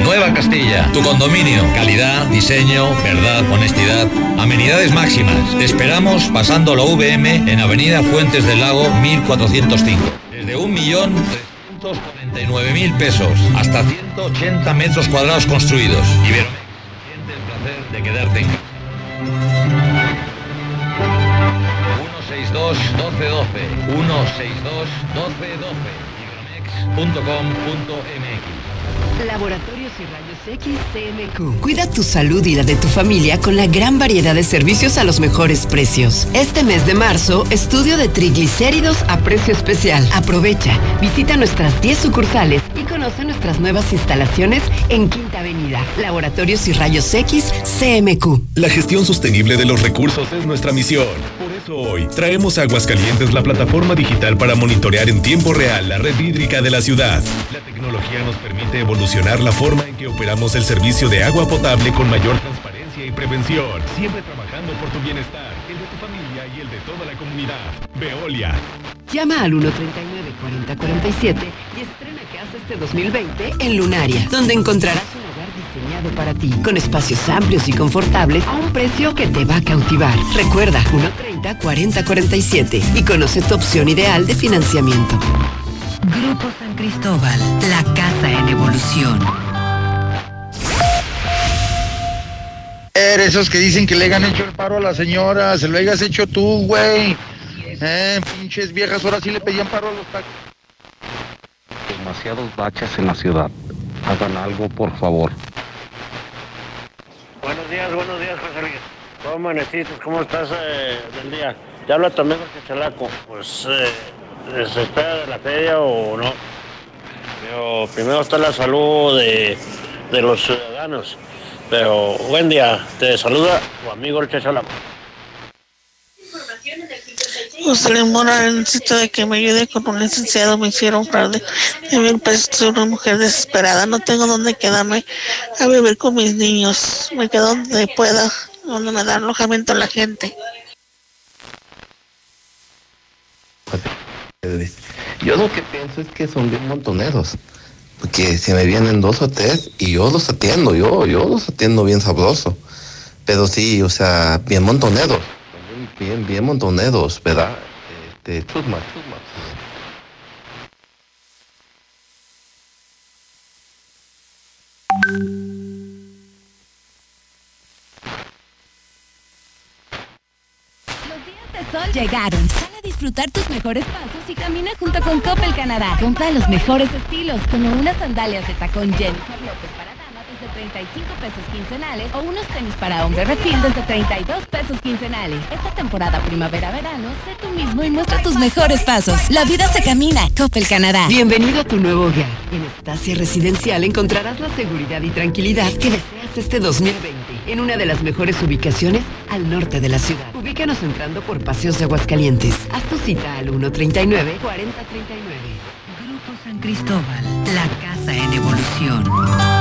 Nueva Castilla, tu condominio. Calidad, diseño, verdad, honestidad. Amenidades máximas. Te esperamos pasando la VM en Avenida Fuentes del Lago 1405. Desde 1.349.000 pesos hasta 180 metros cuadrados construidos. Iberomex, siente el placer de quedarte en casa. 162 1212 162 1212 iberomex.com.mx Laboratorios y Rayos X CMQ. Cuida tu salud y la de tu familia con la gran variedad de servicios a los mejores precios. Este mes de marzo, estudio de triglicéridos a precio especial. Aprovecha, visita nuestras 10 sucursales y conoce nuestras nuevas instalaciones en Quinta Avenida. Laboratorios y Rayos X CMQ. La gestión sostenible de los recursos es nuestra misión. Hoy traemos a Aguascalientes la plataforma digital para monitorear en tiempo real la red hídrica de la ciudad. La tecnología nos permite evolucionar la forma en que operamos el servicio de agua potable con mayor transparencia y prevención, siempre trabajando por tu bienestar, el de tu familia y el de toda la comunidad. Veolia. Llama al 139-4047 y estrena casa este 2020 en Lunaria, donde encontrarás un diseñado para ti, con espacios amplios y confortables a un precio que te va a cautivar. Recuerda, 130-4047 y conoce tu opción ideal de financiamiento. Grupo San Cristóbal, la casa en evolución. Eres esos que dicen que le han hecho el paro a la señora, se lo hayas hecho tú, güey. Eh, pinches viejas, ahora sí le pedían paro a los tacos. Demasiados baches en la ciudad. Hagan algo, por favor. Buenos días, buenos días, José Luis. ¿Cómo amaneciste? ¿Cómo estás eh, del día? Ya habla tu amigo el Chalaco. Pues, eh, ¿se espera de la feria o no? Pero primero está la salud de, de los ciudadanos. Pero, buen día. Te saluda tu amigo el Chalaco. José Luis Mora, necesito de que me ayude con un licenciado. Me hicieron fraude de mil pesos. Soy una mujer desesperada. No tengo dónde quedarme a vivir con mis niños. Me quedo donde pueda, donde me da alojamiento la gente. Yo lo que pienso es que son bien montoneros. Porque si me vienen dos o tres y yo los atiendo, yo, yo los atiendo bien sabroso. Pero sí, o sea, bien montoneros. Bien, bien montoneros, ¿verdad? Este, chusma, chusma. Sol llegaron. Sal a disfrutar tus mejores pasos y camina junto con Coppel Canadá. Compra los mejores estilos, como unas sandalias de tacón Jennifer López para 35 pesos quincenales o unos tenis para hombre refil desde 32 pesos quincenales. Esta temporada primavera-verano, sé tú mismo y muestra tus mejores pasos. La vida se camina. Coppel Canadá. Bienvenido a tu nuevo hogar. En Estancia Residencial encontrarás la seguridad y tranquilidad que deseas este 2020 en una de las mejores ubicaciones al norte de la ciudad. Ubícanos entrando por Paseos de Aguascalientes. Haz tu cita al 139 4039. Grupo San Cristóbal, la casa en evolución.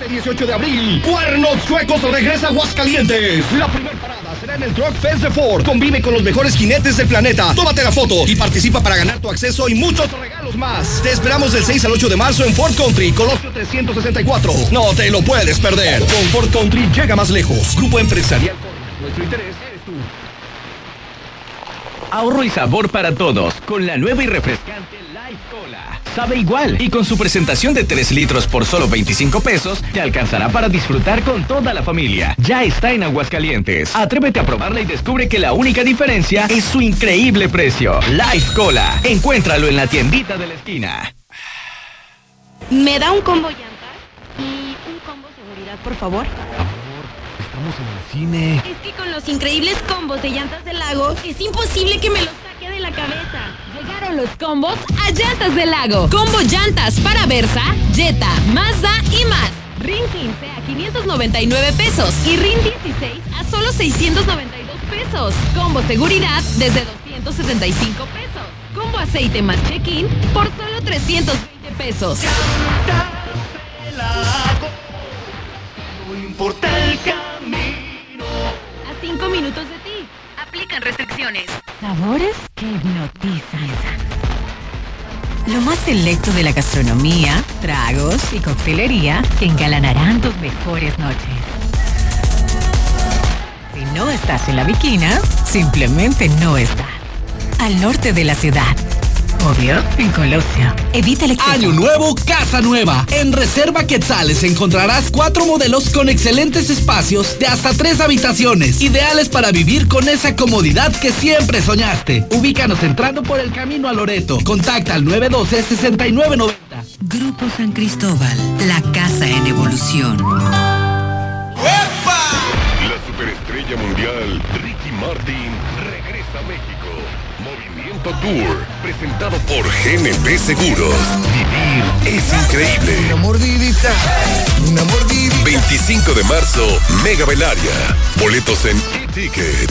Este 18 de abril, Cuernos Chuecos regresa a Aguascalientes. La primera parada será en el Truck Fest de Ford. Convive con los mejores jinetes del planeta. Tómate la foto y participa para ganar tu acceso y muchos regalos más. Te esperamos del 6 al 8 de marzo en Ford Country, Colosio 364. No te lo puedes perder. Con Ford Country llega más lejos. Grupo empresarial. Nuestro interés eres tú. Ahorro y sabor para todos con la nueva y refrescante Life Cola. Sabe igual y con su presentación de 3 litros por solo 25 pesos te alcanzará para disfrutar con toda la familia. Ya está en Aguascalientes. Atrévete a probarla y descubre que la única diferencia es su increíble precio. Life Cola. Encuéntralo en la tiendita de la esquina. ¿Me da un combo llantas? Y un combo seguridad, por favor. Estamos en el cine. Es que con los increíbles combos de llantas del lago, es imposible que me los la cabeza. Llegaron los combos a Llantas del Lago. Combo llantas para Versa, Jetta, Mazda y más. RIN 15 a 599 pesos y RIN 16 a solo 692 pesos. Combo seguridad desde 275 pesos. Combo aceite más check-in por solo 320 pesos. No importa el camino. A 5 minutos de. Aplican restricciones. Sabores que hipnotizan. Lo más selecto de la gastronomía, tragos y coctelería que engalanarán tus mejores noches. Si no estás en la Viquina, simplemente no estás. Al norte de la ciudad. Obvio, en Colosio. Evita el exceso. Año nuevo, casa nueva. En Reserva Quetzales encontrarás cuatro modelos con excelentes espacios de hasta tres habitaciones, ideales para vivir con esa comodidad que siempre soñaste. Ubícanos entrando por el camino a Loreto. Contacta al 912-6990. Grupo San Cristóbal, la casa en evolución. La superestrella mundial Ricky Martin. Tour, presentado por GNP Seguros. Vivir es increíble. Una mordidita, una mordidita. 25 de marzo, Mega Belaria. Boletos en e-ticket.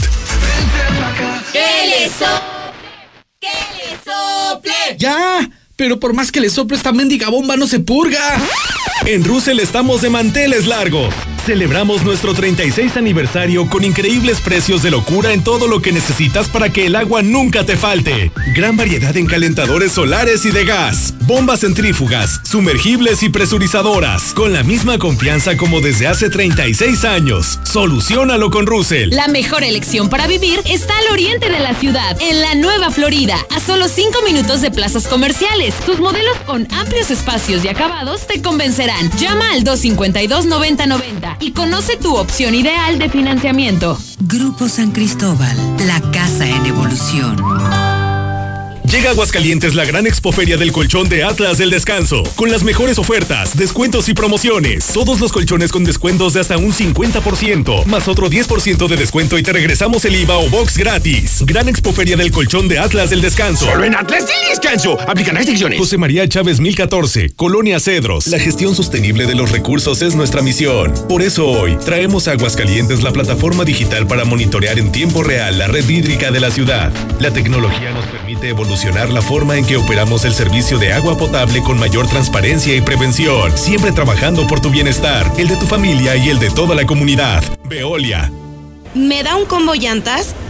¡Que le sople! ¡Que le sople! ¡Ya! Pero por más que le sople esta mendiga bomba no se purga. En Russell estamos de manteles largos. Celebramos nuestro 36 aniversario con increíbles precios de locura en todo lo que necesitas para que el agua nunca te falte. Gran variedad en calentadores solares y de gas, bombas centrífugas, sumergibles y presurizadoras, con la misma confianza como desde hace 36 años. Solucionalo con Russell. La mejor elección para vivir está al oriente de la ciudad, en la Nueva Florida, a solo 5 minutos de plazas comerciales. Tus modelos con amplios espacios y acabados te convencerán. Llama al 252-9090 y conoce tu opción ideal de financiamiento. Grupo San Cristóbal, la casa en evolución. Llega a Aguascalientes la gran expoferia del colchón de Atlas del Descanso, con las mejores ofertas, descuentos y promociones. Todos los colchones con descuentos de hasta un 50%, más otro 10% de descuento y te regresamos el IVA o box gratis. Gran expoferia del colchón de Atlas del Descanso. Solo en Atlas del Descanso. Aplican restricciones. José María Chávez 1014, Colonia Cedros. La gestión sostenible de los recursos es nuestra misión. Por eso hoy traemos a Aguascalientes la plataforma digital para monitorear en tiempo real la red hídrica de la ciudad. La tecnología nos permite evolucionar la forma en que operamos el servicio de agua potable con mayor transparencia y prevención, siempre trabajando por tu bienestar, el de tu familia y el de toda la comunidad. Veolia. ¿Me da un combo llantas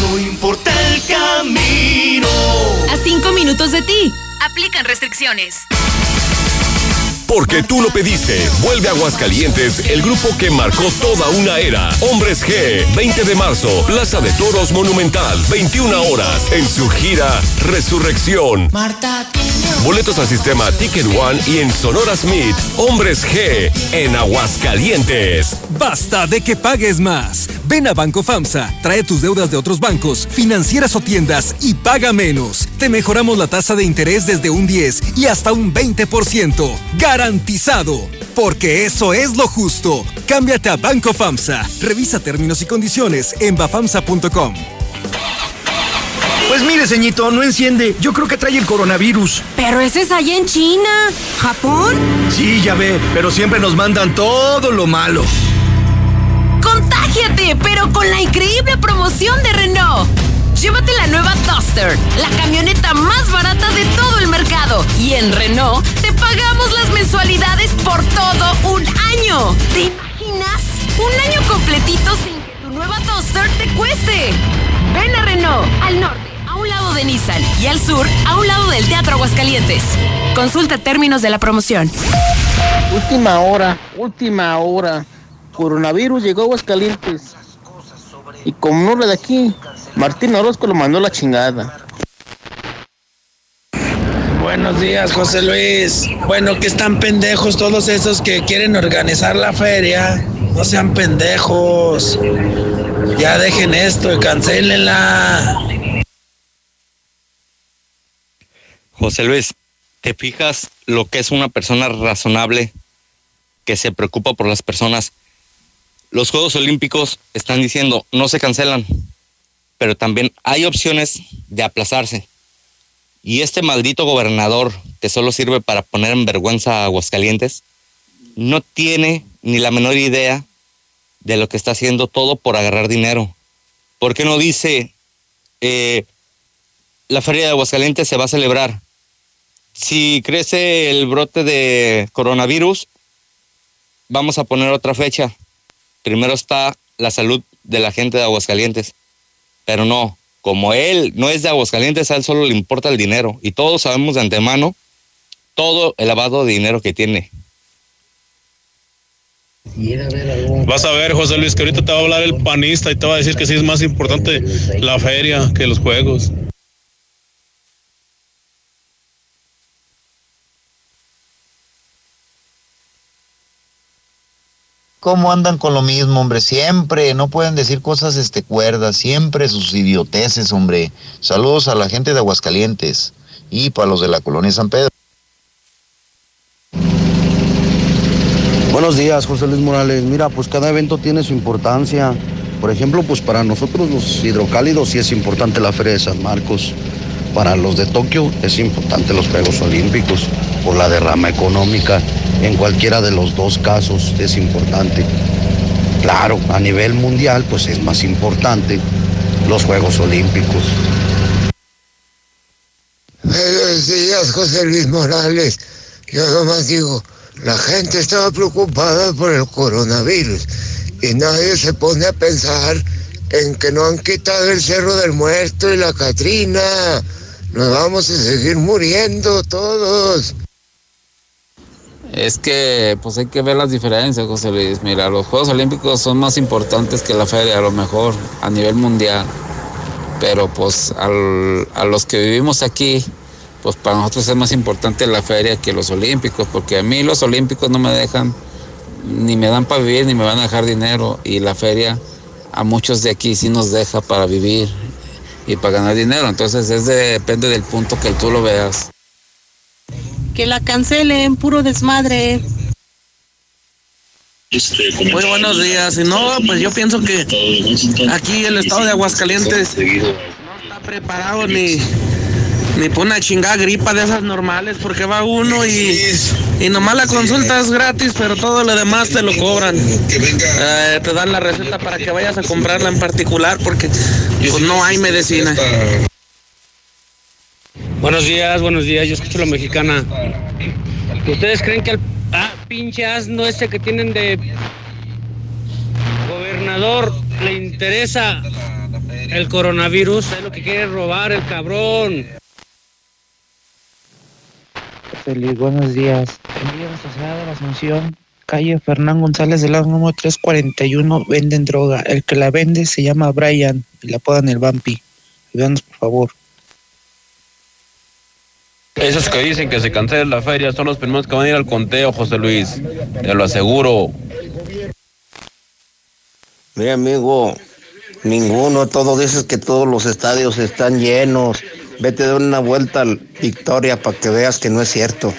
No importa el camino. A 5 minutos de ti. Aplican restricciones. Porque tú lo pediste. Vuelve a Aguascalientes el grupo que marcó toda una era. Hombres G, 20 de marzo, Plaza de Toros Monumental, 21 horas, en su gira Resurrección. Boletos al sistema Ticket One y en Sonora Smith. Hombres G, en Aguascalientes. Basta de que pagues más. Ven a Banco FAMSA, trae tus deudas de otros bancos, financieras o tiendas y paga menos. Te mejoramos la tasa de interés desde un 10 y hasta un 20%. Garantizado. Porque eso es lo justo. Cámbiate a Banco FAMSA. Revisa términos y condiciones en bafamsa.com. Pues mire, ceñito, no enciende. Yo creo que trae el coronavirus. Pero ese es allá en China. ¿Japón? Sí, ya ve, pero siempre nos mandan todo lo malo. ¡Contágiate! Pero con la increíble promoción de Renault. Llévate la nueva Duster, la camioneta más barata de todo el mercado. Y en Renault te pagamos las mensualidades por todo un año. ¿Te imaginas? Un año completito sin que tu nueva Duster te cueste. Ven a Renault, al norte, un lado de Nissan y al sur, a un lado del Teatro Aguascalientes. Consulta términos de la promoción. Última hora, última hora. Coronavirus llegó a Aguascalientes. Y como no era de aquí, Martín Orozco lo mandó a la chingada. Buenos días, José Luis. Bueno, que están pendejos todos esos que quieren organizar la feria. No sean pendejos. Ya dejen esto y cancelenla. José Luis, ¿te fijas lo que es una persona razonable que se preocupa por las personas? Los Juegos Olímpicos están diciendo no se cancelan, pero también hay opciones de aplazarse. Y este maldito gobernador que solo sirve para poner en vergüenza a Aguascalientes, no tiene ni la menor idea de lo que está haciendo todo por agarrar dinero. ¿Por qué no dice, eh, la feria de Aguascalientes se va a celebrar? Si crece el brote de coronavirus, vamos a poner otra fecha. Primero está la salud de la gente de Aguascalientes. Pero no, como él no es de Aguascalientes, a él solo le importa el dinero. Y todos sabemos de antemano todo el lavado de dinero que tiene. Vas a ver, José Luis, que ahorita te va a hablar el panista y te va a decir que sí es más importante la feria que los juegos. ¿Cómo andan con lo mismo, hombre? Siempre, no pueden decir cosas este cuerdas, siempre sus idioteces, hombre. Saludos a la gente de Aguascalientes y para los de la colonia San Pedro. Buenos días, José Luis Morales. Mira, pues cada evento tiene su importancia. Por ejemplo, pues para nosotros los hidrocálidos sí es importante la Feria de San Marcos. Para los de Tokio es importante los Juegos Olímpicos por la derrama económica. En cualquiera de los dos casos es importante. Claro, a nivel mundial pues es más importante los Juegos Olímpicos. Buenos días, José Luis Morales. Yo nomás digo, la gente estaba preocupada por el coronavirus y nadie se pone a pensar en que no han quitado el Cerro del Muerto y la Catrina. Nos vamos a seguir muriendo todos. Es que pues hay que ver las diferencias, José Luis. Mira, los Juegos Olímpicos son más importantes que la feria, a lo mejor, a nivel mundial. Pero pues a los que vivimos aquí, pues para nosotros es más importante la feria que los Olímpicos, porque a mí los Olímpicos no me dejan, ni me dan para vivir, ni me van a dejar dinero. Y la feria a muchos de aquí sí nos deja para vivir y para ganar dinero. Entonces es de- depende del punto que tú lo veas. Que la cancelen, puro desmadre. Muy buenos días. Y no, pues yo pienso que aquí el estado de Aguascalientes no está preparado ni, ni para una chingada gripa de esas normales, porque va uno y, y nomás la consulta es gratis, pero todo lo demás te lo cobran. Eh, te dan la receta para que vayas a comprarla en particular, porque pues, no hay medicina. Buenos días, buenos días. Yo escucho la mexicana. ¿Ustedes creen que el ah, pinche asno ese que tienen de gobernador le interesa el coronavirus? Es lo que quiere robar el cabrón. Feliz, buenos días. En Villa Sociedad de la Asunción, calle Fernán González de la número 341, venden droga. El que la vende se llama Brian y la apodan el Vampi. Ayúdanos, por favor. Esos que dicen que se cancela la feria son los primeros que van a ir al conteo, José Luis. Te lo aseguro. Mi amigo, ninguno, todo dices que todos los estadios están llenos. Vete de una vuelta al Victoria para que veas que no es cierto.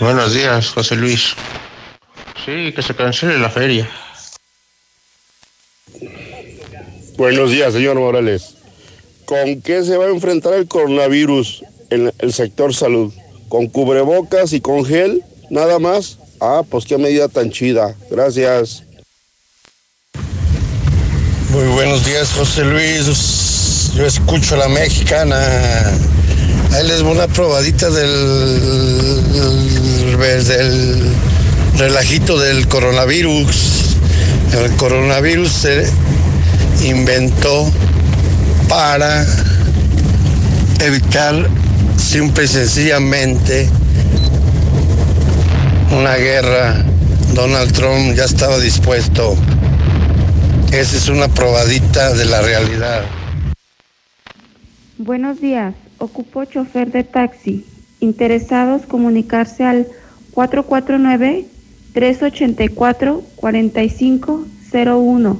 Buenos días, José Luis. Sí, que se cancele la feria. Buenos días, señor Morales. ¿Con qué se va a enfrentar el coronavirus en el sector salud? ¿Con cubrebocas y con gel? ¿Nada más? Ah, pues qué medida tan chida. Gracias. Muy buenos días, José Luis. Yo escucho a la mexicana. Ahí les voy una probadita del, del, del relajito del coronavirus. El coronavirus se inventó para evitar simple y sencillamente una guerra. Donald Trump ya estaba dispuesto. Esa es una probadita de la realidad. Buenos días, ocupo chofer de taxi. Interesados comunicarse al 449-384-4501.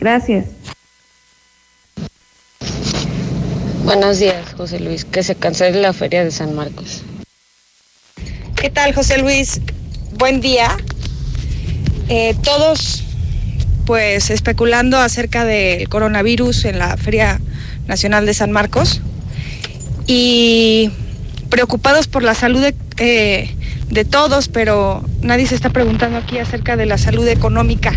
Gracias. Buenos días, José Luis. Que se cancele la feria de San Marcos. ¿Qué tal, José Luis? Buen día. Eh, todos, pues, especulando acerca del coronavirus en la Feria Nacional de San Marcos y preocupados por la salud de, eh, de todos, pero nadie se está preguntando aquí acerca de la salud económica,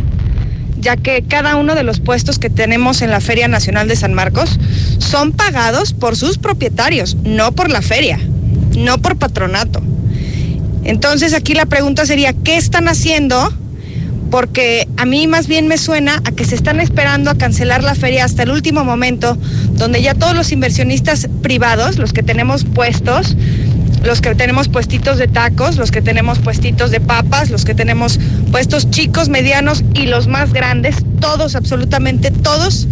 ya que cada uno de los puestos que tenemos en la Feria Nacional de San Marcos son pagados por sus propietarios, no por la feria, no por patronato. Entonces aquí la pregunta sería, ¿qué están haciendo? Porque a mí más bien me suena a que se están esperando a cancelar la feria hasta el último momento, donde ya todos los inversionistas privados, los que tenemos puestos, los que tenemos puestitos de tacos, los que tenemos puestitos de papas, los que tenemos puestos chicos, medianos y los más grandes, todos, absolutamente todos,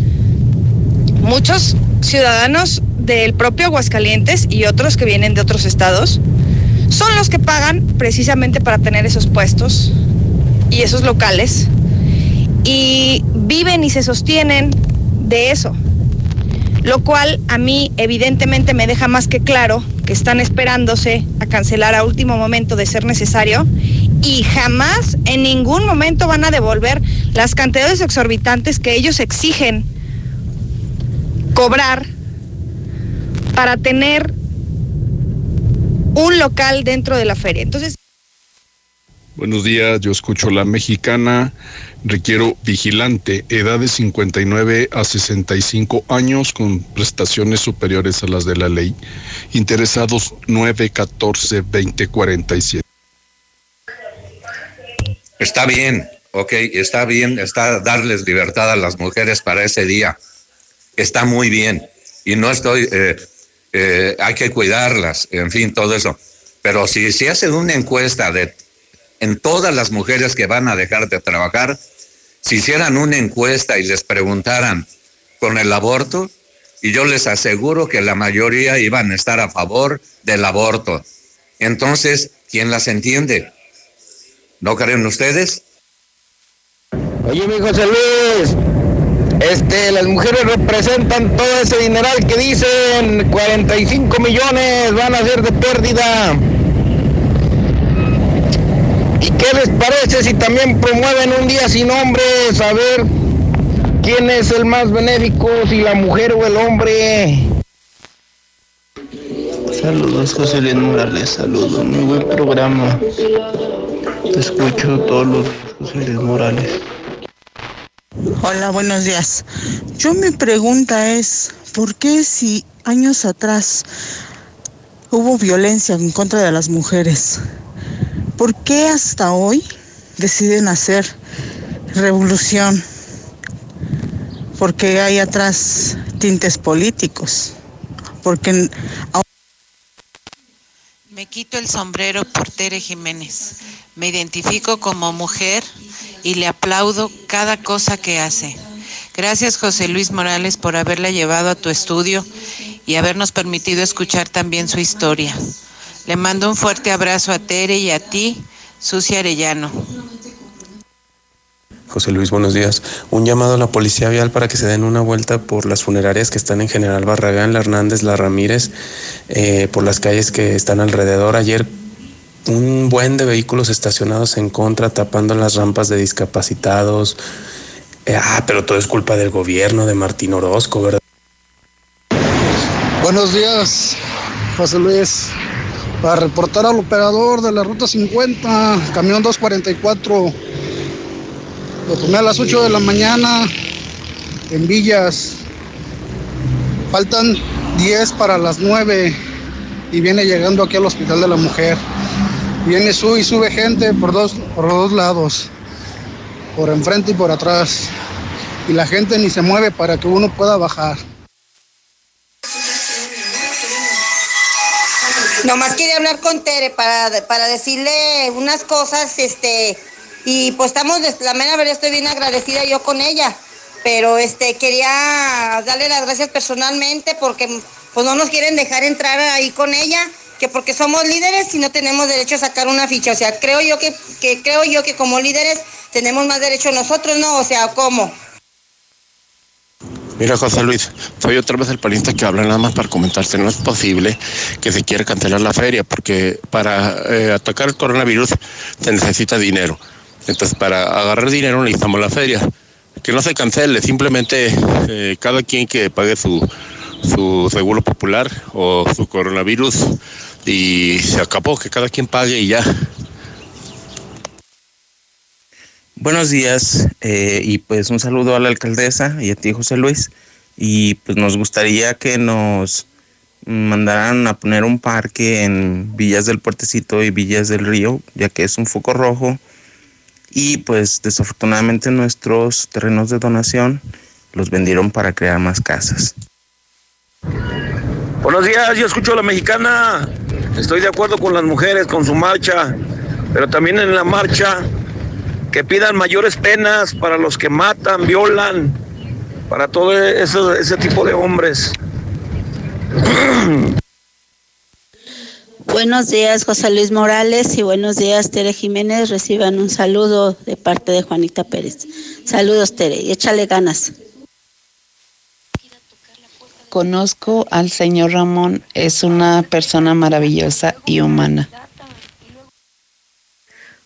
muchos ciudadanos del propio Aguascalientes y otros que vienen de otros estados, son los que pagan precisamente para tener esos puestos y esos locales y viven y se sostienen de eso. Lo cual a mí evidentemente me deja más que claro que están esperándose a cancelar a último momento de ser necesario y jamás en ningún momento van a devolver las cantidades exorbitantes que ellos exigen cobrar para tener un local dentro de la feria. Entonces, Buenos días, yo escucho la mexicana, requiero vigilante, edad de 59 a 65 años con prestaciones superiores a las de la ley. Interesados 9, 14, 20, 47. Está bien, ok, está bien, está darles libertad a las mujeres para ese día. Está muy bien. Y no estoy, eh, eh, hay que cuidarlas, en fin, todo eso. Pero si se hace una encuesta de en todas las mujeres que van a dejar de trabajar, si hicieran una encuesta y les preguntaran con el aborto, y yo les aseguro que la mayoría iban a estar a favor del aborto. Entonces, ¿quién las entiende? ¿No creen ustedes? Oye, mi José Luis, este, las mujeres representan todo ese dineral que dicen 45 millones van a ser de pérdida. ¿Y qué les parece si también promueven un día sin hombres? A ver quién es el más benéfico, si la mujer o el hombre. Saludos, José Luis Morales, saludos, muy buen programa. Te escucho todos los días, José Luis Morales. Hola, buenos días. Yo mi pregunta es, ¿por qué si años atrás hubo violencia en contra de las mujeres, por qué hasta hoy deciden hacer revolución? Porque hay atrás tintes políticos. Porque Me quito el sombrero por Tere Jiménez. Me identifico como mujer y le aplaudo cada cosa que hace. Gracias José Luis Morales por haberla llevado a tu estudio y habernos permitido escuchar también su historia. Le mando un fuerte abrazo a Tere y a ti, Sucia Arellano. José Luis, buenos días. Un llamado a la policía vial para que se den una vuelta por las funerarias que están en General Barragán, La Hernández, La Ramírez, eh, por las calles que están alrededor. Ayer un buen de vehículos estacionados en contra, tapando las rampas de discapacitados. Eh, ah, pero todo es culpa del gobierno de Martín Orozco, ¿verdad? Buenos días, José Luis. Para reportar al operador de la ruta 50, camión 244. Lo tomé a las 8 de la mañana en Villas. Faltan 10 para las 9 y viene llegando aquí al Hospital de la Mujer. Viene sube y sube gente por dos, por dos lados, por enfrente y por atrás. Y la gente ni se mueve para que uno pueda bajar. Nomás quería hablar con Tere para, para decirle unas cosas, este, y pues estamos, la mera verdad estoy bien agradecida yo con ella, pero este, quería darle las gracias personalmente porque pues no nos quieren dejar entrar ahí con ella, que porque somos líderes y no tenemos derecho a sacar una ficha, o sea, creo yo que, que creo yo que como líderes tenemos más derecho nosotros, ¿no? O sea, ¿cómo? Mira, José Luis, soy otra vez el panista que habla nada más para comentarte. No es posible que se quiera cancelar la feria porque para eh, atacar el coronavirus se necesita dinero. Entonces, para agarrar dinero necesitamos la feria. Que no se cancele, simplemente eh, cada quien que pague su, su seguro popular o su coronavirus y se acabó, que cada quien pague y ya. Buenos días eh, y pues un saludo a la alcaldesa y a ti José Luis y pues nos gustaría que nos mandaran a poner un parque en Villas del Puertecito y Villas del Río ya que es un foco rojo y pues desafortunadamente nuestros terrenos de donación los vendieron para crear más casas. Buenos días, yo escucho a la mexicana. Estoy de acuerdo con las mujeres, con su marcha, pero también en la marcha que pidan mayores penas para los que matan, violan, para todo ese tipo de hombres. Buenos días, José Luis Morales, y buenos días, Tere Jiménez. Reciban un saludo de parte de Juanita Pérez. Saludos, Tere, y échale ganas. conozco al señor Ramón, es una persona maravillosa y humana.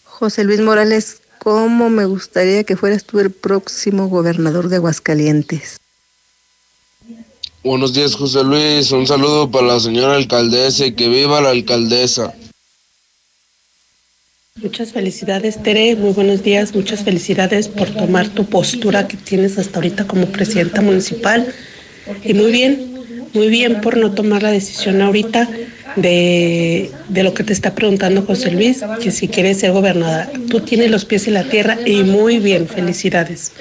José Luis Morales, ¿cómo me gustaría que fueras tú el próximo gobernador de Aguascalientes? Buenos días, José Luis. Un saludo para la señora alcaldesa y que viva la alcaldesa. Muchas felicidades, Tere. Muy buenos días. Muchas felicidades por tomar tu postura que tienes hasta ahorita como presidenta municipal. Y muy bien, muy bien por no tomar la decisión ahorita de, de lo que te está preguntando José Luis, que si quieres ser gobernadora. Tú tienes los pies en la tierra y muy bien. Felicidades.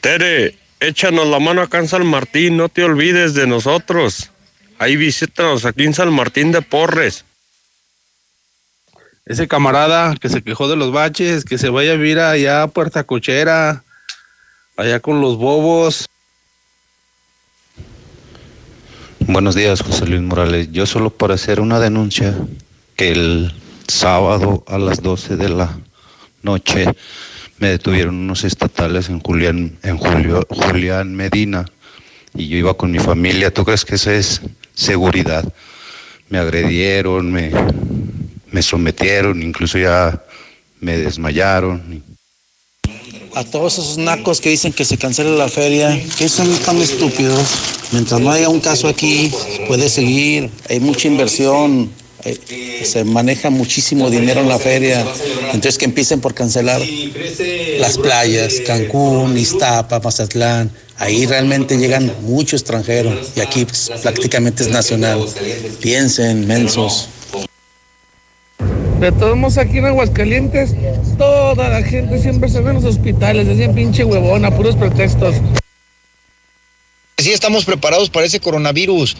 Tere, échanos la mano acá en San Martín, no te olvides de nosotros. Ahí visítanos aquí en San Martín de Porres. Ese camarada que se quejó de los baches, que se vaya a vivir allá a Puerta Cochera, allá con los bobos. Buenos días, José Luis Morales. Yo solo para hacer una denuncia que el sábado a las 12 de la noche me detuvieron unos estatales en Julián, en Julio, Julián Medina y yo iba con mi familia. ¿Tú crees que eso es seguridad? Me agredieron, me, me sometieron, incluso ya me desmayaron. A todos esos nacos que dicen que se cancela la feria, que son tan estúpidos. Mientras no haya un caso aquí, puede seguir. Hay mucha inversión, eh, se maneja muchísimo dinero en la feria. Entonces que empiecen por cancelar las playas, Cancún, Iztapa, Mazatlán. Ahí realmente llegan muchos extranjeros y aquí pues, prácticamente es nacional. Piensen, mensos. De todos modos, aquí en Aguascalientes, toda la gente siempre se ve en los hospitales, decían pinche huevona, puros pretextos. Sí, estamos preparados para ese coronavirus.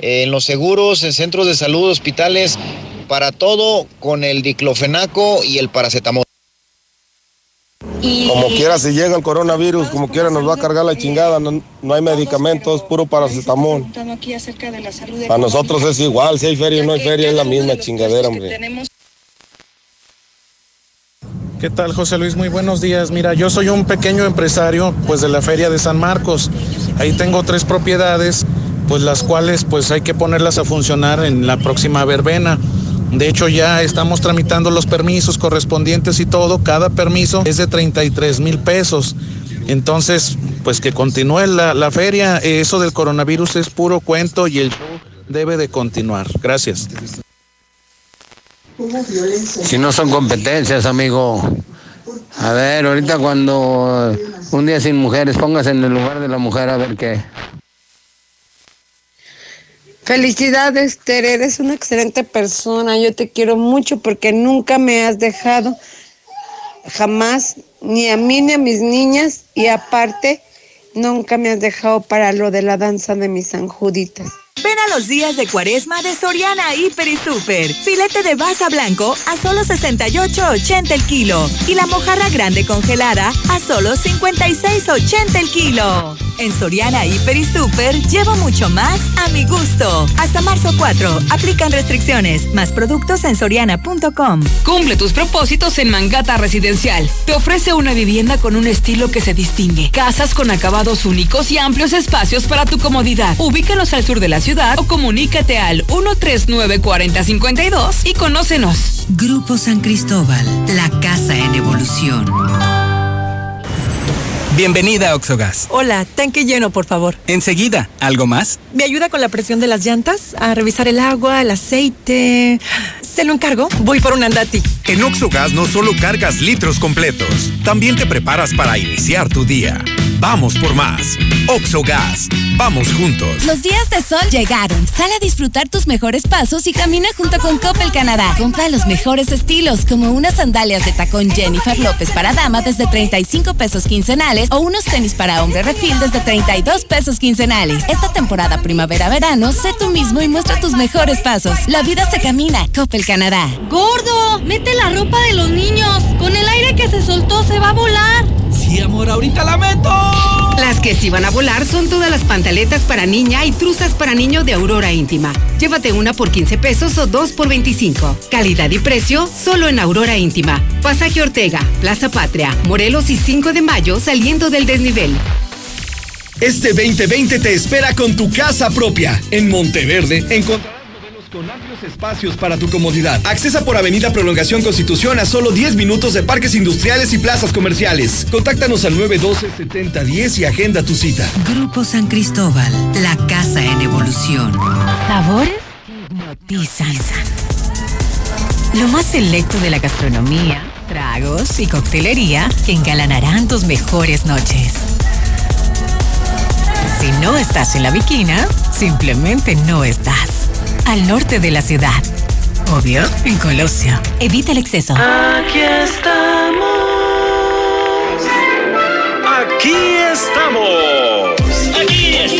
Eh, en los seguros, en centros de salud, hospitales, para todo con el diclofenaco y el paracetamol. Como quiera, si llega el coronavirus, como quiera nos va a cargar la chingada, no, no hay medicamentos, puro paracetamol. A nosotros es igual, si hay feria o no hay feria, es la misma chingadera, hombre. ¿Qué tal, José Luis? Muy buenos días. Mira, yo soy un pequeño empresario, pues de la Feria de San Marcos. Ahí tengo tres propiedades, pues las cuales pues hay que ponerlas a funcionar en la próxima verbena. De hecho, ya estamos tramitando los permisos correspondientes y todo. Cada permiso es de 33 mil pesos. Entonces, pues que continúe la, la feria. Eso del coronavirus es puro cuento y el show debe de continuar. Gracias. Si no son competencias, amigo. A ver, ahorita cuando un día sin mujeres, póngase en el lugar de la mujer a ver qué. Felicidades, Tere, eres una excelente persona. Yo te quiero mucho porque nunca me has dejado, jamás, ni a mí ni a mis niñas, y aparte, nunca me has dejado para lo de la danza de mis anjuditas. Ven a los días de cuaresma de Soriana Hiper y Super. Filete de baza blanco a solo 68.80 el kilo. Y la mojarra grande congelada a solo 56.80 el kilo. En Soriana Hiper y Super llevo mucho más a mi gusto. Hasta marzo 4. Aplican restricciones. Más productos en soriana.com. Cumple tus propósitos en Mangata Residencial. Te ofrece una vivienda con un estilo que se distingue. Casas con acabados únicos y amplios espacios para tu comodidad. Ubícanos al sur de la ciudad o comunícate al 139-4052 y conócenos. Grupo San Cristóbal, la casa en evolución. Bienvenida a Oxogas. Hola, tanque lleno, por favor. Enseguida, ¿algo más? ¿Me ayuda con la presión de las llantas? A revisar el agua, el aceite. ¿Se lo encargo? Voy por un andati. En Oxogas no solo cargas litros completos, también te preparas para iniciar tu día. Vamos por más. Oxogas. Vamos juntos. Los días de sol llegaron. Sal a disfrutar tus mejores pasos y camina junto con Coppel Canadá. Compra los mejores estilos, como unas sandalias de tacón Jennifer López para dama desde 35 pesos quincenales o unos tenis para hombre refil desde 32 pesos quincenales. Esta temporada primavera-verano, sé tú mismo y muestra tus mejores pasos. La vida se camina. Coppel Canadá. ¡Gordo! ¡Mete la ropa de los niños! Con el aire que se soltó se va a volar. Sí, amor, ahorita la meto. Las que sí van a volar son todas las pantaletas para niña y truzas para niño de Aurora Íntima. Llévate una por 15 pesos o dos por 25. Calidad y precio solo en Aurora Íntima. Pasaje Ortega, Plaza Patria, Morelos y 5 de mayo saliendo del desnivel. Este 2020 te espera con tu casa propia. En Monteverde encontrarás con amplios espacios para tu comodidad. Accesa por Avenida Prolongación Constitución a solo 10 minutos de parques industriales y plazas comerciales. Contáctanos al 912-7010 y agenda tu cita. Grupo San Cristóbal, la casa en evolución. Sabores hipnotizan. Lo más selecto de la gastronomía, tragos y coctelería que engalanarán tus mejores noches. Si no estás en la Viquina, simplemente no estás. Al norte de la ciudad. Obvio, en Colosio. Evita el exceso. Aquí estamos. Aquí estamos. Aquí estamos.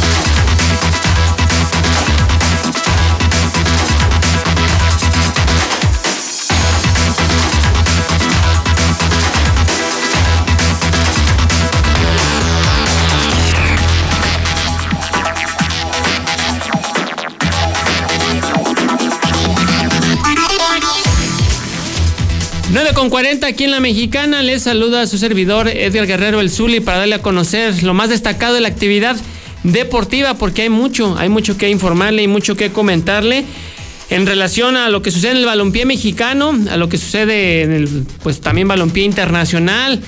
Con 40 aquí en la Mexicana. Les saluda a su servidor Edgar Guerrero El Zuli para darle a conocer lo más destacado de la actividad deportiva porque hay mucho, hay mucho que informarle y mucho que comentarle en relación a lo que sucede en el balompié mexicano, a lo que sucede en el pues también balompié internacional,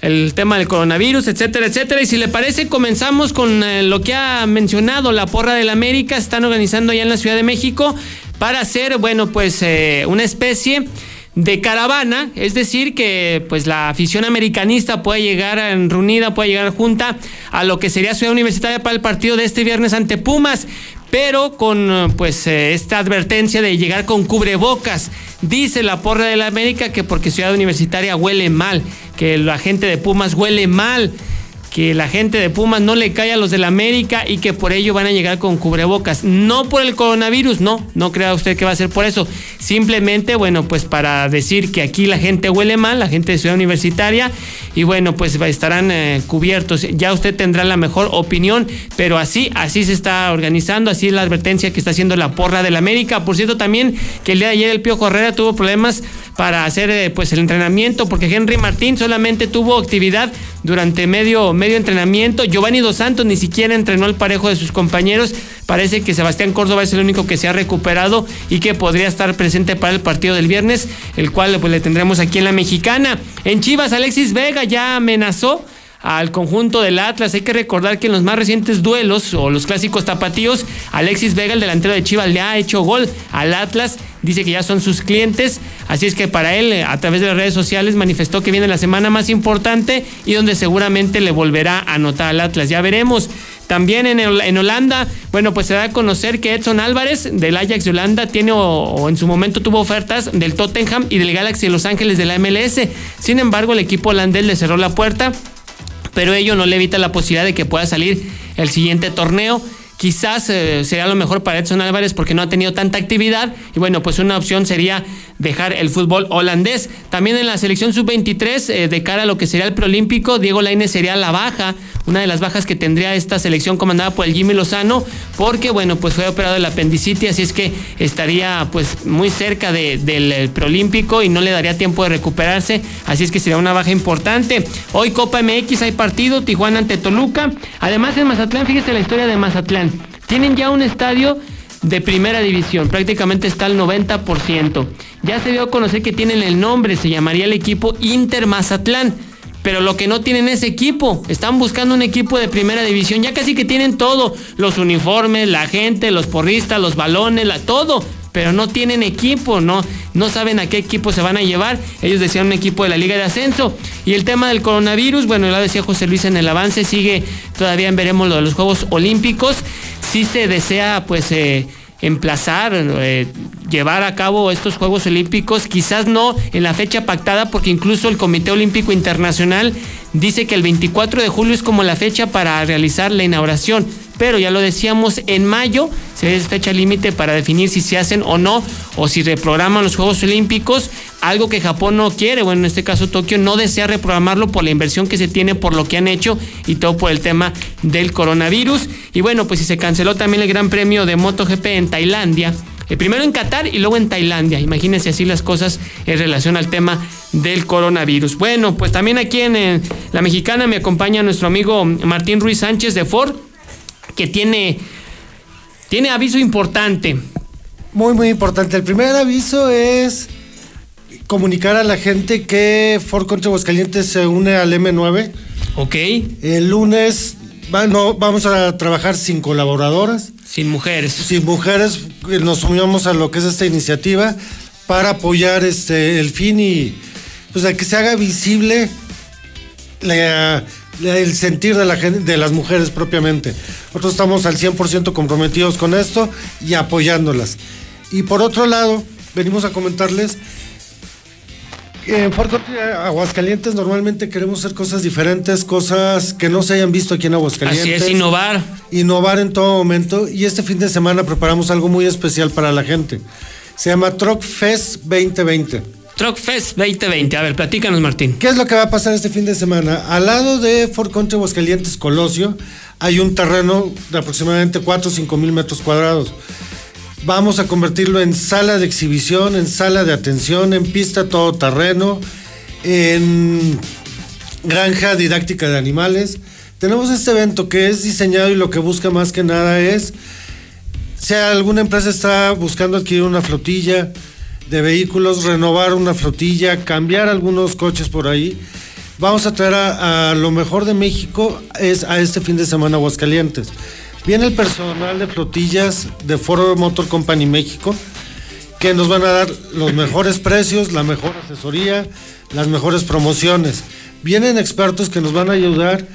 el tema del coronavirus, etcétera, etcétera. Y si le parece, comenzamos con eh, lo que ha mencionado la porra del América, están organizando ya en la Ciudad de México para hacer, bueno, pues eh, una especie de caravana, es decir, que pues la afición americanista puede llegar en reunida, puede llegar junta a lo que sería Ciudad Universitaria para el partido de este viernes ante Pumas, pero con pues eh, esta advertencia de llegar con cubrebocas. Dice la porra de la América que porque Ciudad Universitaria huele mal, que la gente de Pumas huele mal que la gente de Pumas no le cae a los del América y que por ello van a llegar con cubrebocas. No por el coronavirus, no, no crea usted que va a ser por eso. Simplemente, bueno, pues para decir que aquí la gente huele mal, la gente de Ciudad Universitaria, y bueno, pues estarán eh, cubiertos. Ya usted tendrá la mejor opinión, pero así, así se está organizando, así es la advertencia que está haciendo la porra del América. Por cierto, también que el día de ayer el Pío Correa tuvo problemas para hacer eh, pues el entrenamiento, porque Henry Martín solamente tuvo actividad durante medio medio entrenamiento. Giovanni Dos Santos ni siquiera entrenó al parejo de sus compañeros. Parece que Sebastián Córdoba es el único que se ha recuperado y que podría estar presente para el partido del viernes, el cual pues le tendremos aquí en la Mexicana. En Chivas, Alexis Vega ya amenazó al conjunto del Atlas. Hay que recordar que en los más recientes duelos o los clásicos tapatíos, Alexis Vega, el delantero de Chivas, le ha hecho gol al Atlas. Dice que ya son sus clientes. Así es que para él, a través de las redes sociales, manifestó que viene la semana más importante y donde seguramente le volverá a anotar al Atlas. Ya veremos. También en, en, Holanda, bueno, pues se da a conocer que Edson Álvarez del Ajax de Holanda tiene o, en su momento tuvo ofertas del Tottenham y del Galaxy de Los Ángeles de la MLS. Sin embargo, el equipo holandés le cerró la puerta pero ello no le evita la posibilidad de que pueda salir el siguiente torneo. Quizás eh, sería lo mejor para Edson Álvarez porque no ha tenido tanta actividad y bueno, pues una opción sería dejar el fútbol holandés. También en la selección sub-23, eh, de cara a lo que sería el preolímpico, Diego Lainez sería la baja, una de las bajas que tendría esta selección comandada por el Jimmy Lozano, porque bueno, pues fue operado el apendicitis, así es que estaría pues muy cerca del eh, preolímpico y no le daría tiempo de recuperarse, así es que sería una baja importante. Hoy Copa MX hay partido, Tijuana ante Toluca. Además en Mazatlán, fíjese la historia de Mazatlán. Tienen ya un estadio de primera división, prácticamente está al 90%. Ya se dio a conocer que tienen el nombre, se llamaría el equipo Inter Mazatlán. Pero lo que no tienen es equipo. Están buscando un equipo de primera división. Ya casi que tienen todo. Los uniformes, la gente, los porristas, los balones, la, todo pero no tienen equipo, no, no saben a qué equipo se van a llevar. Ellos decían un equipo de la Liga de Ascenso. Y el tema del coronavirus, bueno, ya decía José Luis en el avance, sigue todavía veremos lo de los Juegos Olímpicos. Si se desea, pues, eh, emplazar, eh, llevar a cabo estos Juegos Olímpicos, quizás no en la fecha pactada, porque incluso el Comité Olímpico Internacional dice que el 24 de julio es como la fecha para realizar la inauguración pero ya lo decíamos, en mayo se es fecha límite para definir si se hacen o no, o si reprograman los Juegos Olímpicos, algo que Japón no quiere, bueno, en este caso Tokio no desea reprogramarlo por la inversión que se tiene, por lo que han hecho y todo por el tema del coronavirus. Y bueno, pues si se canceló también el Gran Premio de MotoGP en Tailandia, eh, primero en Qatar y luego en Tailandia. Imagínense así las cosas en relación al tema del coronavirus. Bueno, pues también aquí en La Mexicana me acompaña nuestro amigo Martín Ruiz Sánchez de Ford, que tiene, tiene aviso importante. Muy, muy importante. El primer aviso es comunicar a la gente que Ford contra Aguascalientes se une al M9. Ok. El lunes no, vamos a trabajar sin colaboradoras. Sin mujeres. Sin mujeres, eh, nos unimos a lo que es esta iniciativa para apoyar este el fin y pues a que se haga visible el sentir de la gente, de las mujeres propiamente. Nosotros estamos al 100% comprometidos con esto y apoyándolas. Y por otro lado, venimos a comentarles en Fort Aguascalientes normalmente queremos hacer cosas diferentes, cosas que no se hayan visto aquí en Aguascalientes. Así es, innovar. Innovar en todo momento. Y este fin de semana preparamos algo muy especial para la gente. Se llama Truck Fest 2020. Truck Fest 2020. A ver, platícanos, Martín. ¿Qué es lo que va a pasar este fin de semana? Al lado de Fort Country Aguascalientes Colosio hay un terreno de aproximadamente 4 o 5 mil metros cuadrados Vamos a convertirlo en sala de exhibición, en sala de atención, en pista todoterreno, en granja didáctica de animales. Tenemos este evento que es diseñado y lo que busca más que nada es, si alguna empresa está buscando adquirir una flotilla de vehículos, renovar una flotilla, cambiar algunos coches por ahí, vamos a traer a, lo mejor de México es a este fin de semana Aguascalientes. Viene el personal de flotillas de Ford Motor Company México, que nos van a dar los mejores precios, la mejor asesoría, las mejores promociones. Vienen expertos que nos van a ayudar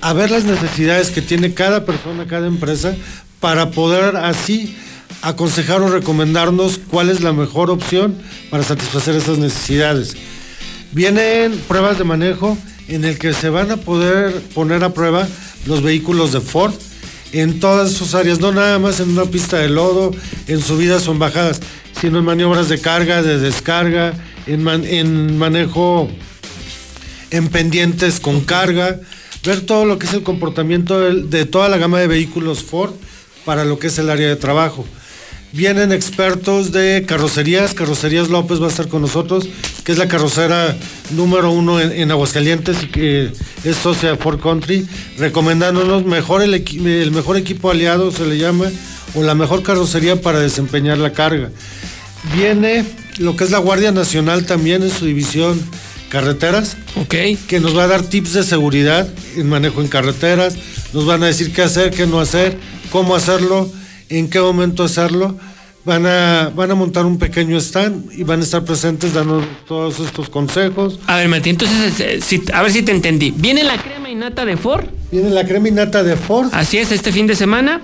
a ver las necesidades que tiene cada persona, cada empresa, para poder así aconsejar o recomendarnos cuál es la mejor opción para satisfacer esas necesidades. Vienen pruebas de manejo en el que se van a poder poner a prueba los vehículos de Ford en todas sus áreas, no nada más en una pista de lodo, en subidas o en bajadas, sino en maniobras de carga, de descarga, en, en manejo en pendientes con carga, ver todo lo que es el comportamiento de toda la gama de vehículos Ford para lo que es el área de trabajo. Vienen expertos de carrocerías. Carrocerías López va a estar con nosotros, que es la carrocera número uno en, Aguascalientes y que es socia de Ford Country, recomendándonos mejor el, el mejor equipo aliado, se le llama, o la mejor carrocería para desempeñar la carga. Viene lo que es la Guardia Nacional también en su división carreteras. Ok. Que nos va a dar tips de seguridad en manejo en carreteras. Nos van a decir qué hacer, qué no hacer, cómo hacerlo en qué momento hacerlo. Van a, van a montar un pequeño stand y van a estar presentes dando todos estos consejos. A ver, Martín, entonces, eh, a ver si te entendí. ¿Viene la crema innata de Ford? Viene la crema innata de Ford. Así es, este fin de semana.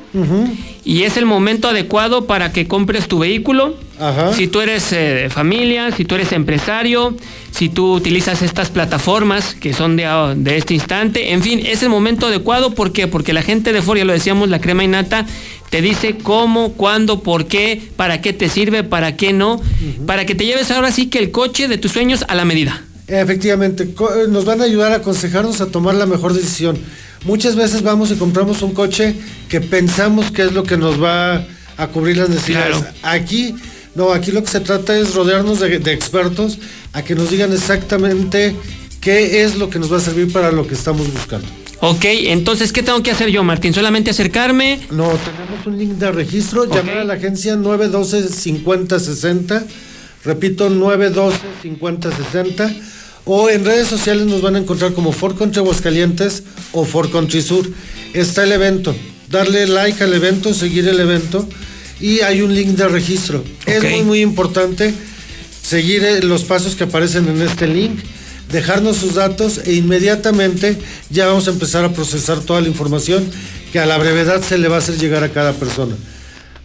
Y es el momento adecuado para que compres tu vehículo. Ajá. Si tú eres eh, de familia, si tú eres empresario, si tú utilizas estas plataformas que son de, ah, de, este instante. En fin, es el momento adecuado. ¿Por qué? Porque la gente de Ford, ya lo decíamos, la crema innata te dice cómo, cuándo, por qué, para qué te sirve, para qué no, para que te lleves ahora sí que el coche de tus sueños a la medida. Efectivamente, eh, nos van a ayudar a aconsejarnos a tomar la mejor decisión. Muchas veces vamos y compramos un coche que pensamos que es lo que nos va a cubrir las necesidades. Aquí, no, aquí lo que se trata es rodearnos de, de expertos a que nos digan exactamente qué es lo que nos va a servir para lo que estamos buscando. Ok, entonces, ¿qué tengo que hacer yo, Martín? ¿Solamente acercarme? No, tenemos un link de registro. Llamar a la agencia 912-5060. Repito, 912-5060. O en redes sociales nos van a encontrar como Ford Country Aguascalientes o Ford Country Sur. Está el evento. Darle like al evento, seguir el evento. Y hay un link de registro. Es muy, muy importante seguir eh, los pasos que aparecen en este link dejarnos sus datos e inmediatamente ya vamos a empezar a procesar toda la información que a la brevedad se le va a hacer llegar a cada persona.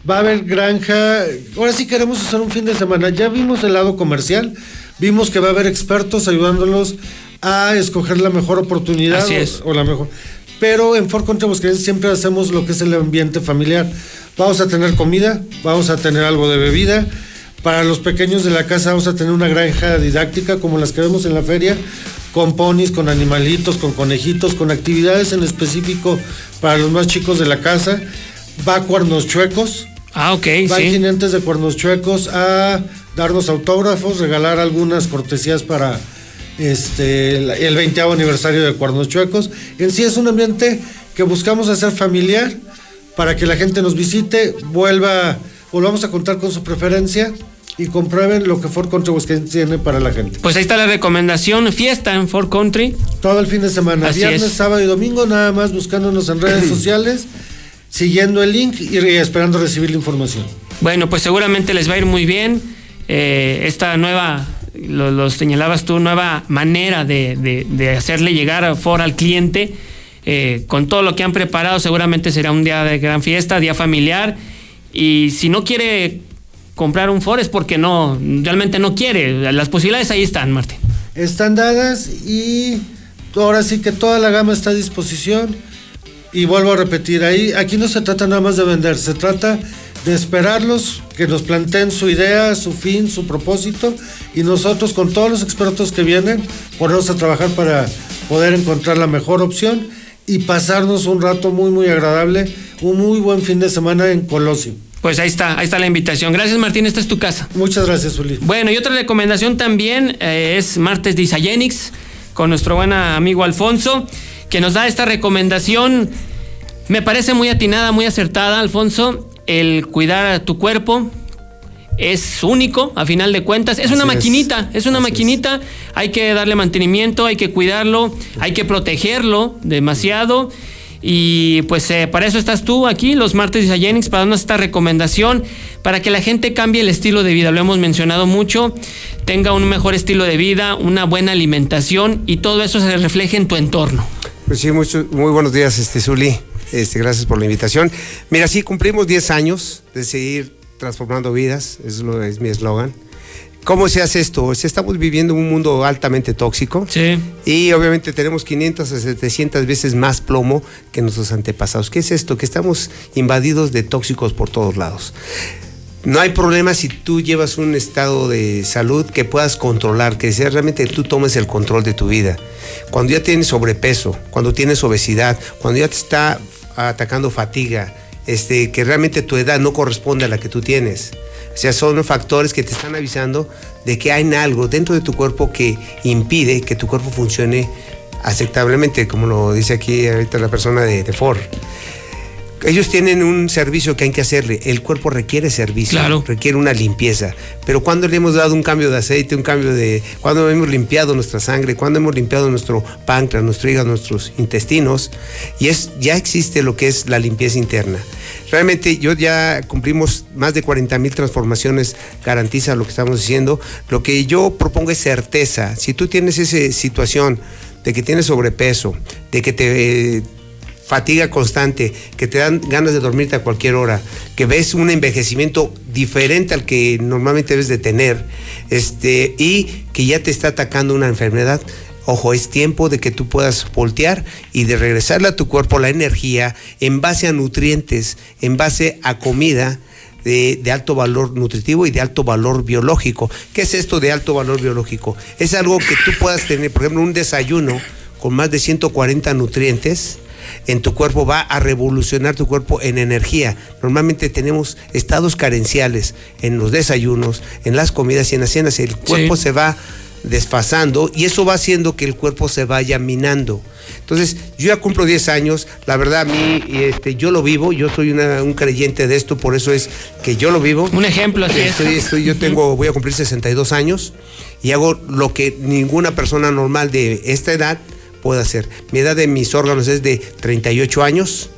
Va a haber granja, ahora sí queremos hacer un fin de semana, ya vimos el lado comercial, vimos que va a haber expertos ayudándolos a escoger la mejor oportunidad Así es. o, la mejor. pero en Ford Country Aguascalientes siempre hacemos lo que es el ambiente familiar. Vamos a tener comida, vamos a tener algo de bebida. Para los pequeños de la casa vamos a tener una granja didáctica como las que vemos en la feria, con ponis, con animalitos, con conejitos, con actividades en específico para los más chicos de la casa. Va cuernos chuecos. Ah, ok. Van sí. jinentes de cuernos chuecos a darnos autógrafos, regalar algunas cortesías para este el- el 20 aniversario de Cuernos Chuecos. En sí es un ambiente que buscamos hacer familiar para que la gente nos visite, vuelva, volvamos a contar con su preferencia y comprueben lo que Ford Country Aguascalientes tiene para la gente. Pues ahí está la recomendación, fiesta en Ford Country. Todo el fin de semana, Así viernes, es. sábado y domingo, nada más buscándonos en redes sociales, siguiendo el link y esperando recibir la información. Bueno, pues seguramente les va a ir muy bien. eh, esta nueva, lo, lo señalabas tú, nueva manera de, de- de hacerle llegar a Ford al cliente. eh, con todo lo que han preparado, seguramente será un día de gran fiesta, día familiar. Y si no quiere comprar un Ford es porque no, realmente no quiere. Las posibilidades ahí están, Martín. están dadas y ahora sí que toda la gama está a disposición. Y vuelvo a repetir, ahí aquí no se trata nada más de vender, se trata de esperarlos que nos planteen su idea, su fin, su propósito y nosotros con todos los expertos que vienen ponernos a trabajar para poder encontrar la mejor opción y pasarnos un rato muy muy agradable, un muy buen fin de semana en Colosio. Pues ahí está, ahí está la invitación. Gracias, Martín, esta es tu casa. Muchas gracias, Uli. Bueno, y otra recomendación también eh, es martes de Isagenix con nuestro buen amigo Alfonso, que nos da esta recomendación. Me parece muy atinada, muy acertada, Alfonso. El cuidar a tu cuerpo es único, a final de cuentas. Es una Así maquinita, es, una maquinita. Hay que darle mantenimiento, hay que cuidarlo, hay que protegerlo demasiado. Y pues eh, para eso estás tú aquí, los martes de Isagenix, para darnos esta recomendación, para que la gente cambie el estilo de vida. Lo hemos mencionado mucho, tenga un mejor estilo de vida, una buena alimentación y todo eso se refleje en tu entorno. Pues sí, mucho- muy buenos días, este Zuli. Este, gracias por la invitación. Mira, sí, cumplimos 10 años de seguir transformando vidas, es, lo, es mi eslogan. ¿Cómo se hace esto? Pues estamos viviendo un mundo altamente tóxico. Sí. Y obviamente tenemos 500 a 700 veces más plomo que nuestros antepasados. ¿Qué es esto? Que estamos invadidos de tóxicos por todos lados. No hay problema si tú llevas un estado de salud que puedas controlar, que sea realmente tú tomes el control de tu vida. Cuando ya tienes sobrepeso, cuando tienes obesidad, cuando ya te está atacando fatiga, este, que realmente tu edad no corresponde a la que tú tienes. O sea, son factores que te están avisando de que hay algo dentro de tu cuerpo que impide que tu cuerpo funcione aceptablemente, como lo dice aquí ahorita la persona de, de Ford. Ellos tienen un servicio que hay que hacerle. El cuerpo requiere servicio, Claro. requiere una limpieza. Pero cuando le hemos dado un cambio de aceite, un cambio de. Cuando hemos limpiado nuestra sangre, cuando hemos limpiado nuestro páncreas, nuestro hígado, nuestros intestinos, y es, ya existe lo que es la limpieza interna. Realmente yo ya cumplimos más de 40 mil transformaciones, garantiza lo que estamos diciendo. Lo que yo propongo es certeza. Si tú tienes esa situación de que tienes sobrepeso, de que te. eh, fatiga constante, que te dan ganas de dormirte a cualquier hora, que ves un envejecimiento diferente al que normalmente debes de tener, este, y que ya te está atacando una enfermedad. Ojo, es tiempo de que tú puedas voltear y de regresarle a tu cuerpo la energía en base a nutrientes, en base a comida de, de alto valor nutritivo y de alto valor biológico. ¿Qué es esto de alto valor biológico? Es algo que tú puedas tener, por ejemplo, un desayuno con más de 140 nutrientes en tu cuerpo va a revolucionar tu cuerpo en energía. Normalmente tenemos estados carenciales en los desayunos, en las comidas y en las cenas. El cuerpo se va desfasando y eso va haciendo que el cuerpo se vaya minando. Entonces, yo ya cumplo 10 años, la verdad a mí este, yo lo vivo, yo soy una- un creyente de esto, por eso es que yo lo vivo. Un ejemplo así es. Estoy- yo tengo, voy a cumplir 62 años y hago lo que ninguna persona normal de esta edad puede hacer. Mi edad de mis órganos es de 38 años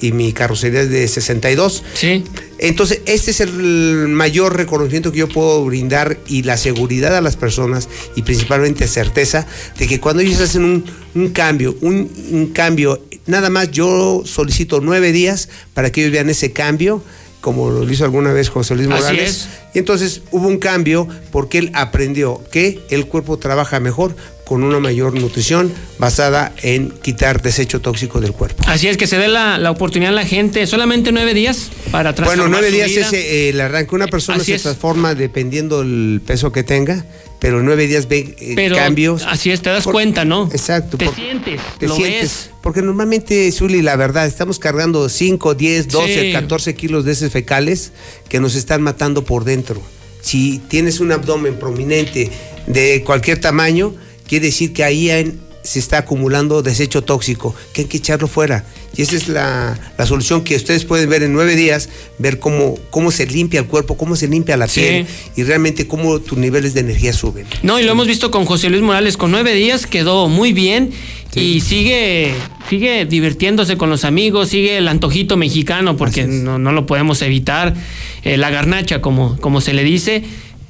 y mi carrocería es de 62. Sí. Entonces, este es el mayor reconocimiento que yo puedo brindar y la seguridad a las personas y principalmente certeza de que cuando ellos hacen un, un cambio, un, un cambio, nada más yo solicito nueve días para que ellos vean ese cambio como lo hizo alguna vez José Luis Morales. es. Y entonces hubo un cambio porque él aprendió que el cuerpo trabaja mejor con una mayor nutrición basada en quitar desecho tóxico del cuerpo. Así es que se dé la, la oportunidad a la gente, solamente nueve días para Bueno, transformar nueve su días vida. es eh, el arranque. Una persona Así se es. transforma dependiendo el peso que tenga, pero en nueve días ve eh, Pero cambios. así es, te das cuenta, ¿no? Exacto. Te por- sientes, te lo sientes. ves. Porque normalmente, Zuli, la verdad, estamos cargando 5, 10, 12, Sí. 14 kilos de heces fecales que nos están matando por dentro. Si tienes un abdomen prominente de cualquier tamaño, quiere decir que ahí en- se está acumulando desecho tóxico, que hay que echarlo fuera. Y esa es la, la solución que ustedes pueden ver en nueve días, ver cómo, cómo se limpia el cuerpo, cómo se limpia la Sí. piel y realmente cómo tus niveles de energía suben. No, y lo hemos visto con José Luis Morales, con nueve días quedó muy bien y sigue, sigue divirtiéndose con los amigos, sigue el antojito mexicano, porque no, no lo podemos evitar, eh, la garnacha, como, como se le dice.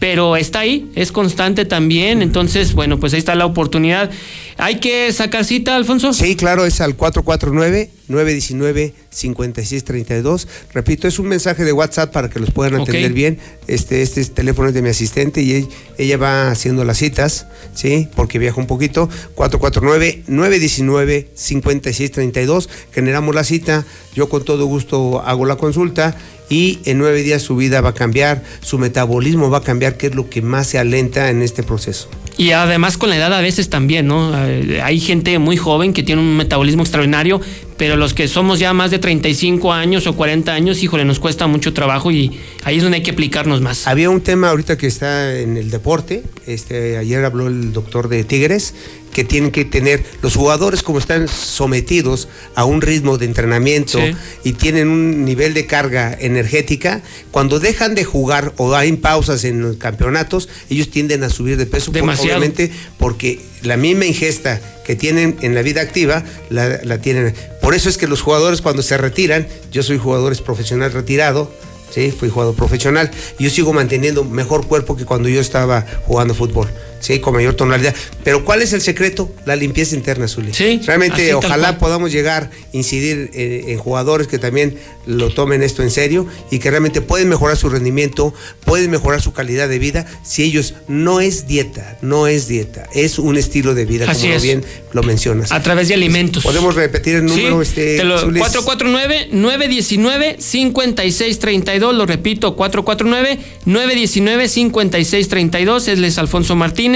Pero está ahí, es constante también. Entonces, bueno, pues ahí está la oportunidad. ¿Hay que sacar cita, Alfonso? Sí, claro, es al 449-919-5632. Repito, es un mensaje de WhatsApp para que los puedan atender bien. Este, este es- teléfono es de mi asistente y ella, ella va haciendo las citas, ¿sí? Porque viaja un poquito. 449-919-5632. Generamos la cita. Yo con todo gusto hago la consulta. Y en nueve días su vida va a cambiar, su metabolismo va a cambiar, que es lo que más se alenta en este proceso. Y además con la edad a veces también, ¿no? Eh, Hay gente muy joven que tiene un metabolismo extraordinario, pero los que somos ya más de 35 años o 40 años, híjole, nos cuesta mucho trabajo y ahí es donde hay que aplicarnos más. Había un tema ahorita que está en el deporte, este, ayer habló el doctor de Tigres, que tienen que tener, los jugadores como están sometidos a un ritmo de entrenamiento Sí. y tienen un nivel de carga energética, cuando dejan de jugar o hay pausas en los campeonatos, ellos tienden a subir de peso, Demasiado. obviamente porque la misma ingesta que tienen en la vida activa la, la tienen. Por eso es que los jugadores cuando se retiran, yo soy jugador profesional retirado, Sí, fui jugador profesional. Yo sigo manteniendo mejor cuerpo que cuando yo estaba jugando fútbol. Sí, con mayor tonalidad. Pero ¿cuál es el secreto? La limpieza interna, Zuli. Sí, Realmente, ojalá podamos llegar, incidir eh, en jugadores que también lo tomen esto en serio y que realmente pueden mejorar su rendimiento, pueden mejorar su calidad de vida si ellos no es dieta, no es dieta, es un estilo de vida, Así como es. bien lo mencionas. A través de alimentos. Podemos repetir el número, Sí, este, te lo- Zulis? 449-919-5632, lo repito, 449-919-5632, él es Alfonso Martínez,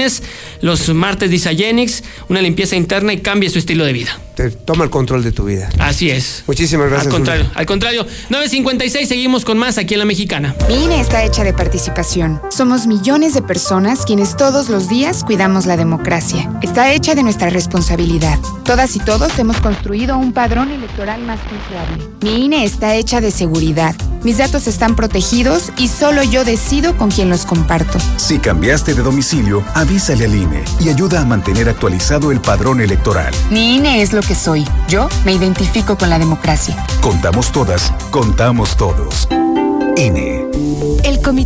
los martes de Isagenix, una limpieza interna y cambie su estilo de vida. Te toma el control de tu vida. Así es. Muchísimas gracias. Al contrario, al contrario, 956, seguimos con más aquí en La Mexicana. Mi INE está hecha de participación. Somos millones de personas quienes todos los días cuidamos la democracia. Está hecha de nuestra responsabilidad. Todas y todos hemos construido un padrón electoral más confiable. Mi INE está hecha de seguridad. Mis datos están protegidos y solo yo decido con quién los comparto. Si cambiaste de domicilio, avísale al INE y ayuda a mantener actualizado el padrón electoral. Mi INE es lo que soy. Yo me identifico con la democracia. Contamos todas, contamos todos. INE. El comité